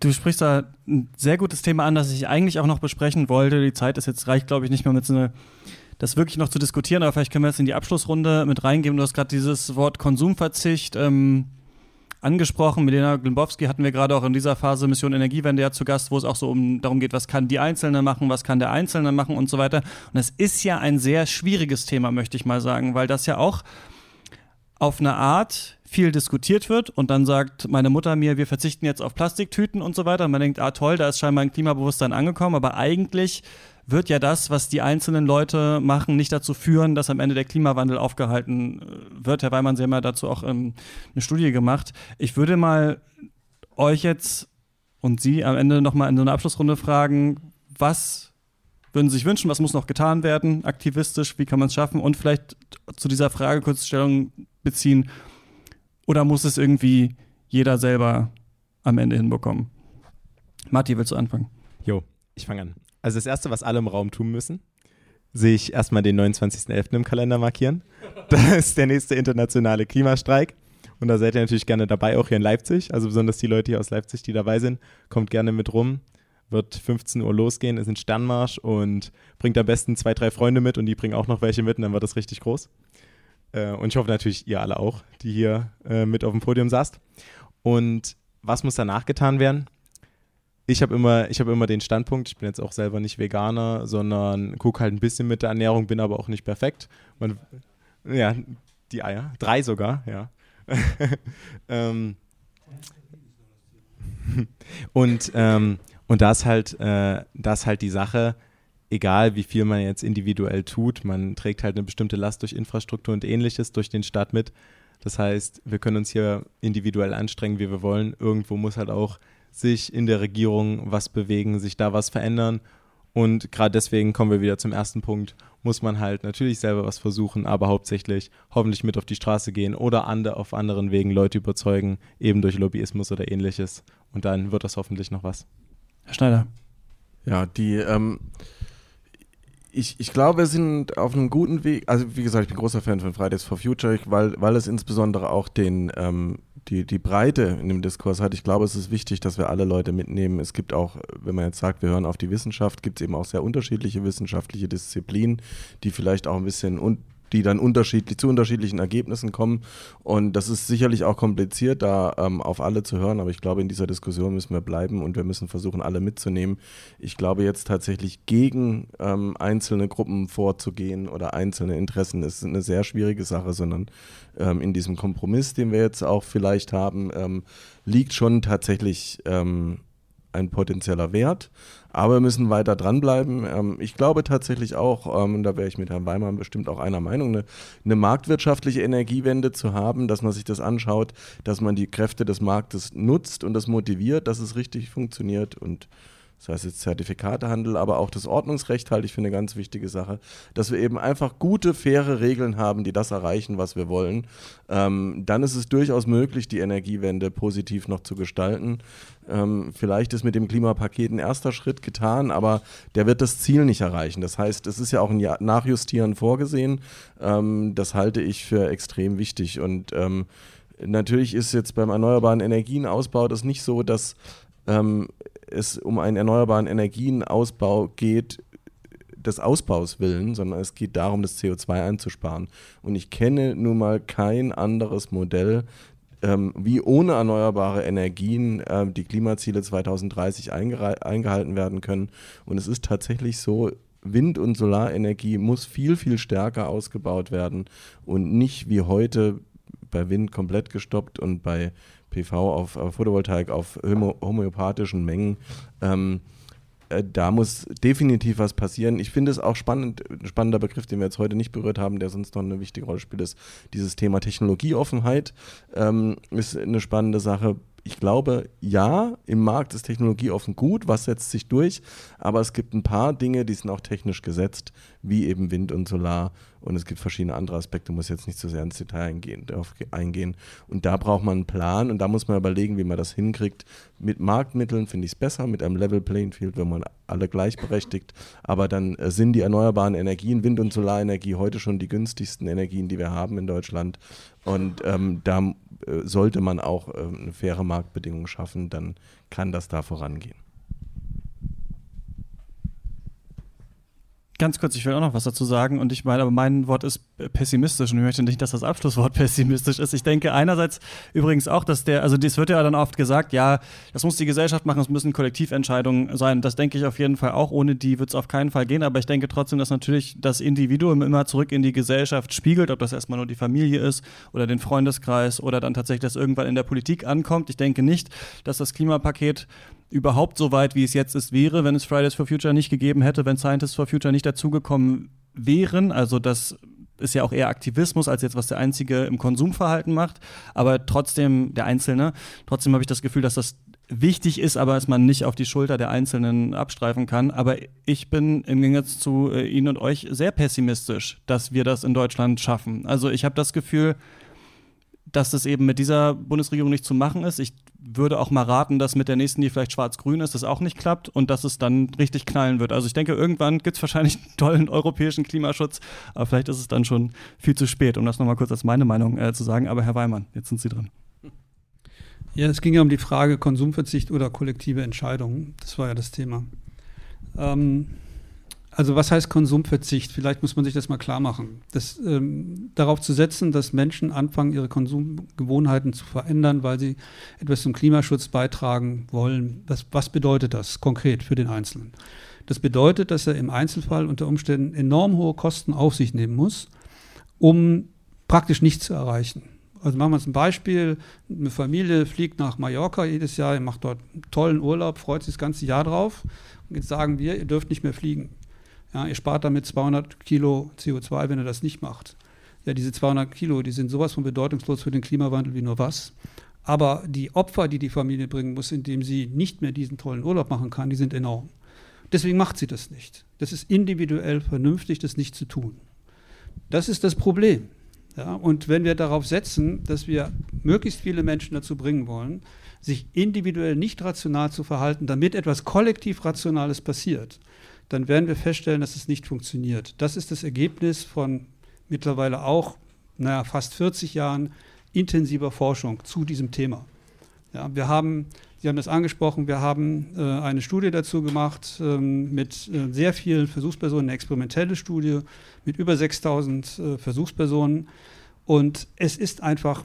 Du sprichst da ein sehr gutes Thema an, das ich eigentlich auch noch besprechen wollte. Die Zeit ist jetzt reicht, glaube ich, nicht mehr mit so einer das wirklich noch zu diskutieren, aber vielleicht können wir jetzt in die Abschlussrunde mit reingeben. Du hast gerade dieses Wort Konsumverzicht ähm, angesprochen. Milena Glimbowski hatten wir gerade auch in dieser Phase Mission Energiewende ja zu Gast, wo es auch so um darum geht, was kann die Einzelne machen, was kann der Einzelne machen und so weiter. Und das ist ja ein sehr schwieriges Thema, möchte ich mal sagen, weil das ja auch auf eine Art viel diskutiert wird und dann sagt meine Mutter mir, wir verzichten jetzt auf Plastiktüten und so weiter. Und man denkt, ah toll, da ist scheinbar ein Klimabewusstsein angekommen, aber eigentlich wird ja das, was die einzelnen Leute machen, nicht dazu führen, dass am Ende der Klimawandel aufgehalten äh, wird. Herr Weimann, Sie haben ja dazu auch ähm, eine Studie gemacht. Ich würde mal euch jetzt und Sie am Ende nochmal in so einer Abschlussrunde fragen, was würden Sie sich wünschen, was muss noch getan werden, aktivistisch, wie kann man es schaffen und vielleicht zu dieser Frage kurz Stellung beziehen, oder muss es irgendwie jeder selber am Ende hinbekommen? Marti, willst du anfangen? Jo, ich fange an. Also das Erste, was alle im Raum tun müssen, sich erstmal den 29.11. im Kalender markieren. Das ist der nächste internationale Klimastreik. Und da seid ihr natürlich gerne dabei, auch hier in Leipzig. Also besonders die Leute hier aus Leipzig, die dabei sind, kommt gerne mit rum. Wird 15 Uhr losgehen, ist ein Sternmarsch und bringt am besten zwei, drei Freunde mit und die bringen auch noch welche mit und dann wird das richtig groß. Äh, und ich hoffe natürlich, ihr alle auch, die hier äh, mit auf dem Podium saßt. Und was muss danach getan werden? Ich habe immer, hab immer den Standpunkt, ich bin jetzt auch selber nicht Veganer, sondern gucke halt ein bisschen mit der Ernährung, bin aber auch nicht perfekt. Man, ja, die Eier, drei sogar, ja. ähm, und, ähm, und das halt, äh, das halt die Sache, egal wie viel man jetzt individuell tut, man trägt halt eine bestimmte Last durch Infrastruktur und ähnliches durch den Staat mit. Das heißt, wir können uns hier individuell anstrengen, wie wir wollen. Irgendwo muss halt auch sich in der Regierung was bewegen, sich da was verändern. Und gerade deswegen kommen wir wieder zum ersten Punkt, muss man halt natürlich selber was versuchen, aber hauptsächlich hoffentlich mit auf die Straße gehen oder ande, auf anderen Wegen Leute überzeugen, eben durch Lobbyismus oder ähnliches. Und dann wird das hoffentlich noch was. Herr Schneider. Ja, die, ähm, ich, ich glaube, wir sind auf einem guten Weg. Also, wie gesagt, ich bin großer Fan von Fridays for Future, weil, weil es insbesondere auch den, ähm, die, die Breite in dem Diskurs hat. Ich glaube, es ist wichtig, dass wir alle Leute mitnehmen. Es gibt auch, wenn man jetzt sagt, wir hören auf die Wissenschaft, gibt es eben auch sehr unterschiedliche wissenschaftliche Disziplinen, die vielleicht auch ein bisschen un die dann unterschiedlich zu unterschiedlichen Ergebnissen kommen. Und das ist sicherlich auch kompliziert, da ähm, auf alle zu hören. Aber ich glaube, in dieser Diskussion müssen wir bleiben und wir müssen versuchen, alle mitzunehmen. Ich glaube, jetzt tatsächlich gegen ähm, einzelne Gruppen vorzugehen oder einzelne Interessen ist eine sehr schwierige Sache, sondern ähm, in diesem Kompromiss, den wir jetzt auch vielleicht haben, ähm, liegt schon tatsächlich ähm, ein potenzieller Wert. Aber wir müssen weiter dranbleiben. Ähm, ich glaube tatsächlich auch, ähm, da wäre ich mit Herrn Weimann bestimmt auch einer Meinung, eine, eine, marktwirtschaftliche Energiewende zu haben, dass man sich das anschaut, dass man die Kräfte des Marktes nutzt und das motiviert, dass es richtig funktioniert und das heißt jetzt Zertifikatehandel, aber auch das Ordnungsrecht halte ich für eine ganz wichtige Sache, dass wir eben einfach gute, faire Regeln haben, die das erreichen, was wir wollen. Ähm, dann ist es durchaus möglich, die Energiewende positiv noch zu gestalten. Ähm, vielleicht ist mit dem Klimapaket ein erster Schritt getan, aber der wird das Ziel nicht erreichen. Das heißt, es ist ja auch ein Nachjustieren vorgesehen. Ähm, das halte ich für extrem wichtig und ähm, Natürlich ist jetzt beim erneuerbaren Energienausbau das nicht so, dass ähm, es um einen erneuerbaren Energienausbau geht, des Ausbaus willen, sondern es geht darum, das CO2 einzusparen. Und ich kenne nun mal kein anderes Modell, ähm, wie ohne erneuerbare Energien ähm, die Klimaziele 2030 eingehalten werden können. Und es ist tatsächlich so, Wind- und Solarenergie muss viel, viel stärker ausgebaut werden und nicht wie heute bei Wind komplett gestoppt und bei PV auf, auf Photovoltaik auf homöopathischen Mengen. Ähm, äh, da muss definitiv was passieren. Ich finde es auch spannend, ein spannender Begriff, den wir jetzt heute nicht berührt haben, der sonst noch eine wichtige Rolle spielt, ist dieses Thema Technologieoffenheit. Ähm, ist eine spannende Sache ich glaube, ja, im Markt ist Technologie offen gut, was setzt sich durch, aber es gibt ein paar Dinge, die sind auch technisch gesetzt, wie eben Wind und Solar und es gibt verschiedene andere Aspekte, muss jetzt nicht so sehr ins Detail eingehen, eingehen. Und da braucht man einen Plan und da muss man überlegen, wie man das hinkriegt. Mit Marktmitteln finde ich es besser, mit einem Level Playing Field, wenn man alle gleichberechtigt, aber dann äh, sind die erneuerbaren Energien, Wind- und Solarenergie heute schon die günstigsten Energien, die wir haben in Deutschland und ähm, da äh, sollte man auch äh, eine faire Marktbedingung schaffen, dann kann das da vorangehen. Ganz kurz, ich will auch noch was dazu sagen und ich meine, aber mein Wort ist pessimistisch und ich möchte nicht, dass das Abschlusswort pessimistisch ist. Ich denke einerseits übrigens auch, dass der, also das wird ja dann oft gesagt, ja, das muss die Gesellschaft machen, es müssen Kollektiventscheidungen sein. Das denke ich auf jeden Fall auch, ohne die wird es auf keinen Fall gehen, aber ich denke trotzdem, dass natürlich das Individuum immer zurück in die Gesellschaft spiegelt, ob das erstmal nur die Familie ist oder den Freundeskreis oder dann tatsächlich das irgendwann in der Politik ankommt. Ich denke nicht, dass das Klimapaket überhaupt so weit, wie es jetzt ist, wäre, wenn es Fridays for Future nicht gegeben hätte, wenn Scientists for Future nicht dazugekommen wären. Also das ist ja auch eher Aktivismus als jetzt, was der Einzige im Konsumverhalten macht. Aber trotzdem, der Einzelne, trotzdem habe ich das Gefühl, dass das wichtig ist, aber dass man nicht auf die Schulter der Einzelnen abstreifen kann. Aber ich bin im Gegensatz zu äh, Ihnen und euch sehr pessimistisch, dass wir das in Deutschland schaffen. Also ich habe das Gefühl, dass das eben mit dieser Bundesregierung nicht zu machen ist. Ich würde auch mal raten, dass mit der nächsten, die vielleicht schwarz-grün ist, das auch nicht klappt und dass es dann richtig knallen wird. Also ich denke, irgendwann gibt es wahrscheinlich einen tollen europäischen Klimaschutz, aber vielleicht ist es dann schon viel zu spät, um das nochmal kurz als meine Meinung äh, zu sagen. Aber Herr Weimann, jetzt sind Sie dran. Ja, es ging ja um die Frage Konsumverzicht oder kollektive Entscheidungen. Das war ja das Thema. Ähm, also was heißt Konsumverzicht? Vielleicht muss man sich das mal klar machen. Das, ähm, darauf zu setzen, dass Menschen anfangen, ihre Konsumgewohnheiten zu verändern, weil sie etwas zum Klimaschutz beitragen wollen. Was, was bedeutet das konkret für den Einzelnen? Das bedeutet, dass er im Einzelfall unter Umständen enorm hohe Kosten auf sich nehmen muss, um praktisch nichts zu erreichen. Also machen wir uns ein Beispiel. Eine Familie fliegt nach Mallorca jedes Jahr, macht dort einen tollen Urlaub, freut sich das ganze Jahr drauf. Und jetzt sagen wir, ihr dürft nicht mehr fliegen. Ja, ihr spart damit 200 Kilo CO2, wenn ihr das nicht macht. Ja, diese 200 Kilo, die sind sowas von bedeutungslos für den Klimawandel wie nur was. Aber die Opfer, die die Familie bringen muss, indem sie nicht mehr diesen tollen Urlaub machen kann, die sind enorm. Deswegen macht sie das nicht. Das ist individuell vernünftig, das nicht zu tun. Das ist das Problem. Ja, und wenn wir darauf setzen, dass wir möglichst viele Menschen dazu bringen wollen, sich individuell nicht rational zu verhalten, damit etwas kollektiv Rationales passiert, dann werden wir feststellen, dass es nicht funktioniert. Das ist das Ergebnis von mittlerweile auch naja, fast 40 Jahren intensiver Forschung zu diesem Thema. Ja, wir haben, Sie haben das angesprochen, wir haben äh, eine Studie dazu gemacht ähm, mit äh, sehr vielen Versuchspersonen, eine experimentelle Studie mit über 6000 äh, Versuchspersonen. Und es ist einfach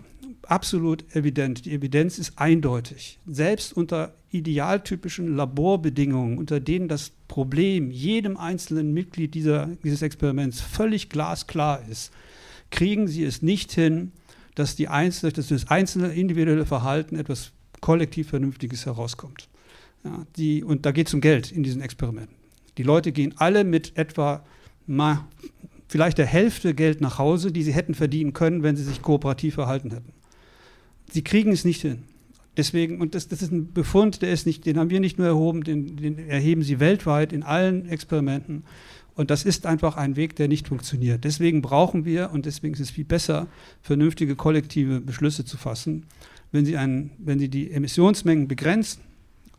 absolut evident. Die Evidenz ist eindeutig. Selbst unter idealtypischen Laborbedingungen, unter denen das Problem jedem einzelnen Mitglied dieser, dieses Experiments völlig glasklar ist, kriegen sie es nicht hin, dass, die einzelne, dass das einzelne individuelle Verhalten etwas kollektiv Vernünftiges herauskommt. Ja, die, und da geht es um Geld in diesen Experimenten. Die Leute gehen alle mit etwa mal vielleicht der Hälfte Geld nach Hause, die sie hätten verdienen können, wenn sie sich kooperativ verhalten hätten. Sie kriegen es nicht hin. Deswegen, und das, das ist ein Befund, der ist nicht, den haben wir nicht nur erhoben, den, den erheben sie weltweit in allen Experimenten. Und das ist einfach ein Weg, der nicht funktioniert. Deswegen brauchen wir, und deswegen ist es viel besser, vernünftige kollektive Beschlüsse zu fassen. Wenn Sie, einen, wenn Sie die Emissionsmengen begrenzen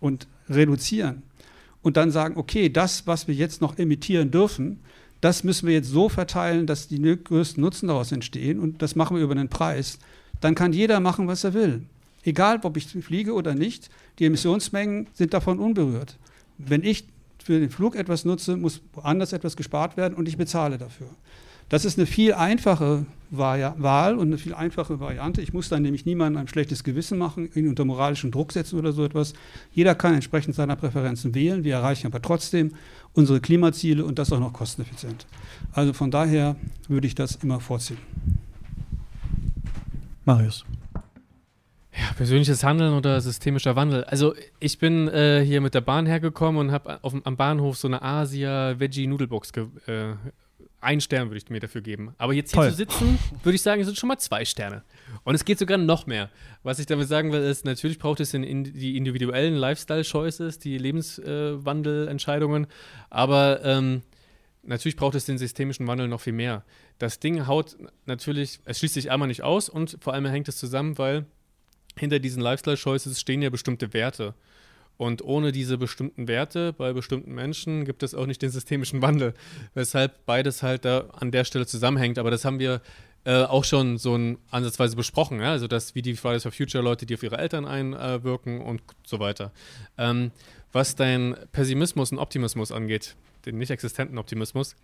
und reduzieren und dann sagen, okay, das, was wir jetzt noch emittieren dürfen, das müssen wir jetzt so verteilen, dass die größten Nutzen daraus entstehen und das machen wir über den Preis, dann kann jeder machen, was er will. Egal, ob ich fliege oder nicht, die Emissionsmengen sind davon unberührt. Wenn ich für den Flug etwas nutze, muss woanders etwas gespart werden und ich bezahle dafür. Das ist eine viel einfache Wahl und eine viel einfache Variante. Ich muss dann nämlich niemandem ein schlechtes Gewissen machen, ihn unter moralischen Druck setzen oder so etwas. Jeder kann entsprechend seiner Präferenzen wählen. Wir erreichen aber trotzdem unsere Klimaziele und das auch noch kosteneffizient. Also von daher würde ich das immer vorziehen. Marius. Ja, persönliches Handeln oder systemischer Wandel. Also ich bin äh, hier mit der Bahn hergekommen und habe am Bahnhof so eine Asia-Veggie-Nudelbox äh, ein Stern würde ich mir dafür geben. Aber jetzt hier Toll. zu sitzen, würde ich sagen, sind schon mal zwei Sterne. Und es geht sogar noch mehr. Was ich damit sagen will, ist, natürlich braucht es die individuellen Lifestyle-Choices, die Lebenswandelentscheidungen. Aber ähm, natürlich braucht es den systemischen Wandel noch viel mehr. Das Ding haut natürlich, es schließt sich einmal nicht aus und vor allem hängt es zusammen, weil hinter diesen Lifestyle-Choices stehen ja bestimmte Werte. Und ohne diese bestimmten Werte bei bestimmten Menschen gibt es auch nicht den systemischen Wandel, weshalb beides halt da an der Stelle zusammenhängt. Aber das haben wir äh, auch schon so ein, ansatzweise besprochen, ja? also dass wie die Fridays for Future Leute, die auf ihre Eltern einwirken und so weiter. Ähm, was dein Pessimismus und Optimismus angeht, den nicht existenten Optimismus,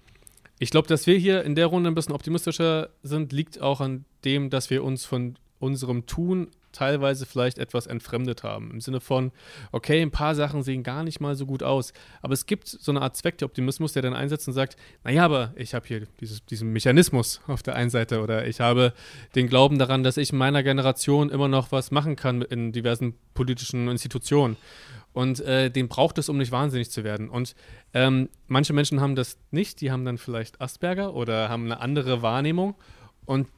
ich glaube, dass wir hier in der Runde ein bisschen optimistischer sind, liegt auch an dem, dass wir uns von unserem Tun teilweise vielleicht etwas entfremdet haben. Im Sinne von, okay, ein paar Sachen sehen gar nicht mal so gut aus. Aber es gibt so eine Art Zweck der Optimismus, der dann einsetzt und sagt, naja, aber ich habe hier dieses, diesen Mechanismus auf der einen Seite oder ich habe den Glauben daran, dass ich in meiner Generation immer noch was machen kann in diversen politischen Institutionen. Und äh, den braucht es, um nicht wahnsinnig zu werden. Und ähm, manche Menschen haben das nicht, die haben dann vielleicht Asperger oder haben eine andere Wahrnehmung. Und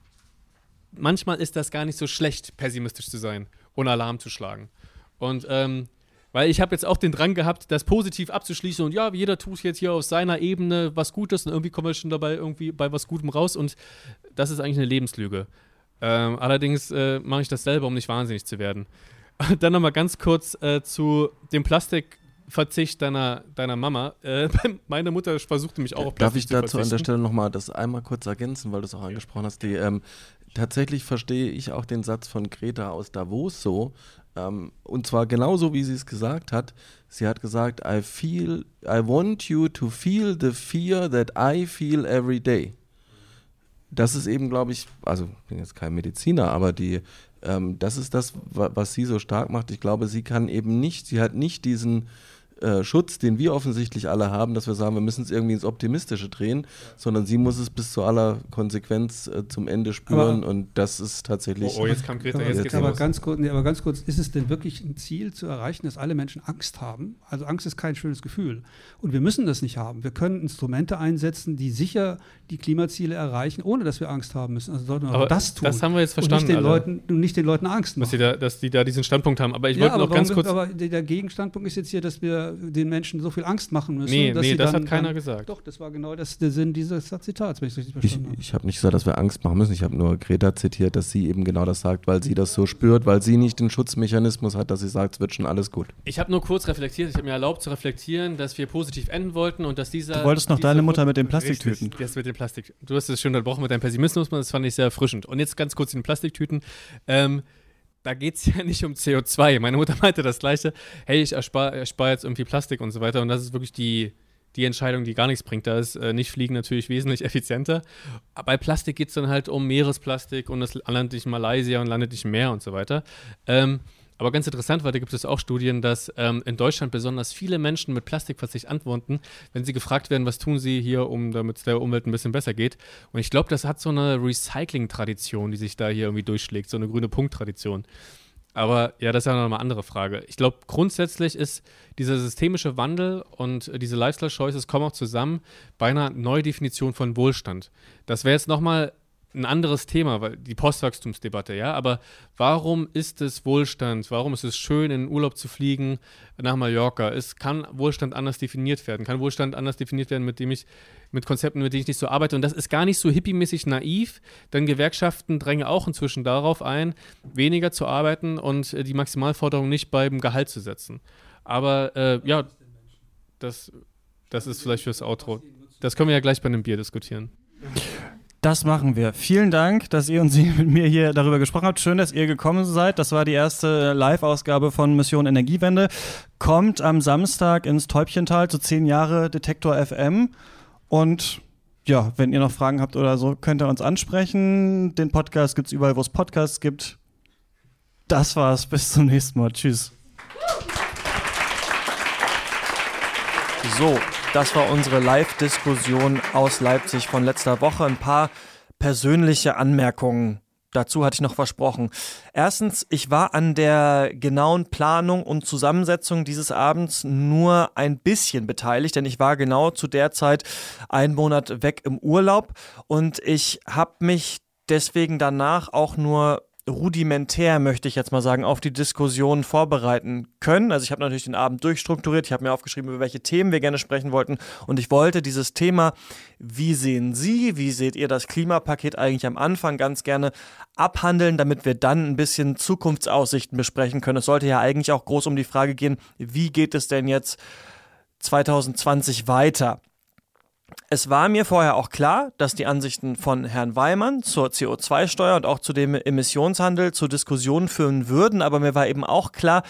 manchmal ist das gar nicht so schlecht, pessimistisch zu sein und Alarm zu schlagen. Und ähm, weil ich habe jetzt auch den Drang gehabt, das positiv abzuschließen und ja, jeder tut jetzt hier auf seiner Ebene was Gutes und irgendwie kommen wir schon dabei irgendwie bei was Gutem raus und das ist eigentlich eine Lebenslüge. Ähm, allerdings äh, mache ich das selber, um nicht wahnsinnig zu werden. Dann nochmal ganz kurz äh, zu dem Plastikverzicht deiner, deiner Mama. Äh, meine Mutter versuchte mich auch auf Plastik Darf ich dazu an der Stelle nochmal das einmal kurz ergänzen, weil du es auch angesprochen hast. Die, ähm, tatsächlich verstehe ich auch den Satz von Greta aus Davos so. Ähm, und zwar genauso, wie sie es gesagt hat. Sie hat gesagt, I feel, I want you to feel the fear that I feel every day. Das ist eben, glaube ich, also ich bin jetzt kein Mediziner, aber die, das ist das, was sie so stark macht. Ich glaube, sie kann eben nicht, sie hat nicht diesen äh, Schutz, den wir offensichtlich alle haben, dass wir sagen, wir müssen es irgendwie ins Optimistische drehen, ja. sondern sie muss es bis zu aller Konsequenz äh, zum Ende spüren aber, und das ist tatsächlich. Oh, oh jetzt kam Greta, jetzt, jetzt aber, ganz kurz, nee, aber ganz kurz, ist es denn wirklich ein Ziel zu erreichen, dass alle Menschen Angst haben? Also Angst ist kein schönes Gefühl und wir müssen das nicht haben. Wir können Instrumente einsetzen, die sicher die Klimaziele erreichen, ohner dass wir Angst haben müssen. Also sollten wir aber das tun. Das haben wir jetzt verstanden. Und nicht den, Leuten, nicht den Leuten Angst machen. Dass die, da, dass die da diesen Standpunkt haben. Aber ich wollte ja, noch ganz kurz. Aber der Gegenstandpunkt ist jetzt hier, dass wir den Menschen so viel Angst machen müssen. Nee, nee das dann, hat keiner gesagt. Doch, das war genau das, der Sinn dieses Zitats, wenn ich es richtig verstanden habe. Ich habe nicht gesagt, dass wir Angst machen müssen. Ich habe nur Greta zitiert, dass sie eben genau das sagt, weil sie das so spürt, weil sie nicht den Schutzmechanismus hat, dass sie sagt, es wird schon alles gut. Ich habe nur kurz reflektiert. Ich habe mir erlaubt zu reflektieren, dass wir positiv enden wollten und dass dieser. Du wolltest noch deine Mutter mit den Plastiktüten. Richtig, das mit den Plastik. Du hast es schön unterbrochen mit deinem Pessimismus, das fand ich sehr erfrischend. Und jetzt ganz kurz in den Plastiktüten. Ähm, da geht es ja nicht um CO2. Meine Mutter meinte das Gleiche. Hey, ich erspare erspar jetzt irgendwie Plastik und so weiter. Und das ist wirklich die, die Entscheidung, die gar nichts bringt. Da ist äh, nicht Fliegen natürlich wesentlich effizienter. Aber bei Plastik geht es dann halt um Meeresplastik und das landet nicht in Malaysia und landet nicht im Meer und so weiter. Ähm, aber ganz interessant, weil da gibt es auch Studien, dass ähm, in Deutschland besonders viele Menschen mit Plastikverzicht antworten, wenn sie gefragt werden, was tun sie hier, um damit es der Umwelt ein bisschen besser geht. Und ich glaube, das hat so eine Recycling-Tradition, die sich da hier irgendwie durchschlägt, so eine grüne Punkt-Tradition. Aber ja, das ist ja noch eine andere Frage. Ich glaube, grundsätzlich ist dieser systemische Wandel und äh, diese Lifestyle-Choices kommen auch zusammen bei einer Neudefinition von Wohlstand. Das wäre jetzt nochmal ein anderes Thema, weil die Postwachstumsdebatte, ja. Aber warum ist es Wohlstand? Warum ist es schön, in Urlaub zu fliegen nach Mallorca? Es kann Wohlstand anders definiert werden. Kann Wohlstand anders definiert werden, mit dem ich mit Konzepten, mit denen ich nicht so arbeite. Und das ist gar nicht so hippiemäßig naiv, denn Gewerkschaften drängen auch inzwischen darauf ein, weniger zu arbeiten und äh, die Maximalforderung nicht beim Gehalt zu setzen. Aber äh, ja, das, das ist vielleicht fürs Outro. Das können wir ja gleich bei einem Bier diskutieren. Das machen wir. Vielen Dank, dass ihr und Sie mit mir hier darüber gesprochen habt. Schön, dass ihr gekommen seid. Das war die erste Live-Ausgabe von Mission Energiewende. Kommt am Samstag ins Täubchental zu zehn Jahre Detektor FM. Und ja, wenn ihr noch Fragen habt oder so, könnt ihr uns ansprechen. Den Podcast gibt es überall, wo es Podcasts gibt. Das war's. Bis zum nächsten Mal. Tschüss. So, das war unsere Live-Diskussion aus Leipzig von letzter Woche. Ein paar persönliche Anmerkungen. Dazu hatte ich noch versprochen. Erstens, ich war an der genauen Planung und Zusammensetzung dieses Abends nur ein bisschen beteiligt, denn ich war genau zu der Zeit einen Monat weg im Urlaub und ich habe mich deswegen danach auch nur rudimentär, möchte ich jetzt mal sagen, auf die Diskussion vorbereiten können. Also ich habe natürlich den Abend durchstrukturiert, ich habe mir aufgeschrieben, über welche Themen wir gerne sprechen wollten und ich wollte dieses Thema, wie sehen Sie, wie seht ihr das Klimapaket eigentlich am Anfang ganz gerne abhandeln, damit wir dann ein bisschen Zukunftsaussichten besprechen können. Es sollte ja eigentlich auch groß um die Frage gehen, wie geht es denn jetzt 2020 weiter? Es war mir vorher auch klar, dass die Ansichten von Herrn Weimann zur CO2-Steuer und auch zu dem Emissionshandel zu Diskussionen führen würden, aber mir war eben auch klar,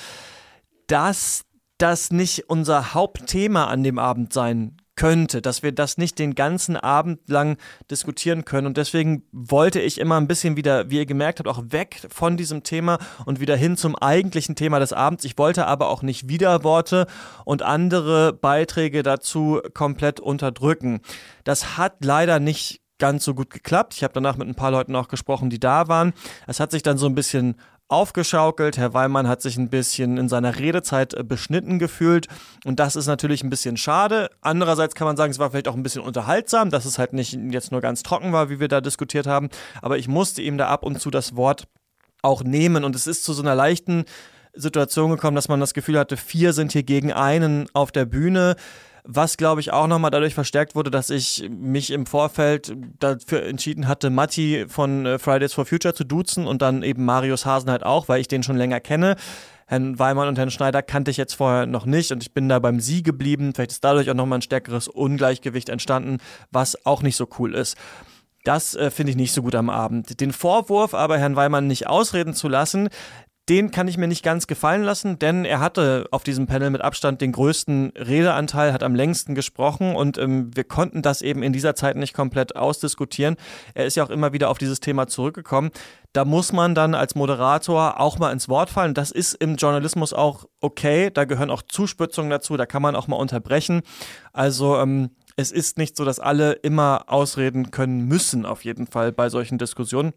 dass das nicht unser Hauptthema an dem Abend sein könnte, dass wir das nicht den ganzen Abend lang diskutieren können. Und deswegen wollte ich immer ein bisschen wieder, wie ihr gemerkt habt, auch weg von diesem Thema und wieder hin zum eigentlichen Thema des Abends. Ich wollte aber auch nicht Widerworte und andere Beiträge dazu komplett unterdrücken. Das hat leider nicht ganz so gut geklappt. Ich habe danach mit ein paar Leuten auch gesprochen, die da waren. Es hat sich dann so ein bisschen aufgeschaukelt. Herr Weimann hat sich ein bisschen in seiner Redezeit äh, beschnitten gefühlt und das ist natürlich ein bisschen schade. Andererseits kann man sagen, es war vielleicht auch ein bisschen unterhaltsam, dass es halt nicht jetzt nur ganz trocken war, wie wir da diskutiert haben, aber ich musste ihm da ab und zu das Wort auch nehmen und es ist zu so einer leichten Situation gekommen, dass man das Gefühl hatte, vier sind hier gegen einen auf der Bühne was glaube ich auch nochmal dadurch verstärkt wurde, dass ich mich im Vorfeld dafür entschieden hatte, Matti von äh, Fridays for Future zu duzen und dann eben Marius Hasen halt auch, weil ich den schon länger kenne. Herrn Weimann und Herrn Schneider kannte ich jetzt vorher noch nicht und ich bin da beim Sie geblieben. Vielleicht ist dadurch auch nochmal ein stärkeres Ungleichgewicht entstanden, was auch nicht so cool ist. Das äh, finde ich nicht so gut am Abend. Den Vorwurf aber, Herrn Weimann nicht ausreden zu lassen, den kann ich mir nicht ganz gefallen lassen, denn er hatte auf diesem Panel mit Abstand den größten Redeanteil, hat am längsten gesprochen und ähm, wir konnten das eben in dieser Zeit nicht komplett ausdiskutieren. Er ist ja auch immer wieder auf dieses Thema zurückgekommen. Da muss man dann als Moderator auch mal ins Wort fallen. Das ist im Journalismus auch okay. Da gehören auch Zuspitzungen dazu. Da kann man auch mal unterbrechen. Also ähm, es ist nicht so, dass alle immer ausreden können müssen, auf jeden Fall bei solchen Diskussionen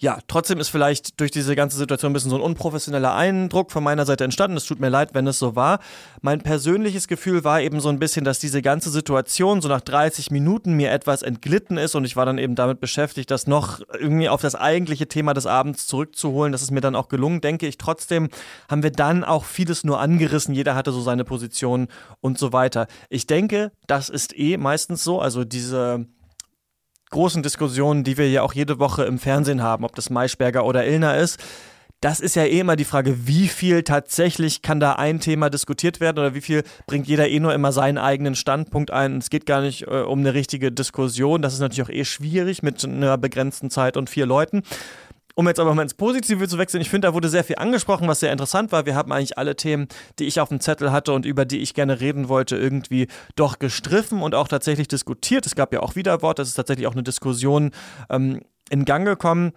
ja, trotzdem ist vielleicht durch diese ganze Situation ein bisschen so ein unprofessioneller Eindruck von meiner Seite entstanden. Es tut mir leid, wenn es so war. Mein persönliches Gefühl war eben so ein bisschen, dass diese ganze Situation so nach 30 Minuten mir etwas entglitten ist und ich war dann eben damit beschäftigt, das noch irgendwie auf das eigentliche Thema des Abends zurückzuholen. Das ist mir dann auch gelungen, denke ich. Trotzdem haben wir dann auch vieles nur angerissen. Jeder hatte so seine Position und so weiter. Ich denke, das ist eh meistens so. Also diese großen Diskussionen, die wir ja auch jede Woche im Fernsehen haben, ob das Maischberger oder Illner ist, das ist ja eh immer die Frage, wie viel tatsächlich kann da ein Thema diskutiert werden oder wie viel bringt jeder eh nur immer seinen eigenen Standpunkt ein. Es geht gar nicht äh, um eine richtige Diskussion. Das ist natürlich auch eh schwierig mit einer begrenzten Zeit und vier Leuten. Um jetzt aber mal ins Positive zu wechseln, ich finde, da wurde sehr viel angesprochen, was sehr interessant war. Wir haben eigentlich alle Themen, die ich auf dem Zettel hatte und über die ich gerne reden wollte, irgendwie doch gestriffen und auch tatsächlich diskutiert. Es gab ja auch Widerwort, es ist tatsächlich auch eine Diskussion ähm, in Gang gekommen.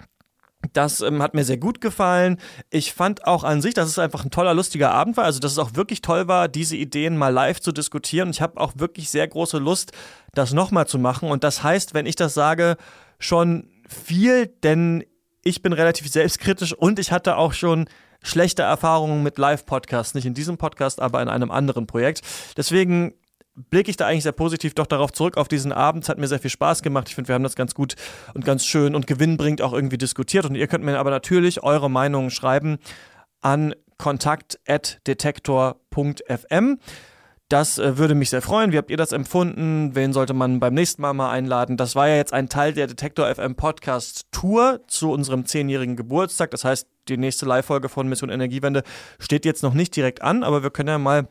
Das ähm, hat mir sehr gut gefallen. Ich fand auch an sich, dass es einfach ein toller, lustiger Abend war. Also, dass es auch wirklich toll war, diese Ideen mal live zu diskutieren. Ich habe auch wirklich sehr große Lust, das nochmal zu machen. Und das heißt, wenn ich das sage, schon viel, denn ich bin relativ selbstkritisch und ich hatte auch schon schlechte Erfahrungen mit Live-Podcasts. Nicht in diesem Podcast, aber in einem anderen Projekt. Deswegen blicke ich da eigentlich sehr positiv doch darauf zurück, auf diesen Abend. Es hat mir sehr viel Spaß gemacht. Ich finde, wir haben das ganz gut und ganz schön und gewinnbringend auch irgendwie diskutiert. Und ihr könnt mir aber natürlich eure Meinungen schreiben an kontakt.detektor.fm. Das äh, würde mich sehr freuen. Wie habt ihr das empfunden? Wen sollte man beim nächsten Mal mal einladen? Das war ja jetzt ein Teil der Detektor FM Podcast Tour zu unserem zehnjährigen Geburtstag. Das heißt, die nächste Live-Folge von Mission Energiewende steht jetzt noch nicht direkt an, aber wir können ja mal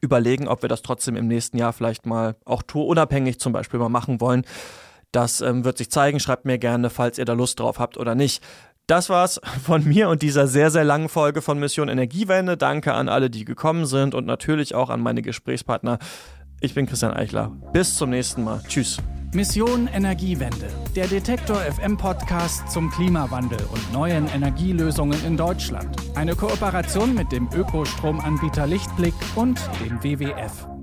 überlegen, ob wir das trotzdem im nächsten Jahr vielleicht mal auch tourunabhängig zum Beispiel mal machen wollen. Das ähm, wird sich zeigen. Schreibt mir gerne, falls ihr da Lust drauf habt oder nicht. Das war's von mir und dieser sehr, sehr langen Folge von Mission Energiewende. Danke an alle, die gekommen sind und natürlich auch an meine Gesprächspartner. Ich bin Christian Eichler. Bis zum nächsten Mal. Tschüss. Mission Energiewende. Der Detektor FM Podcast zum Klimawandel und neuen Energielösungen in Deutschland. Eine Kooperation mit dem Ökostromanbieter Lichtblick und dem WWF.